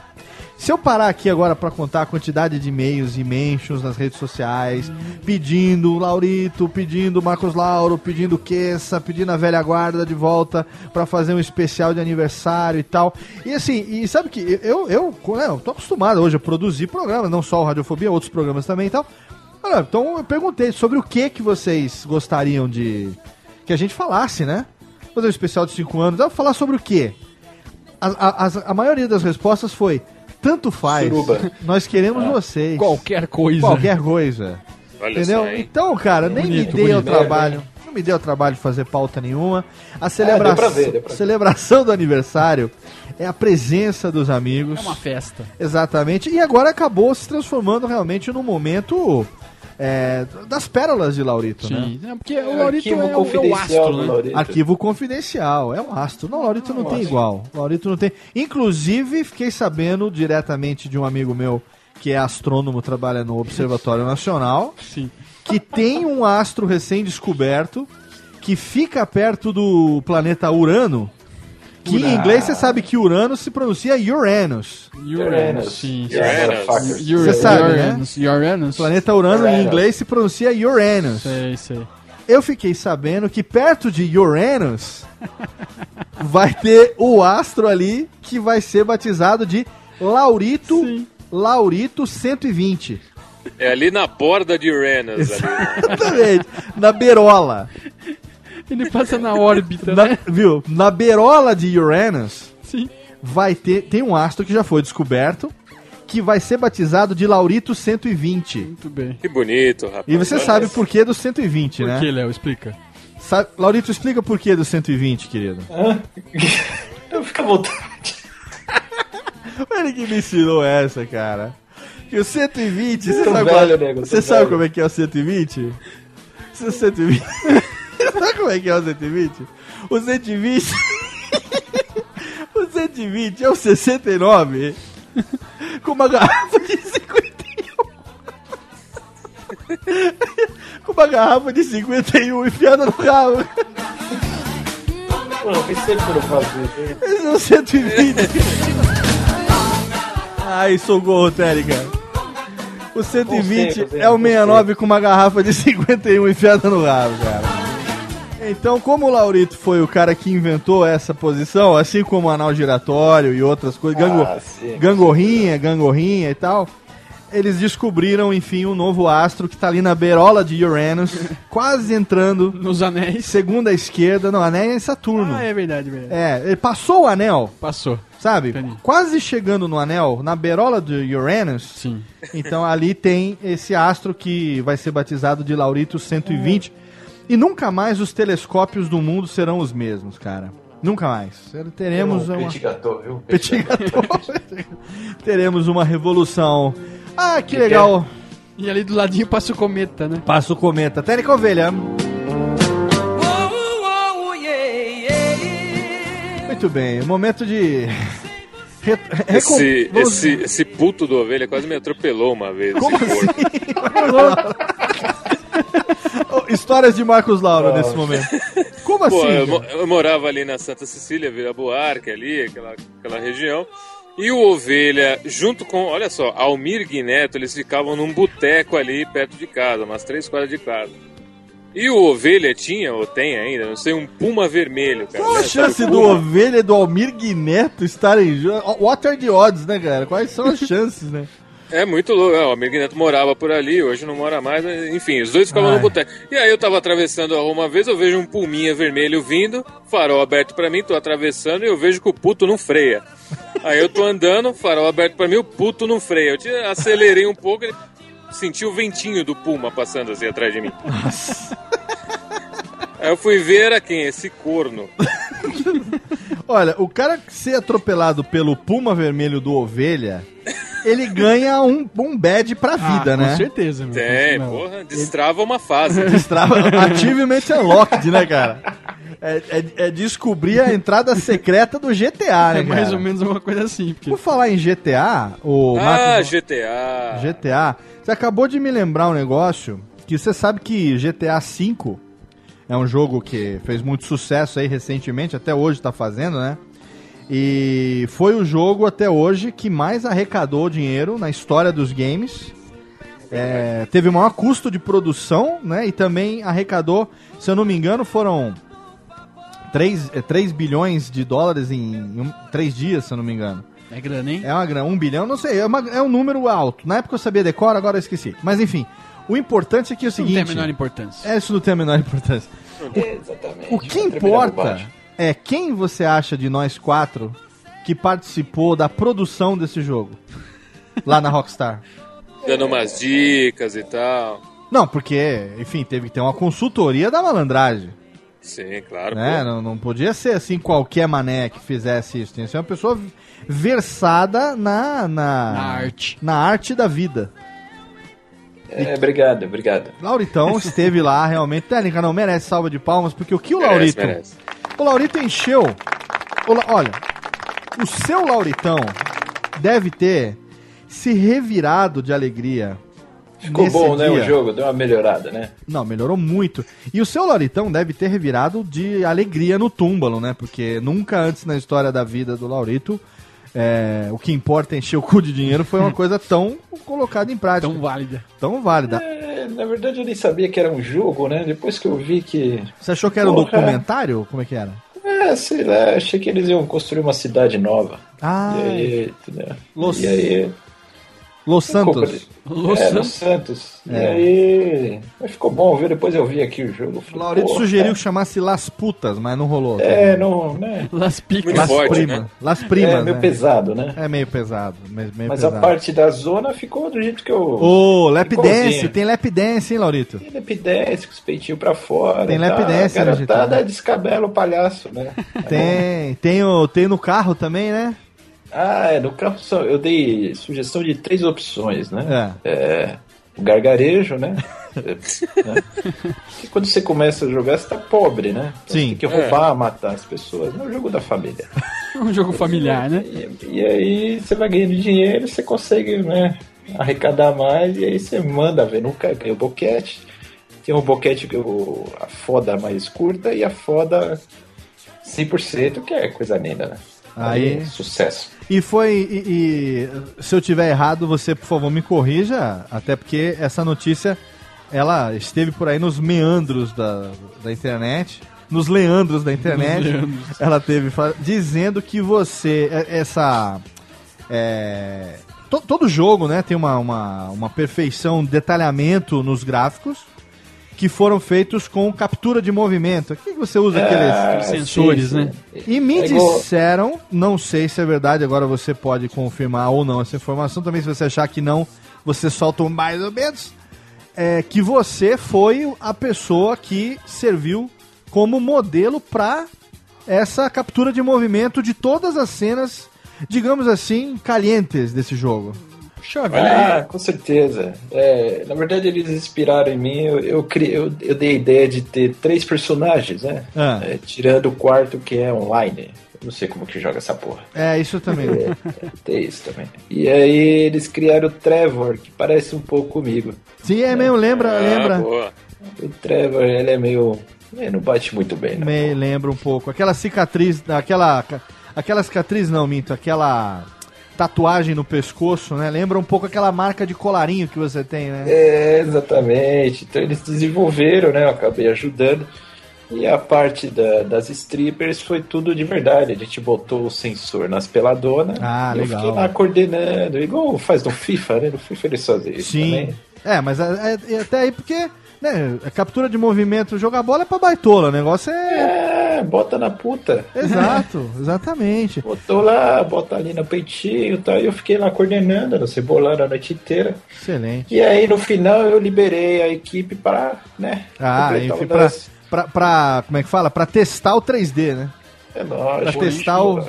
E: Se eu parar aqui agora pra contar a quantidade de e-mails e mentions nas redes sociais, pedindo Laurito, pedindo Marcos Lauro, pedindo Queça, pedindo a velha guarda de volta pra fazer um especial de aniversário e tal. E assim, e sabe que eu, eu, né, eu tô acostumado hoje a produzir programas, não só o Radiofobia, outros programas também e tal. Então eu perguntei sobre o que que vocês gostariam de que a gente falasse, né? Fazer um especial de 5 anos. Ah, falar sobre o quê? A, a, a maioria das respostas foi tanto faz.
H: Suruba.
E: Nós queremos vocês.
F: Qualquer coisa.
E: Qualquer coisa.
G: Olha
E: Entendeu?
G: só?
E: Então, cara, nem
F: Bonito,
E: me dei o trabalho. Não me deu o trabalho de fazer pauta nenhuma. A celebra...
H: ver, deu pra ver.
E: celebração do aniversário é a presença dos amigos.
F: É uma festa.
E: Exatamente. E agora acabou se transformando realmente num momento é, das pérolas de Laurito, né?
F: Sim. É porque o Laurito
H: Arquivo
F: é, o- é astro, né?
H: Laurito.
E: Arquivo confidencial, é um astro. Não, Laurito não tem igual. Laurito não tem. Inclusive, fiquei sabendo diretamente de um amigo meu que é astrônomo, trabalha no Observatório Nacional,
F: Sim.
E: que tem um astro recém-descoberto que fica perto do planeta Urano. Que em inglês você sabe que Urano se pronuncia Uranus.
F: Uranus. Sim.
G: Uranus.
E: Você sabe, né?
F: Uranus. Uranus.
E: Planeta Urano em inglês se pronuncia Uranus.
F: Sei, sei.
E: Eu fiquei sabendo que perto de Uranus vai ter o astro ali que vai ser batizado de Laurito,
F: Sim.
E: Laurito 120.
G: É ali na borda de Uranus. Ali.
E: Exatamente. Na berola.
F: Ele passa na órbita,
E: Na-
F: né?
E: viu? Na berola de Uranus
F: Sim.
E: vai ter tem um astro que já foi descoberto que vai ser batizado de Laurito 120.
F: Muito bem.
G: Que bonito, rapaz.
E: E você
G: Olha
E: sabe por que do 120,
F: Por
E: né?
F: que, Léo? Explica.
E: Sabe, Laurito, explica por que do 120, querido.
H: Eu fico à vontade.
E: Ele que me ensinou essa, cara. Que o 120, você sabe,
H: velho, nego,
E: você sabe
H: velho.
E: como é que é o 120? O 120. sabe como é que é o 120? O 120. o 120 é o 69 com uma garrafa de 51. com uma garrafa de 51 enfiada no rabo.
H: Pô, tempo que eu hein?
E: Esse é o 120. Ai, socorro, Térica. O 120
H: Você,
E: é o
H: você.
E: 69 com uma garrafa de 51 enfiada no rabo, cara. Então, como o Laurito foi o cara que inventou essa posição, assim como o anal giratório e outras coisas,
H: Ah, sim.
E: gangorrinha, gangorrinha e tal, eles descobriram, enfim, um novo astro que tá ali na beirola de Uranus, quase entrando
F: Nos anéis.
E: segunda esquerda, não, anel é Saturno.
F: Ah, é verdade, é verdade.
E: É, ele passou o anel,
F: Passou.
E: sabe?
F: Entendi.
E: Quase chegando no anel, na beirola de Uranus.
F: Sim.
E: Então ali tem esse astro que vai ser batizado de Laurito 120. E nunca mais os telescópios do mundo serão os mesmos, cara. Nunca mais. Teremos
H: um
E: uma.
H: petit gâteau, viu?
E: Petit gâteau. Teremos uma revolução. Ah, que
H: Que
E: legal.
F: E ali do ladinho passa o cometa, né?
E: Passa o cometa. Técnica Ovelha. Muito bem, momento de. Re...
G: Esse, esse, esse puto do ovelha quase me atropelou uma vez.
E: Como
G: esse
E: assim? Histórias de Marcos Lauro nesse momento. Como assim?
G: Pô, eu,
E: gente?
G: mo- eu morava ali na Santa Cecília, Vila Buarque, ali, aquela, aquela região. E o Ovelha, junto com, olha só, Almir e Neto, eles ficavam num boteco ali perto de casa, umas três quadras de casa. E o Ovelha tinha, ou tem ainda, não sei, um puma vermelho, cara.
E: Qual a
G: né? Sabe
E: chance do? Ovelha e do Almir Guineto estarem juntos? What are the odds, né, cara? Quais são as chances, né?
G: É muito louco. É, o amigo Neto morava por ali, hoje não mora mais. mas, Enfim, os dois ficavam
E: Ai.
G: no boteco. E aí eu tava atravessando a rua uma vez, eu vejo um puminha vermelho vindo, farol aberto pra mim, tô atravessando e eu vejo que o puto não freia. Aí eu tô andando, farol aberto pra mim, o puto não freia. Eu te- acelerei um pouco, ele senti o ventinho do puma passando assim atrás de mim. Aí eu fui ver era quem? Esse corno.
E: Olha, o cara ser atropelado pelo puma vermelho do Ovelha, ele ganha um, um badge pra vida,
F: Ah,
E: né?
F: Com certeza, meu.
G: Tem,
F: Não.
G: porra, destrava uma fase.
E: Destrava Achievement Unlocked, né, cara? É, é- é descobrir a entrada secreta do GTA, né,
F: É mais
E: cara?
F: ou menos uma coisa assim. Porque...
E: Por falar em GTA, o
G: Ah,
E: Marcos-
G: GTA.
E: GTA, você acabou de me lembrar um negócio que você sabe que GTA V é um jogo que fez muito sucesso aí recentemente, até hoje tá fazendo, né? E foi o jogo até hoje que mais arrecadou dinheiro na história dos games. É, teve o maior custo de produção, né? E também arrecadou, se eu não me engano, foram 3, 3 bilhões de dólares em, em 3 dias, se eu não me engano.
F: É grana, hein?
E: É uma grana, um bilhão, não sei, é, uma- é um número alto. Na época eu sabia decor, agora eu esqueci. Mas enfim, o importante é que é o
F: Não tem
E: seguinte.
F: a menor importância.
E: É, isso não tem a menor importância.
H: Exatamente.
E: O que importa é quem você acha de nós quatro que participou da produção desse jogo lá na Rockstar.
G: Dando umas dicas e tal.
E: Não, porque, enfim, teve que ter uma consultoria da malandragem.
G: Sim, claro.
E: né? Não, não podia ser assim qualquer mané que fizesse isso. Tinha que ser uma pessoa versada na, na,
F: Na arte.
E: na arte da vida.
H: É, obrigado, obrigado.
E: Lauritão esteve lá, realmente. Técnica não merece salva de palmas, porque o que o
G: Merece,
E: Laurito.
G: merece.
E: O Laurito encheu. o La- olha, o seu Lauritão deve ter se revirado de alegria.
H: Ficou bom, né?
E: dia.
H: O jogo deu uma melhorada, né?
E: Não, melhorou muito. E o seu Lauritão deve ter revirado de alegria no túmbalo, né? Porque nunca antes na história da vida do Laurito, é, o que importa é encher o cu de dinheiro foi uma coisa tão colocada em prática.
F: Tão válida.
E: Tão válida.
H: É, na verdade, eu nem sabia que era um jogo, né? Depois que eu vi que.
E: Você achou que era um
H: Porra.
E: documentário? Como é que era?
H: É, sei lá, achei que eles iam construir uma cidade nova.
E: Ah,
H: E aí, entendeu?
E: Los-
H: E aí.
E: Los Santos.
F: Los
H: é,
F: Santos.
H: Los Santos.
E: É.
H: E aí. Mas ficou bom, viu? Depois eu vi aqui o jogo.
E: O
H: falei,
E: Laurito sugeriu que chamasse Las Putas, mas não rolou.
H: É, não, né?
F: Las Picas.
E: Las
G: forte, né?
E: Las Primas,
H: é meio
E: né?
H: pesado, né?
E: É meio pesado. Meio, meio
H: Mas a
E: pesado.
H: parte da zona ficou do jeito que eu.
E: Ô, lap
H: Igualzinho.
E: dance. Tem lap dance, hein, Laurito?
H: Tem lap dance com os peitinhos pra fora.
E: Tem
H: tá?
E: lap dance,
H: A
E: né,
H: garotada
E: Getúlio?
H: descabela o palhaço, né?
E: Tem. Tem, o, tem no carro também, né?
H: Ah, é, no só- eu dei sugestão de três opções, né?
E: É.
H: É, o gargarejo, né? É, né? Quando você começa a jogar, você tá pobre, né? Então
E: Sim.
H: Você tem que roubar, matar as pessoas. É um jogo da família.
F: Um jogo familiar, né?
H: E, e aí você vai ganhando dinheiro, você consegue, né? Arrecadar mais e aí você manda ver. Nunca ganha o boquete. Tem um boquete que a foda mais curta e a foda 100%, que é coisa linda, né?
E: Aí-
H: sucesso.
E: E foi. E, e, se eu tiver errado, você, por favor, me corrija. Até porque essa notícia ela esteve por aí nos meandros da, da internet. Nos leandros da internet.
F: Leandros.
E: Ela teve dizendo que você. é- Essa. é, to- todo jogo, né, tem uma, uma, uma perfeição, um detalhamento nos gráficos que foram feitos com captura de movimento. O que você usa aqueles
H: Ah,
F: sensores,
H: sim,
F: né?
E: e me
H: É
E: disseram, não sei se é verdade, agora você pode confirmar ou não essa informação. Também, se você achar que não, você solta um mais ou menos. É, que você foi a pessoa que serviu como modelo para essa captura de movimento de todas as cenas, digamos assim, calientes desse jogo.
F: Puxa
H: Ah, com certeza. É, na verdade, eles inspiraram em mim. Eu, eu, cri- eu, eu dei a ideia de ter três personagens, né?
E: Ah.
H: É, tirando o quarto que é online. Eu não sei como que joga essa porra.
E: É, isso também.
H: É, tem isso também. E aí eles criaram o Trevor, que parece um pouco comigo.
E: Sim, é mesmo, lembra,
G: Ah,
E: lembra.
G: boa.
H: O Trevor, ele é meio. Ele não bate muito bem, né?
E: Me lembra um pouco. Aquela cicatriz, aquela. Aquela cicatriz não, minto, aquela tatuagem no pescoço, né? Lembra um pouco aquela marca de colarinho que você tem, né?
H: É, exatamente. Então eles desenvolveram, né? Eu acabei ajudando. E a parte da- das strippers foi tudo de verdade. A gente botou o sensor nas peladonas.
E: Ah,
H: e eu
E: legal.
H: fiquei lá coordenando, igual faz no FIFA, né? No FIFA eles fazem isso
E: Sim.
H: também.
E: É, mas é, é- até aí porque, né, a captura de movimento, jogar bola é pra baitola, o negócio é...
H: É, bota na puta.
E: Exato, exatamente.
H: Botou lá, bota ali no peitinho e tal. E eu fiquei lá coordenando, no cebolando a noite inteira.
E: Excelente.
H: E aí no final eu liberei a equipe para, né?
E: Ah, enfim, pra, pra, pra- como é que fala? Pra testar o 3D, né?
H: É
E: Pra
H: lógico.
E: testar o,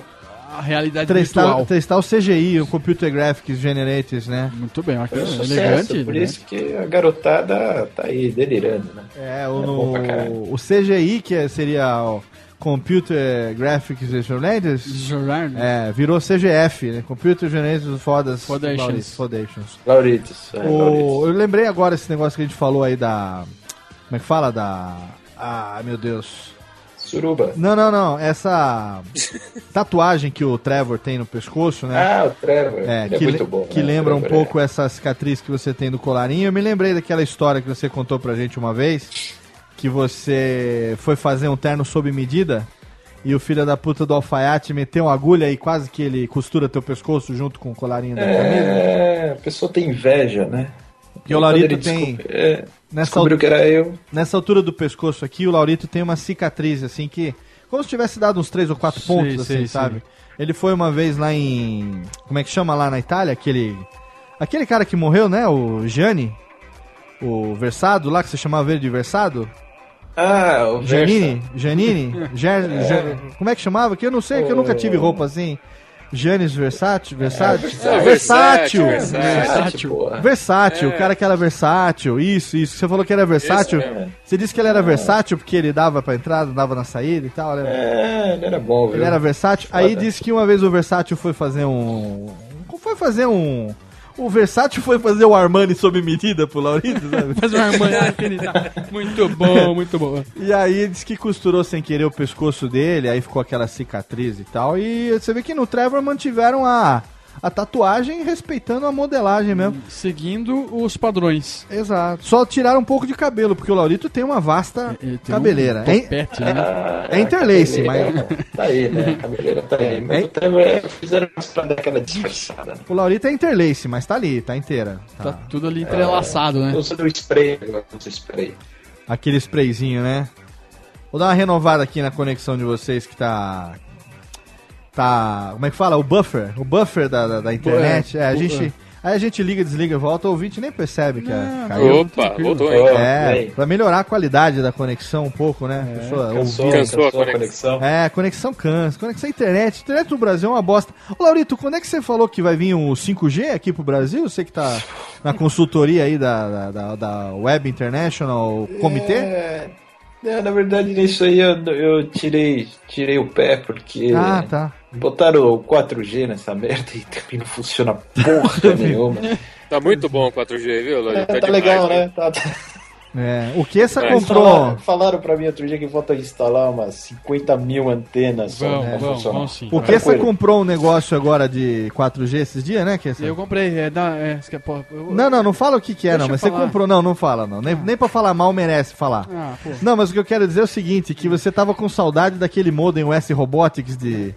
F: A realidade
E: testar,
F: virtual.
E: testar o CGI, o Computer Graphics Generators, né?
F: Muito bem,
H: Foi um
F: bacana,
H: sucesso,
F: elegante.
H: por
F: né?
H: isso que a garotada tá aí delirando, né?
E: É, o,
H: É pra caralho.
E: no, o CGI, que é- seria o Computer Graphics Generators,
F: né?
E: é, virou CGF, né? Computer Generators Fodas
F: Fodations.
E: Fodations.
H: Lauritos. é.
E: O, eu lembrei agora esse negócio que a gente falou aí da. Como é que fala? Da. Ah, meu Deus.
H: Suruba.
E: Não, não, não. Essa tatuagem que o Trevor tem no pescoço, né?
H: Ah, o Trevor.
E: É,
H: ele
E: que,
H: é muito bom.
E: que
H: né?
E: lembra um pouco essa cicatriz que você tem do colarinho. Eu me lembrei daquela história que você contou pra gente uma vez, que você foi fazer um terno sob medida e o filho da puta do alfaiate meteu uma agulha e quase que ele costura teu pescoço junto com o colarinho da camisa.
H: É, a pessoa tem inveja, né?
E: E o Laurito tem-
H: descob- é,
E: Nessa,
H: descobriu
E: al-
H: que era eu.
E: nessa altura do pescoço aqui, o Laurito tem uma cicatriz, assim, que. Como se tivesse dado uns três ou quatro
F: Sei,
E: pontos,
F: sei,
E: assim,
F: sei.
E: sabe? Ele foi uma vez lá em. Como é que chama lá na Itália? Aquele. Aquele cara que morreu, né? O Gianni. O Versado lá, que você chamava ele de Versado?
H: Ah, o
E: Giannini? Giannini? Ger- Ger- Como é que chamava? Que eu não sei, que eu nunca tive roupa assim. Giannis Versátil? Versátil?
G: É,
E: versátil!
G: versátil,
H: Versátil.
F: Versátil.
G: É.
E: o cara que era versátil, isso, isso. Você falou que era versátil. Você disse que ele era versátil porque ele dava pra entrada, dava na saída e tal, né?
H: É, ele era bom, viu?
E: Ele era versátil. Aí disse que uma vez o versátil foi fazer um. Foi fazer um. O versátil foi fazer o Armani sob medida pro Laurito, sabe?
F: Faz uma irmã querida. Muito bom, muito bom.
E: E aí disse que costurou sem querer o pescoço dele, aí ficou aquela cicatriz e tal. E você vê que no Trevor mantiveram a, a tatuagem respeitando a modelagem mesmo.
F: Seguindo os padrões.
E: Exato. Só tiraram um pouco de cabelo, porque o Laurito tem uma vasta
F: Ele tem
E: cabeleira.
F: Um
E: É-
F: topete, né?
H: Ah,
E: É interlace,
H: cabeleira, Tá aí, né? A cabeleira tá aí. Mas
E: É.
H: o Trevor é, fizeram mais pra dar aquela disfarçada, né?
E: O Laurito é interlace, mas tá ali, tá inteira.
F: Tá
E: Tá.
F: tudo ali entrelaçado, né?
H: Eu uso do spray, eu uso spray.
E: Aquele sprayzinho, né? Vou dar uma renovada aqui na conexão de vocês que tá. Tá. Como é que fala? O buffer. O buffer da, da, da internet. É, a
F: Bu-
E: gente. Aí a gente liga, desliga, volta, o ouvinte nem percebe que a, caiu.
G: Opa, voltou hein?
E: É, pra melhorar a qualidade da conexão um pouco, né? A pessoa
H: Cansou,
E: ouvir.
G: Cansou a
H: cansou a conexão.
E: É, conexão cansa. Conexão internet. Internet do Brasil é uma bosta. Ô, Laurito, quando é que você falou que vai vir um 5G aqui pro Brasil? Você que tá na consultoria aí da, da, da- da Web International Comitê?
H: É, é, na verdade, nisso aí eu, eu tirei, tirei o pé, porque
E: Ah, tá.
H: botaram o 4G nessa merda e também não funciona porra nenhuma.
G: Tá muito bom o 4G, viu?
H: É, tá
G: demais,
H: legal,
G: viu?
H: né? Tá, tá-
E: É, o que essa
H: Eles
E: comprou.
H: Falaram, falaram pra mim outro dia que falta instalar umas 50 mil antenas.
F: Vão,
H: pra
F: vão,
H: funcionar.
F: vão sim.
E: O que essa
H: Tranquilo.
E: comprou um negócio agora de 4G esses dias, né, que
F: Eu comprei, é da. É, eu-
E: Não, não, não fala o que, que é,
F: Deixa
E: não. Mas você comprou. Não, não fala, não. Nem, nem pra falar mal merece falar.
F: Ah, pô.
E: Não, mas o que eu quero dizer é o seguinte: que você tava com saudade daquele modem US Robotics de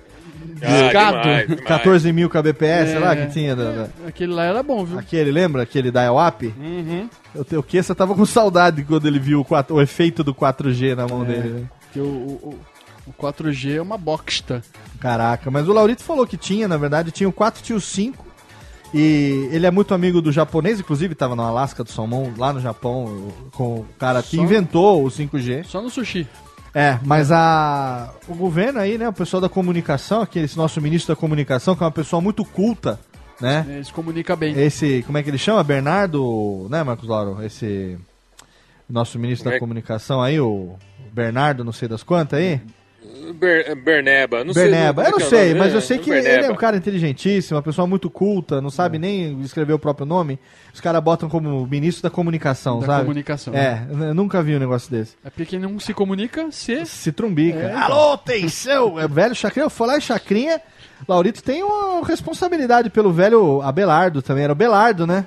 G: Ah,
F: Discado.
G: demais, demais.
E: 14 mil kbps
F: É.
E: lá que tinha. da- da-
F: Aquele lá era bom, viu?
E: aquele, lembra? Aquele dial-up?
F: Uhum.
E: O que você tava com saudade quando ele viu o, 4 o efeito do 4G na mão
F: É.
E: dele, né?
F: Que o, o, o 4G é uma bosta.
E: Caraca, mas o Laurito falou que tinha, na verdade, tinha o 4 tinha o 5. E ele é muito amigo do japonês, inclusive tava no Alasca do Salmão, lá no Japão, com o cara que
F: Só-
E: inventou o 5G.
F: Só no sushi.
E: É, mas a o governo aí, né, o pessoal da comunicação, aquele esse nosso ministro da comunicação, que é uma pessoa muito culta, né?
F: Ele se comunica bem.
E: Esse, como é que ele chama? Bernardo, né, Marcos Lauro? Esse nosso ministro da
G: é
E: comunicação aí, o Bernardo, não sei das quantas aí.
G: Ber- Berneba, não
E: Berneba,
G: sei.
E: eu não
G: como é que é o
E: sei,
G: nome,
E: mas
G: né?
E: eu sei que
G: Berneba.
E: ele é um cara inteligentíssimo, uma pessoa muito culta, não sabe nem escrever o próprio nome. Os caras botam como ministro da comunicação,
F: Da
E: sabe?
F: comunicação.
E: É, eu nunca vi um negócio desse.
F: É porque não se comunica se.
E: Se trumbica.
F: É, então.
E: Alô, atenção! É velho Chacrinha, eu falar em Chacrinha. Laurito tem uma responsabilidade pelo velho Abelardo também. Era o Belardo, né?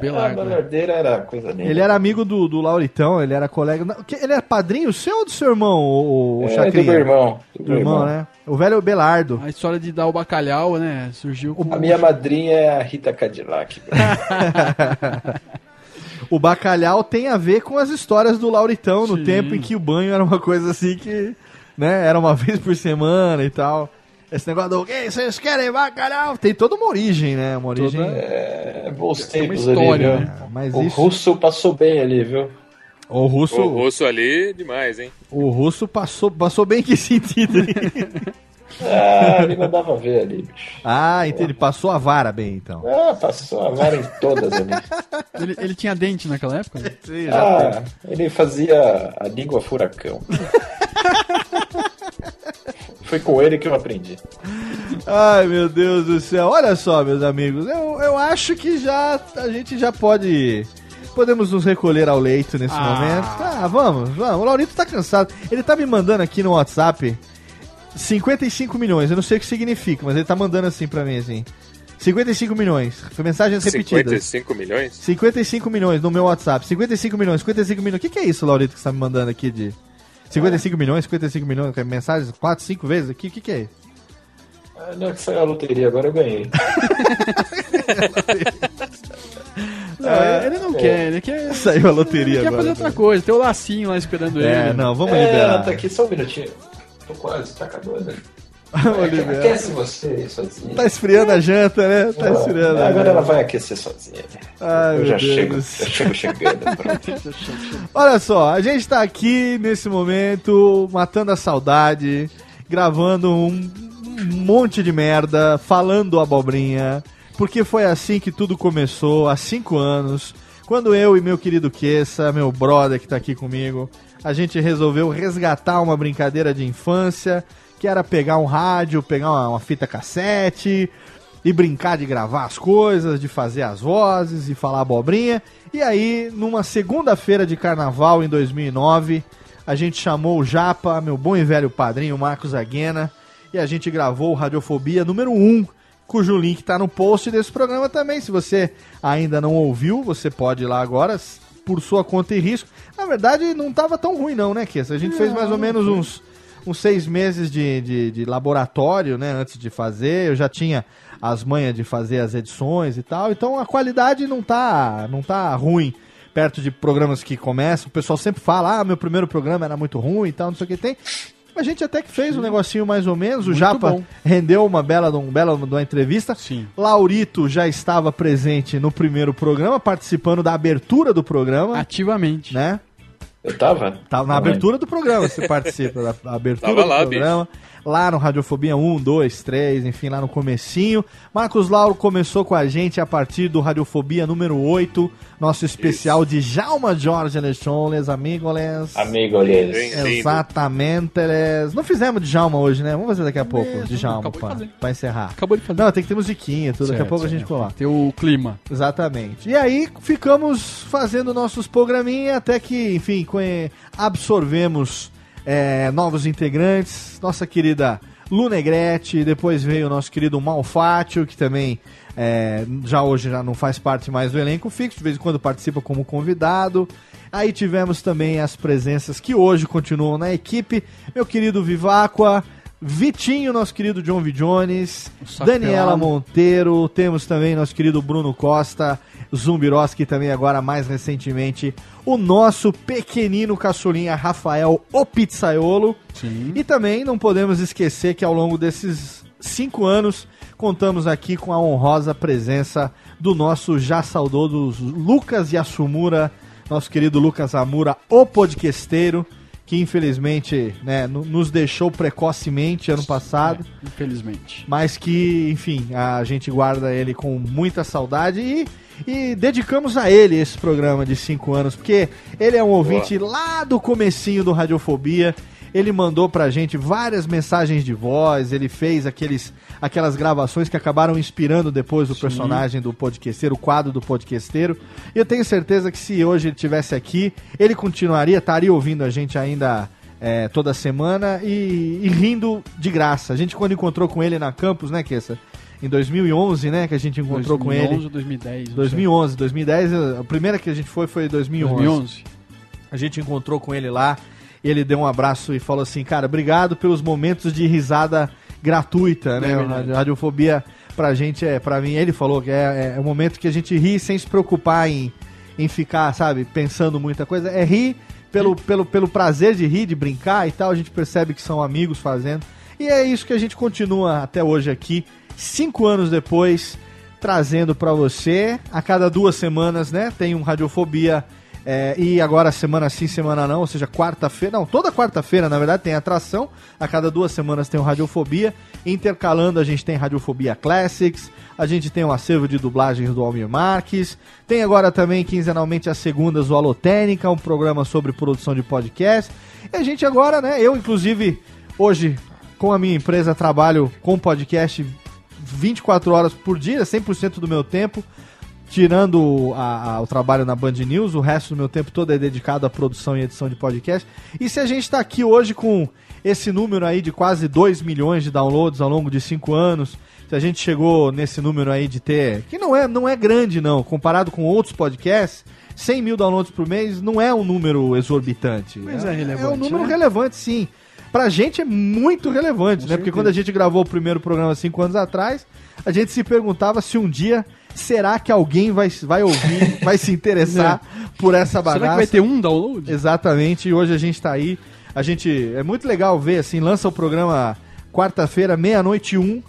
F: Belardo.
H: A balardeira era coisa linda.
E: Ele era amigo do, do Lauritão, ele era colega. Ele era padrinho seu ou do seu irmão, o, o
H: É,
E: Chacrinha?
H: do meu irmão. Do
E: Do
H: meu
E: irmão,
H: irmão.
E: né? O velho Belardo.
F: A história de dar o bacalhau, né? Surgiu com.
H: A minha madrinha é a Rita Cadillac.
E: O bacalhau tem a ver com as histórias do Lauritão, no
F: Sim.
E: tempo em que o banho era uma coisa assim que, né, era uma vez por semana e tal. Esse negócio do, "Ei, vocês querem bacalhau? Tem toda uma origem, né? Uma origem.
H: É, bons
F: Tem uma
H: tempos
F: história,
H: ali, viu?
F: né?
E: Mas
H: o
E: isso-
H: russo passou bem ali, viu?
E: O russo,
G: O russo ali, demais, hein?
E: o russo passou, passou bem em que sentido?
H: Ah, ele mandava ver ali, bicho.
E: ah, entendi. Passou a vara bem, então.
H: Ah, passou a vara em todas ali.
F: Ele, ele tinha dente naquela época? né?
E: Sim,
H: Ah, ele fazia a língua furacão. Foi com ele que eu aprendi.
E: Ai, meu Deus do céu. Olha só, meus amigos. Eu, eu acho que já a gente já pode. Podemos nos recolher ao leito nesse
F: Ah.
E: momento. Ah, vamos, vamos. O Laurito tá cansado. Ele tá me mandando aqui no WhatsApp 55 milhões. Eu não sei o que significa, mas ele tá mandando assim pra mim, assim. 55 milhões. Foi mensagens repetidas.
G: 55 milhões?
E: 55 milhões no meu WhatsApp. 55 milhões, 55 milhões. O que, que é isso, Laurito, que você tá me mandando aqui de 55 milhões, 55 milhões, mensagens 4, 5 vezes aqui? O que, que é isso?
H: Ah, não, que saiu a loteria, agora eu ganhei.
F: Não, ele- ele não quer, ele quer.
E: Saiu a loteria
F: Ele quer
E: agora.
F: fazer outra coisa, tem o lacinho lá esperando
E: É,
F: ele.
E: não, vamos
H: é,
E: liberar.
H: tá aqui só um minutinho. Tô quase, tá acabando. Aquece você aí sozinho.
E: Tá esfriando a janta, né? Tá esfriando. a
H: Agora ela vai aquecer sozinha.
E: Ai,
H: eu já
E: Deus
H: chego, já chego chegando.
E: Olha só, a gente tá aqui nesse momento matando a saudade, gravando um um monte de merda, falando abobrinha, porque foi assim que tudo começou, há cinco anos, quando eu e meu querido Kessa, meu brother que tá aqui comigo, a gente resolveu resgatar uma brincadeira de infância, que era pegar um rádio, pegar uma, uma fita cassete, e brincar de gravar as coisas, de fazer as vozes e falar abobrinha. E aí, numa segunda-feira de carnaval em 2009, a gente chamou o Japa, meu bom e velho padrinho Marcos Aguena, e a gente gravou o Radiofobia número 1, cujo link tá no post desse programa também. Se você ainda não ouviu, você pode ir lá agora, por sua conta e risco. Na verdade, não tava tão ruim não, né, Kessa? A gente fez mais ou menos uns, uns seis meses de, de, de laboratório, né, antes de fazer. Eu já tinha as manhas de fazer as edições e tal. Então a qualidade não tá, não tá ruim perto de programas que começam. O pessoal sempre fala, ah, meu primeiro programa era muito ruim e tal, não sei o que tem. A gente até que fez um negocinho mais ou menos. O
F: Muito
E: Japa
F: bom.
E: rendeu uma bela, um bela uma entrevista.
F: Sim.
E: Laurito já estava presente no primeiro programa, participando da abertura do programa,
F: Ativamente.
E: né?
H: Eu tava?
E: Tava na
H: Não
E: abertura do programa, você participa da abertura
G: Tava
E: do
G: lá,
E: programa. Lá no Radiofobia 1, 2, 3, enfim, lá no comecinho. Marcos Lauro começou com a gente a partir do Radiofobia número 8, nosso especial de Jalma Jorge Lechones, amigos.
H: Amigos.
E: Exatamente. les. Não fizemos de Jalma hoje, né? Vamos fazer daqui a pouco, de Jalma, pra, pra encerrar.
F: Acabou de fazer.
E: Não, tem que ter musiquinha, tudo. daqui a
F: Certo,
E: pouco a gente
F: certo.
E: coloca.
F: Tem o clima.
E: Exatamente. E aí ficamos fazendo nossos programinha até que, enfim, absorvemos é, novos integrantes. Nossa querida Lu Negrete, depois veio o nosso querido Malfátio, que também é, já hoje já não faz parte mais do elenco fixo, de vez em quando participa como convidado. Aí tivemos também as presenças que hoje continuam na equipe. Meu querido Viváqua, Vitinho, nosso querido John V. Jones, Daniela. Monteiro, temos também nosso querido Bruno Costa, Zumbiroski também agora mais recentemente o nosso pequenino caçulinha Rafael o Pizzaiolo. E também não podemos esquecer que ao longo desses cinco anos contamos aqui com a honrosa presença do nosso já saudoso Lucas Yasumura, nosso querido Lucas Amura, o podquesteiro, que infelizmente né, no- nos deixou precocemente ano passado.
F: Infelizmente.
E: mas que, enfim, a gente guarda ele com muita saudade e, e dedicamos a ele esse programa de cinco anos, porque ele é um ouvinte lá do comecinho do Radiofobia, ele mandou pra gente várias mensagens de voz, ele fez aqueles, aquelas gravações que acabaram inspirando depois o personagem do podquesteiro, o quadro do podquesteiro, e eu tenho certeza que se hoje ele estivesse aqui, ele continuaria, estaria ouvindo a gente ainda é, toda semana e, e rindo de graça. A gente quando encontrou com ele na campus, né, Kessa? Em 2011, né, que a gente encontrou com
F: 2011
E: ele.
F: ou 2010. não sei.
E: 2011, 2010, a primeira que a gente foi foi 2011.
F: 2011.
E: A gente encontrou com ele lá, ele deu um abraço e falou assim, cara, obrigado pelos momentos de risada gratuita, né?
F: É
E: A radiofobia pra gente é, pra mim, ele falou que é, é um momento que a gente ri sem se preocupar em, em ficar, sabe, pensando muita coisa. É rir pelo, pelo, pelo prazer de rir, de brincar e tal, a gente percebe que são amigos fazendo. E é isso que a gente continua até hoje aqui, cinco anos depois, trazendo pra você. A cada duas semanas, né? Tem um Radiofobia. É, e agora semana sim, semana não, ou seja, quarta-feira. Não, toda quarta-feira, na verdade, tem atração. A cada duas semanas tem o Radiofobia. Intercalando, a gente tem Radiofobia Classics. A gente tem o acervo de dublagens do Almir Marques. Tem agora também, quinzenalmente, as segundas, o Alotênica, um programa sobre produção de podcast. E a gente agora, né? Eu, inclusive, hoje, com a minha empresa, trabalho com podcast 24 horas por dia, 100% do meu tempo, tirando a- a- o trabalho na Band News, o resto do meu tempo todo é dedicado à produção e edição de podcast. E se a gente está aqui hoje com esse número aí de quase 2 milhões de downloads ao longo de 5 anos, se a gente chegou nesse número aí de ter, que não é, não é grande não, comparado com outros podcasts, 100 mil downloads por mês não é um número exorbitante.
F: Mas é
E: É
F: relevante,
E: um número
F: né?
E: relevante, sim. Pra gente é muito relevante, né? Porque
F: certeza.
E: quando a gente gravou o primeiro programa cinco anos atrás, a gente se perguntava se um dia será que alguém vai, vai ouvir, vai se interessar por essa bagaça.
F: Será que vai ter um download?
E: Exatamente, e hoje a gente tá aí. A gente. É muito legal ver, assim, lança o programa quarta-feira, meia-noite e um.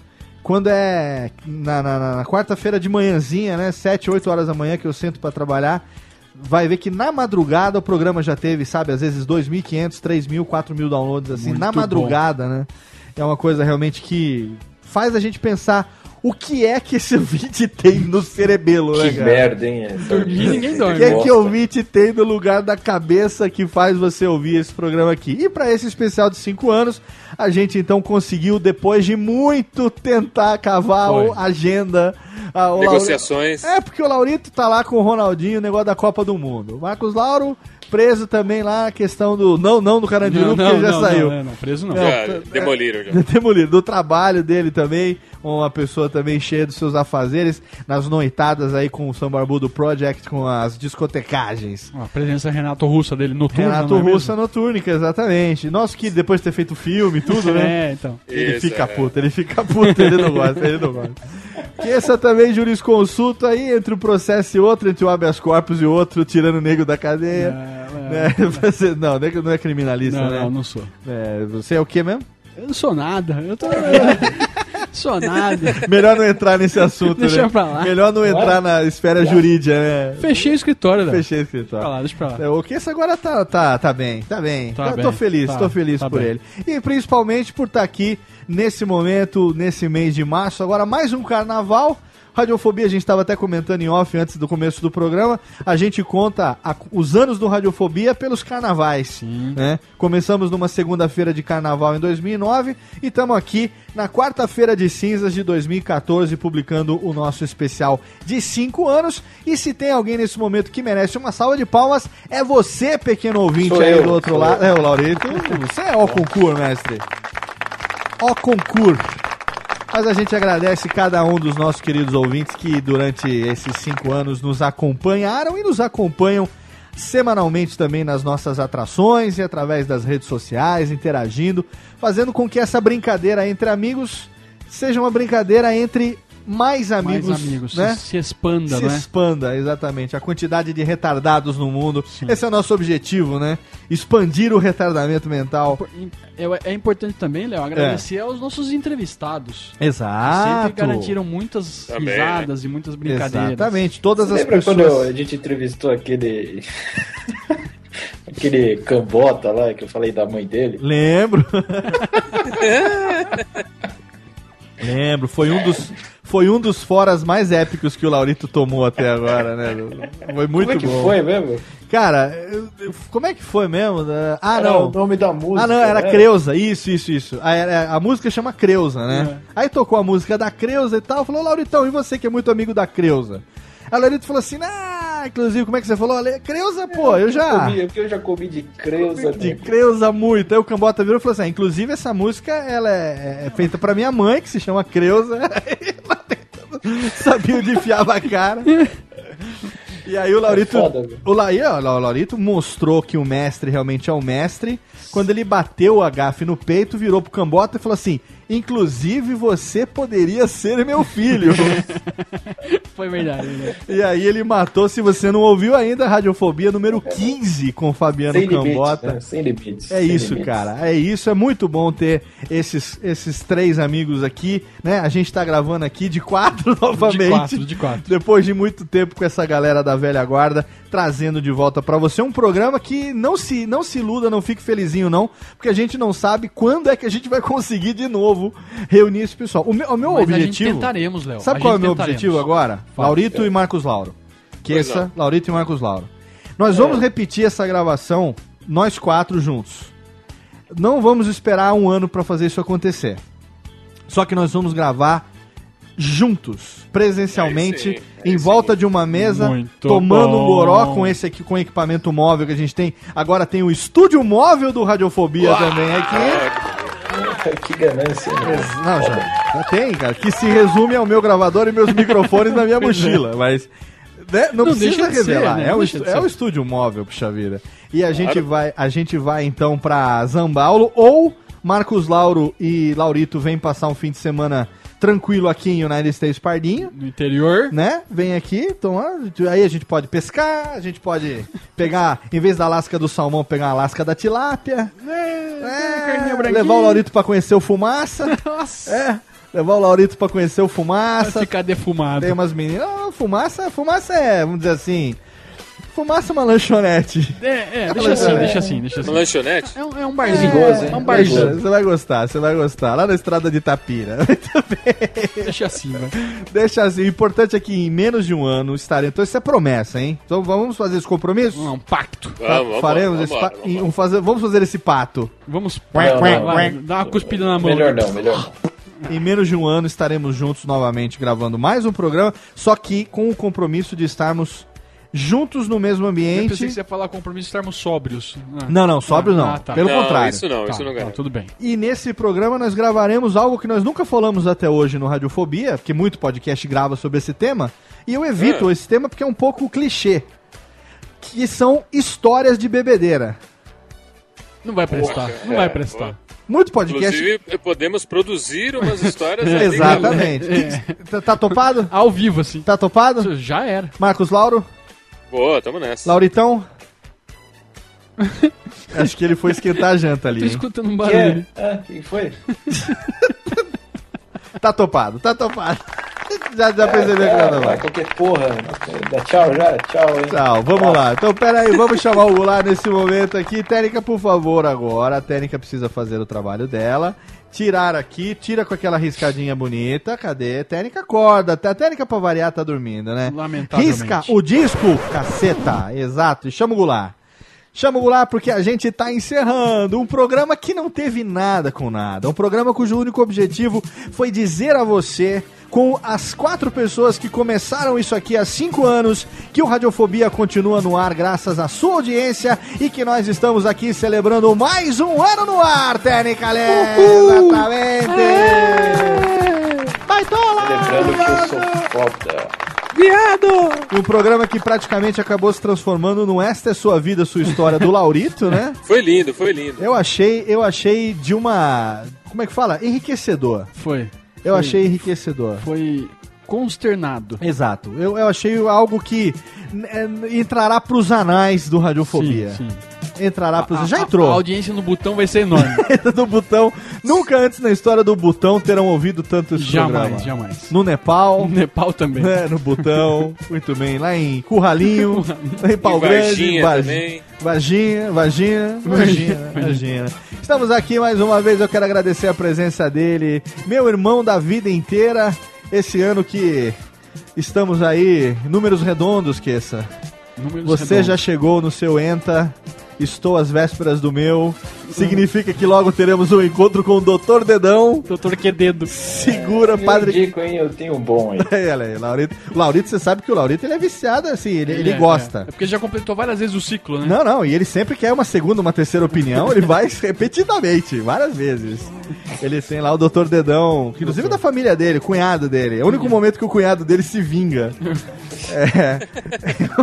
E: Quando é na, na- na- quarta-feira de manhãzinha, né? 7, 8 horas da manhã que eu sento pra trabalhar. Vai ver que na madrugada o programa já teve, sabe, às vezes 2.500, 3.000, 4.000 downloads, assim,
F: Muito
E: na
F: bom.
E: madrugada, né? É uma coisa realmente que faz a gente pensar o que é que esse ouvinte tem no cerebelo, né,
H: Que merda, hein? Essa
F: Dormir, ninguém dorme.
E: O que é que o ouvinte tem no lugar da cabeça que faz você ouvir esse programa aqui? E para esse especial de 5 anos, a gente então conseguiu, depois de muito tentar cavar a agenda. a-
G: Negociações.
E: Laurito- É, porque o Laurito tá lá com o Ronaldinho, o negócio da Copa do Mundo. O Marcos Lauro preso também lá, a questão do. Não, não do Carandiru, porque ele já saiu.
F: Não, não, preso não.
E: Não.
G: Já
E: é-
G: demoliram já.
E: Demolido. Do trabalho dele também, uma pessoa também cheia dos seus afazeres, nas noitadas aí com o São Barbudo Project, com as discotecagens.
F: A presença Renato Russa dele noturna.
E: Renato
F: não é
E: Russa Notúrnica, exatamente. Nosso que depois de ter feito filme e tudo, né?
F: É, então.
E: Ele
G: Isso,
E: fica
G: é.
E: puto, ele fica puto, ele não gosta, ele não gosta. Que essa também jurisconsulto aí entre um processo e outro, entre o habeas corpus e o outro, tirando o nego da cadeia.
F: É,
E: Né? Você- Não, nego não é criminalista,
F: Não,
E: né?
F: não, não sou.
E: É, você é o que mesmo?
F: Eu não sou nada. Eu tô. Sou nada.
E: Melhor não entrar nesse assunto,
F: Deixa
E: né?
F: pra lá.
E: Melhor não entrar na esfera jurídica, né?
F: Fechei o escritório, né?
E: Fechei o escritório.
F: pra lá, deixa pra lá.
E: É, O Kessa agora tá, tá, tá bem, tá bem.
F: Tá
E: Eu
F: bem,
E: tô feliz,
F: tá,
E: tô feliz
F: tá
E: por
F: bem.
E: ele. E principalmente por estar aqui nesse momento, nesse mês de março. Agora mais um carnaval. Radiofobia, a gente estava até comentando em off antes do começo do programa. A gente conta a- os anos do Radiofobia pelos carnavais. Né? Começamos numa segunda-feira de carnaval em 2009 e estamos aqui na quarta-feira de cinzas de 2014 publicando o nosso especial de 5 anos. E se tem alguém nesse momento que merece uma salva de palmas, é você, pequeno ouvinte
H: Sou
E: aí
H: eu,
E: do outro lado.
H: eu.
E: É, o Laurito, você é o concurso, mestre. Ó concurso. Mas a gente agradece cada um dos nossos queridos ouvintes que durante esses cinco anos nos acompanharam e nos acompanham semanalmente também nas nossas atrações e através das redes sociais, interagindo, fazendo com que essa brincadeira entre amigos seja uma brincadeira entre mais amigos,
F: Mais amigos,
E: né?
F: se, se expanda,
E: se
F: né?
E: expanda, exatamente. A quantidade de retardados no mundo. Esse é o nosso objetivo, né? Expandir o retardamento mental.
F: É, é importante também, Léo, agradecer aos nossos entrevistados.
E: É. Exato.
F: Sempre garantiram muitas
H: Também,
F: risadas e muitas brincadeiras.
E: Exatamente, todas
H: Você
E: as
H: lembra
E: pessoas.
H: quando a gente entrevistou aquele. aquele cambota lá que eu falei da mãe dele?
E: Lembro. Lembro, foi um dos foi um dos foras mais épicos que o Laurito tomou até agora, né? Foi muito
H: Como é que
E: bom.
H: foi mesmo?
E: Cara, eu- eu- como é que foi mesmo? Ah,
H: Era
E: não.
H: o nome da música.
E: Ah, não, era
H: né?
E: Creuza, isso, isso, isso. A, a- a música chama Creuza, né? Aí tocou a música da Creuza e tal, falou, Lauritão, e você que é muito amigo da Creuza? Aí o Laurito falou assim, ah, inclusive, como é que você falou? Ale- Creuza, pô, eu já...
H: Comi, porque eu já comi de creuza.
E: De
H: né?
E: Creuza muito. Aí o Cambota virou e falou assim: ah, inclusive essa música ela é, é feita pra minha mãe, que se chama Creuza. Aí ela tentando- Sabia onde enfiava a cara. E aí o Laurito.
H: É foda,
E: o, e, ó, o Laurito mostrou que o mestre realmente é o mestre. Quando ele bateu a gafe no peito, virou pro Cambota e falou assim: Inclusive você poderia ser meu filho.
F: Foi verdade. né?
E: E aí ele matou, se você não ouviu ainda, a Radiofobia número 15 com o Fabiano
H: Sem limites,
E: Cambota.
H: né? Sem limites.
E: É
H: sem
E: isso,
H: limites.
E: cara. É isso. É muito bom ter esses, esses três amigos aqui, né? A gente tá gravando aqui de quatro novamente.
F: De quatro, de quatro.
E: Depois de muito tempo com essa galera da velha guarda, trazendo de volta pra você um programa que não se, não se iluda, não fique felizinho não, porque a gente não sabe quando é que a gente vai conseguir de novo reunir esse pessoal. O meu, o meu
F: Mas a gente
E: objetivo...
F: tentaremos, Léo.
E: Sabe
F: A
E: qual é o meu
F: tentaremos.
E: objetivo agora?
F: Fala.
E: Laurito e Marcos Lauro.
G: Pois
E: Queça,
G: não.
E: Laurito e Marcos Lauro. Nós vamos repetir essa gravação, nós quatro juntos. Não vamos esperar um ano pra fazer isso acontecer. Só que nós vamos gravar juntos, presencialmente,
G: Aí sim,
E: em volta de uma mesa,
F: Muito
E: tomando um
F: bom.
E: goró com esse aqui, com o equipamento móvel que a gente tem. Agora tem o estúdio móvel do Radiofobia também aqui.
H: que ganância. né?
E: Não, já, já tem, cara. Que se resume ao meu gravador e meus microfones na minha mochila. Mas né, não,
F: Não
E: precisa
F: deixa de ser,
E: revelar.
F: né?
E: É,
F: Não
E: o é o estúdio móvel, puxa vida. E a gente,
G: Claro.
E: vai, a gente vai então pra Zambaulo ou Marcos Lauro e Laurito vêm passar um fim de semana tranquilo aqui em United States Pardinho.
F: No interior.
E: Né? Vem aqui, tomar. Aí a gente pode pescar, a gente pode pegar, em vez da lasca do salmão, pegar a lasca da tilápia. É,
F: branquinha.
E: levar o Laurito pra conhecer o fumaça.
F: Nossa.
E: É, levar o Laurito pra conhecer o
F: Vai
E: fumaça.
F: ficar defumado.
E: Tem umas meninas. Não, fumaça, fumaça é, vamos dizer assim. Fumaça é uma lanchonete.
F: É, é, deixa assim, deixa assim, deixa assim.
G: Uma lanchonete?
F: É um, é um barzinho.
H: Hein?
F: É um barzinho.
E: Você vai gostar, você vai gostar. Lá na estrada de Tapira.
F: Deixa assim, vai.
E: Deixa assim. O importante é que em menos de um ano estaremos. Então isso é promessa, hein? Então vamos fazer esse compromisso?
F: Não, um pacto.
G: Vamos,
E: Faremos
G: vamos,
E: esse
G: vamos,
E: pa-
G: vamos,
E: um fazer, vamos fazer esse pato.
F: Vamos.
H: Não,
F: vai,
H: não,
F: vai,
H: não.
F: Dá uma cuspida na mão.
H: Melhor não, melhor não.
E: Em menos de um ano estaremos juntos novamente gravando mais um programa, só que com o compromisso de estarmos juntos no mesmo
F: Eu
E: ambiente.
F: pensei que você ia falar compromisso de estarmos sóbrios. Ah.
E: Não, não, sóbrio não.
F: Ah, tá.
E: Pelo
G: Não,
E: contrário.
G: Isso não,
F: Tá,
G: isso não
F: tá, tudo bem.
E: E nesse programa nós gravaremos algo que nós nunca falamos até hoje no Radiofobia, porque muito podcast grava sobre esse tema, e eu evito
G: É.
E: esse tema porque é um pouco clichê. Que são histórias de bebedeira.
F: Não vai prestar. Não vai
G: É,
F: prestar.
G: boa.
E: Muito podcast.
G: Inclusive, podemos produzir umas histórias.
E: Exatamente. Tá- Tá topado?
F: Ao vivo, assim.
E: Tá topado?
F: Já era.
E: Marcos Lauro?
G: Boa, tamo nessa.
E: Lauritão? Acho que ele foi esquentar a janta ali.
F: Tô
E: hein?
F: escutando um
H: Que
F: barulho.
H: é? Ah, quem foi?
E: Tá topado, tá topado. Já, já percebeu que tá
H: vai, qualquer porra. Dá tchau já, tchau, hein?
E: Tchau, vamos lá. Então, pera aí, vamos chamar o Goulart nesse momento aqui. Técnica, por favor, agora. A técnica precisa fazer o trabalho dela. Tirar aqui, tira com aquela riscadinha bonita. Cadê? Técnica acorda. A técnica pra variar tá dormindo, né?
F: Lamentavelmente.
E: Risca o disco, caceta. Exato. E chama o Goulart. Chama o Goulart porque a gente tá encerrando um programa que não teve nada com nada. Um programa cujo único objetivo foi dizer a você, com as quatro pessoas que começaram isso aqui há cinco anos, que o Radiofobia continua no ar graças à sua audiência e que nós estamos aqui celebrando mais um ano no ar, Técnica Lé. Exatamente! Baitola!
H: Lembrando que eu sou foda.
E: Viado! Um programa que praticamente acabou se transformando no Esta é Sua Vida, Sua História do Laurito, né?
G: Foi lindo, foi lindo.
E: Eu achei, eu achei de uma. Como é que fala? Enriquecedor.
F: Foi.
E: Eu
F: Foi.
E: achei enriquecedor.
F: Foi consternado.
E: Exato. Eu, eu achei algo que é, entrará pros anais do Radiofobia.
F: Sim, sim.
E: Entrará pros.
F: A-
E: Já
F: a-
E: entrou.
F: A audiência no botão vai ser enorme.
E: do Botão. Nunca antes na história do Botão terão ouvido tanto esse
F: Jamais,
E: programa.
F: jamais.
E: No Nepal.
F: No Nepal também.
E: É, no Botão. Muito bem. Lá em Curralinho. lá em Pau Grande.
G: Varginha
E: Vargi-
G: também.
E: Vagina, vagina, vagina, vagina. Estamos aqui mais uma vez. Eu quero agradecer a presença dele, meu irmão da vida inteira. Esse ano que estamos aí, números redondos, Queça.
F: Números
E: Você
F: redondos.
E: já chegou no seu ENTA. Estou às vésperas do meu. Significa que logo teremos um encontro com o Dr. Dedão.
F: Doutor que dedo.
E: Segura,
H: Eu
E: padre.
H: indico, hein? Eu tenho um bom aí.
E: Aí, olha aí, Laurito. O Laurito, você sabe que o Laurito ele é viciado assim, ele, ele
F: é,
E: gosta.
F: É. É porque já completou várias vezes o ciclo, né?
E: Não, não, e ele sempre quer uma segunda, uma terceira opinião, ele vai repetidamente, várias vezes. Ele tem lá o Dr. Dedão, que inclusive é da família dele, cunhado dele. É o único momento que o cunhado dele se vinga. É.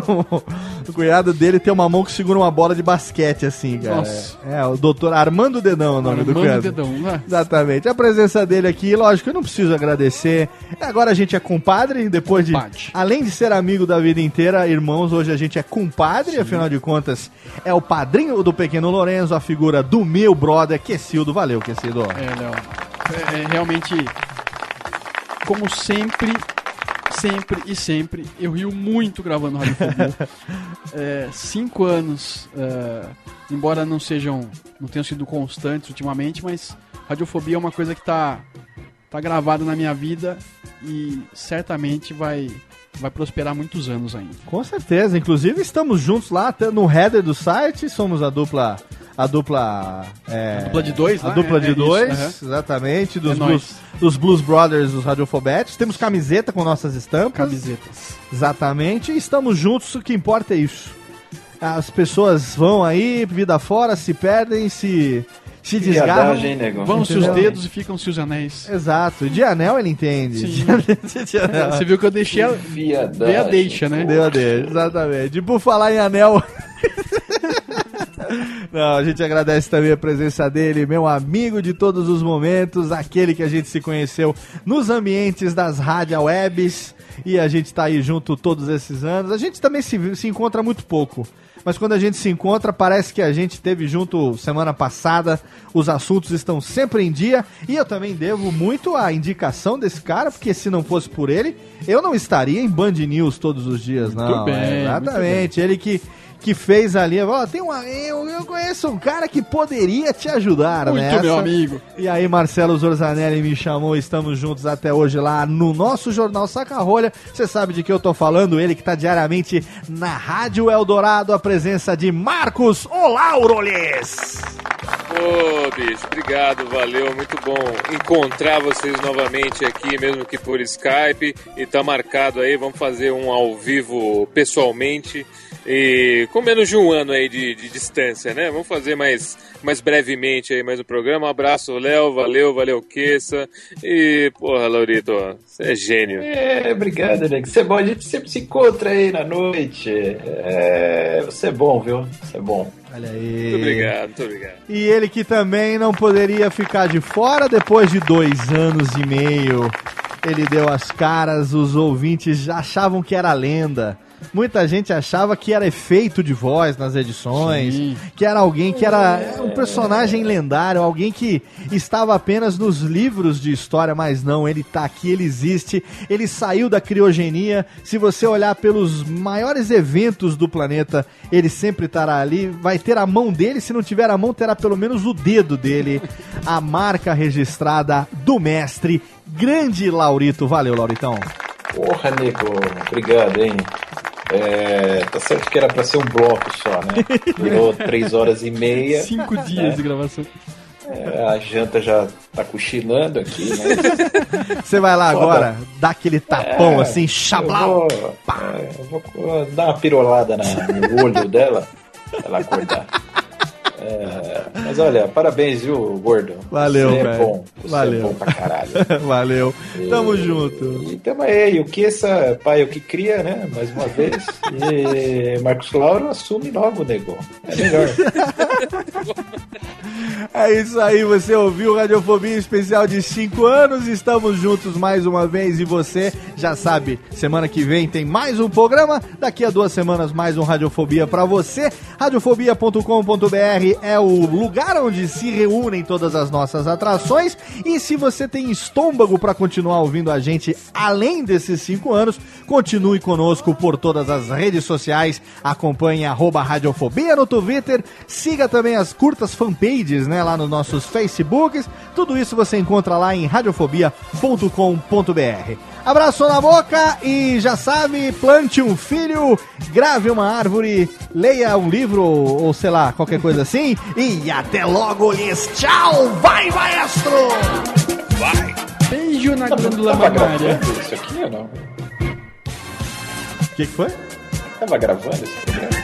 E: o cunhado dele tem uma mão que segura uma bola de basquete, assim, cara.
F: Nossa.
E: É, o doutor Armando Dedão é o nome do
F: Armando
E: cunhado.
F: Dedão, né?
E: Exatamente. A presença dele aqui, lógico, eu não preciso agradecer. Agora a gente é compadre, depois de.
F: Compadre.
E: Além de ser amigo da vida inteira, irmãos, hoje a gente é compadre, afinal de contas, é o padrinho do pequeno Lorenzo, a figura do meu brother, Quesildo. Valeu, Quesildo.
F: É, Léo. É, é, realmente, como sempre, sempre e sempre, eu rio muito gravando Radiofobia. é, cinco anos, é, embora não sejam, não tenham sido constantes ultimamente, mas Radiofobia é uma coisa que tá, tá gravada na minha vida e certamente vai, vai prosperar muitos anos ainda.
E: Com certeza. Inclusive, estamos juntos lá no header do site. Somos a dupla. A dupla. é,
F: A dupla de dois
E: A
F: lá,
E: dupla
F: é-
E: de
F: é isso,
E: dois,
F: aham.
E: exatamente. Dos
F: É
E: blues, dos Blues Brothers, dos Radiofobetes. Temos camiseta com nossas estampas.
F: Camisetas.
E: Exatamente. E estamos juntos, o que importa é isso. As pessoas vão aí, vida fora, se perdem, se, se desgarram.
F: Vão-se os dedos e ficam-se os anéis.
E: Exato. De anel ele entende.
F: Sim.
E: De anel.
F: Você viu que eu deixei a, dei a deixa, né?
E: Deu a dele, exatamente. E por falar em anel. Não, a gente agradece também a presença dele, meu amigo de todos os momentos, aquele que a gente se conheceu nos ambientes das rádio webs e a gente tá aí junto todos esses anos. A gente também se, se encontra muito pouco. Mas quando a gente se encontra, parece que a gente teve junto semana passada. Os assuntos estão sempre em dia. E eu também devo muito à indicação desse cara, porque se não fosse por ele, eu não estaria em Band News todos os dias, não.
F: bem,
E: É,
F: muito
E: exatamente. Ele que, que fez ali. Ó, tem uma, eu, eu conheço um cara que poderia te ajudar,
F: Muito
E: nessa.
F: meu amigo.
E: E aí, Marcelo Zorzanelli me chamou, estamos juntos até hoje lá no nosso jornal Saca Rolha. Você sabe de que eu tô falando, ele que tá diariamente na Rádio Eldorado, a presença de Marcos Olauroles.
G: Ô, bicho, obrigado, valeu, muito bom encontrar vocês novamente aqui, mesmo que por Skype. E tá marcado aí, vamos fazer um ao vivo pessoalmente. E com menos de um ano aí de, de distância, né? Vamos fazer mais, mais brevemente aí mais um programa. Um abraço, Léo, valeu, valeu, Queça. E, porra, Laurito, você é gênio.
H: É, obrigado, nego. Você é bom, a gente sempre se encontra aí na noite. É, você é bom, viu? Você é bom.
E: Olha aí.
G: Muito obrigado, muito obrigado.
E: E ele que também não poderia ficar de fora depois de dois anos e meio Ele deu as caras, os ouvintes já achavam que era lenda. Muita gente achava que era efeito de voz nas edições,
F: Sim.
E: que era alguém que era um personagem lendário, alguém que estava apenas nos livros de história, mas não, ele tá aqui, ele existe, ele saiu da criogenia. Se você olhar pelos maiores eventos do planeta, ele sempre estará ali, vai ter a mão dele, se não tiver a mão, terá pelo menos o dedo dele, a marca registrada do mestre, grande Laurito. Valeu, Lauritão.
H: Porra, nego, obrigado, hein? É, tá certo que era pra ser um bloco só, né? Virou três horas e meia.
F: Cinco dias de gravação.
H: É, a janta já tá cochilando aqui, né?
E: Você vai lá
H: Foda.
E: agora, dá aquele tapão
H: É,
E: assim, chablau.
H: Eu vou, é, eu vou dar uma pirolada na- no olho dela pra ela acordar. É, mas olha, parabéns, viu, gordo?
E: Valeu,
H: Você é
E: velho.
H: bom. Você
E: Valeu.
H: é bom pra caralho.
E: Valeu. Tamo
H: E-
E: junto.
H: E tamo aí, o que essa pai o que cria, né? Mais uma vez. E Marcos Lauro assume logo, nego. É melhor.
E: É isso aí, você ouviu Radiofobia especial de 5 anos. Estamos juntos mais uma vez e você já sabe, semana que vem tem mais um programa. Daqui a duas semanas, mais um Radiofobia pra você. Radiofobia.com.br é o lugar onde se reúnem todas as nossas atrações. E se você tem estômago pra continuar ouvindo a gente além desses 5 anos, continue conosco por todas as redes sociais. Acompanhe arroba Radiofobia no Twitter. Siga também as curtas fanpages, né? Lá nos nossos Facebooks. Tudo isso você encontra lá em radiofobia.com.br. Abraço na boca e já sabe, plante um filho, grave uma árvore, leia um livro ou sei lá, qualquer coisa assim. E até logo, lhes tchau! Vai, maestro!
G: Vai!
F: Beijo na glândula
H: Tava
F: mamária.
H: isso aqui ou não?
E: O que, que foi?
H: Tava gravando esse programa?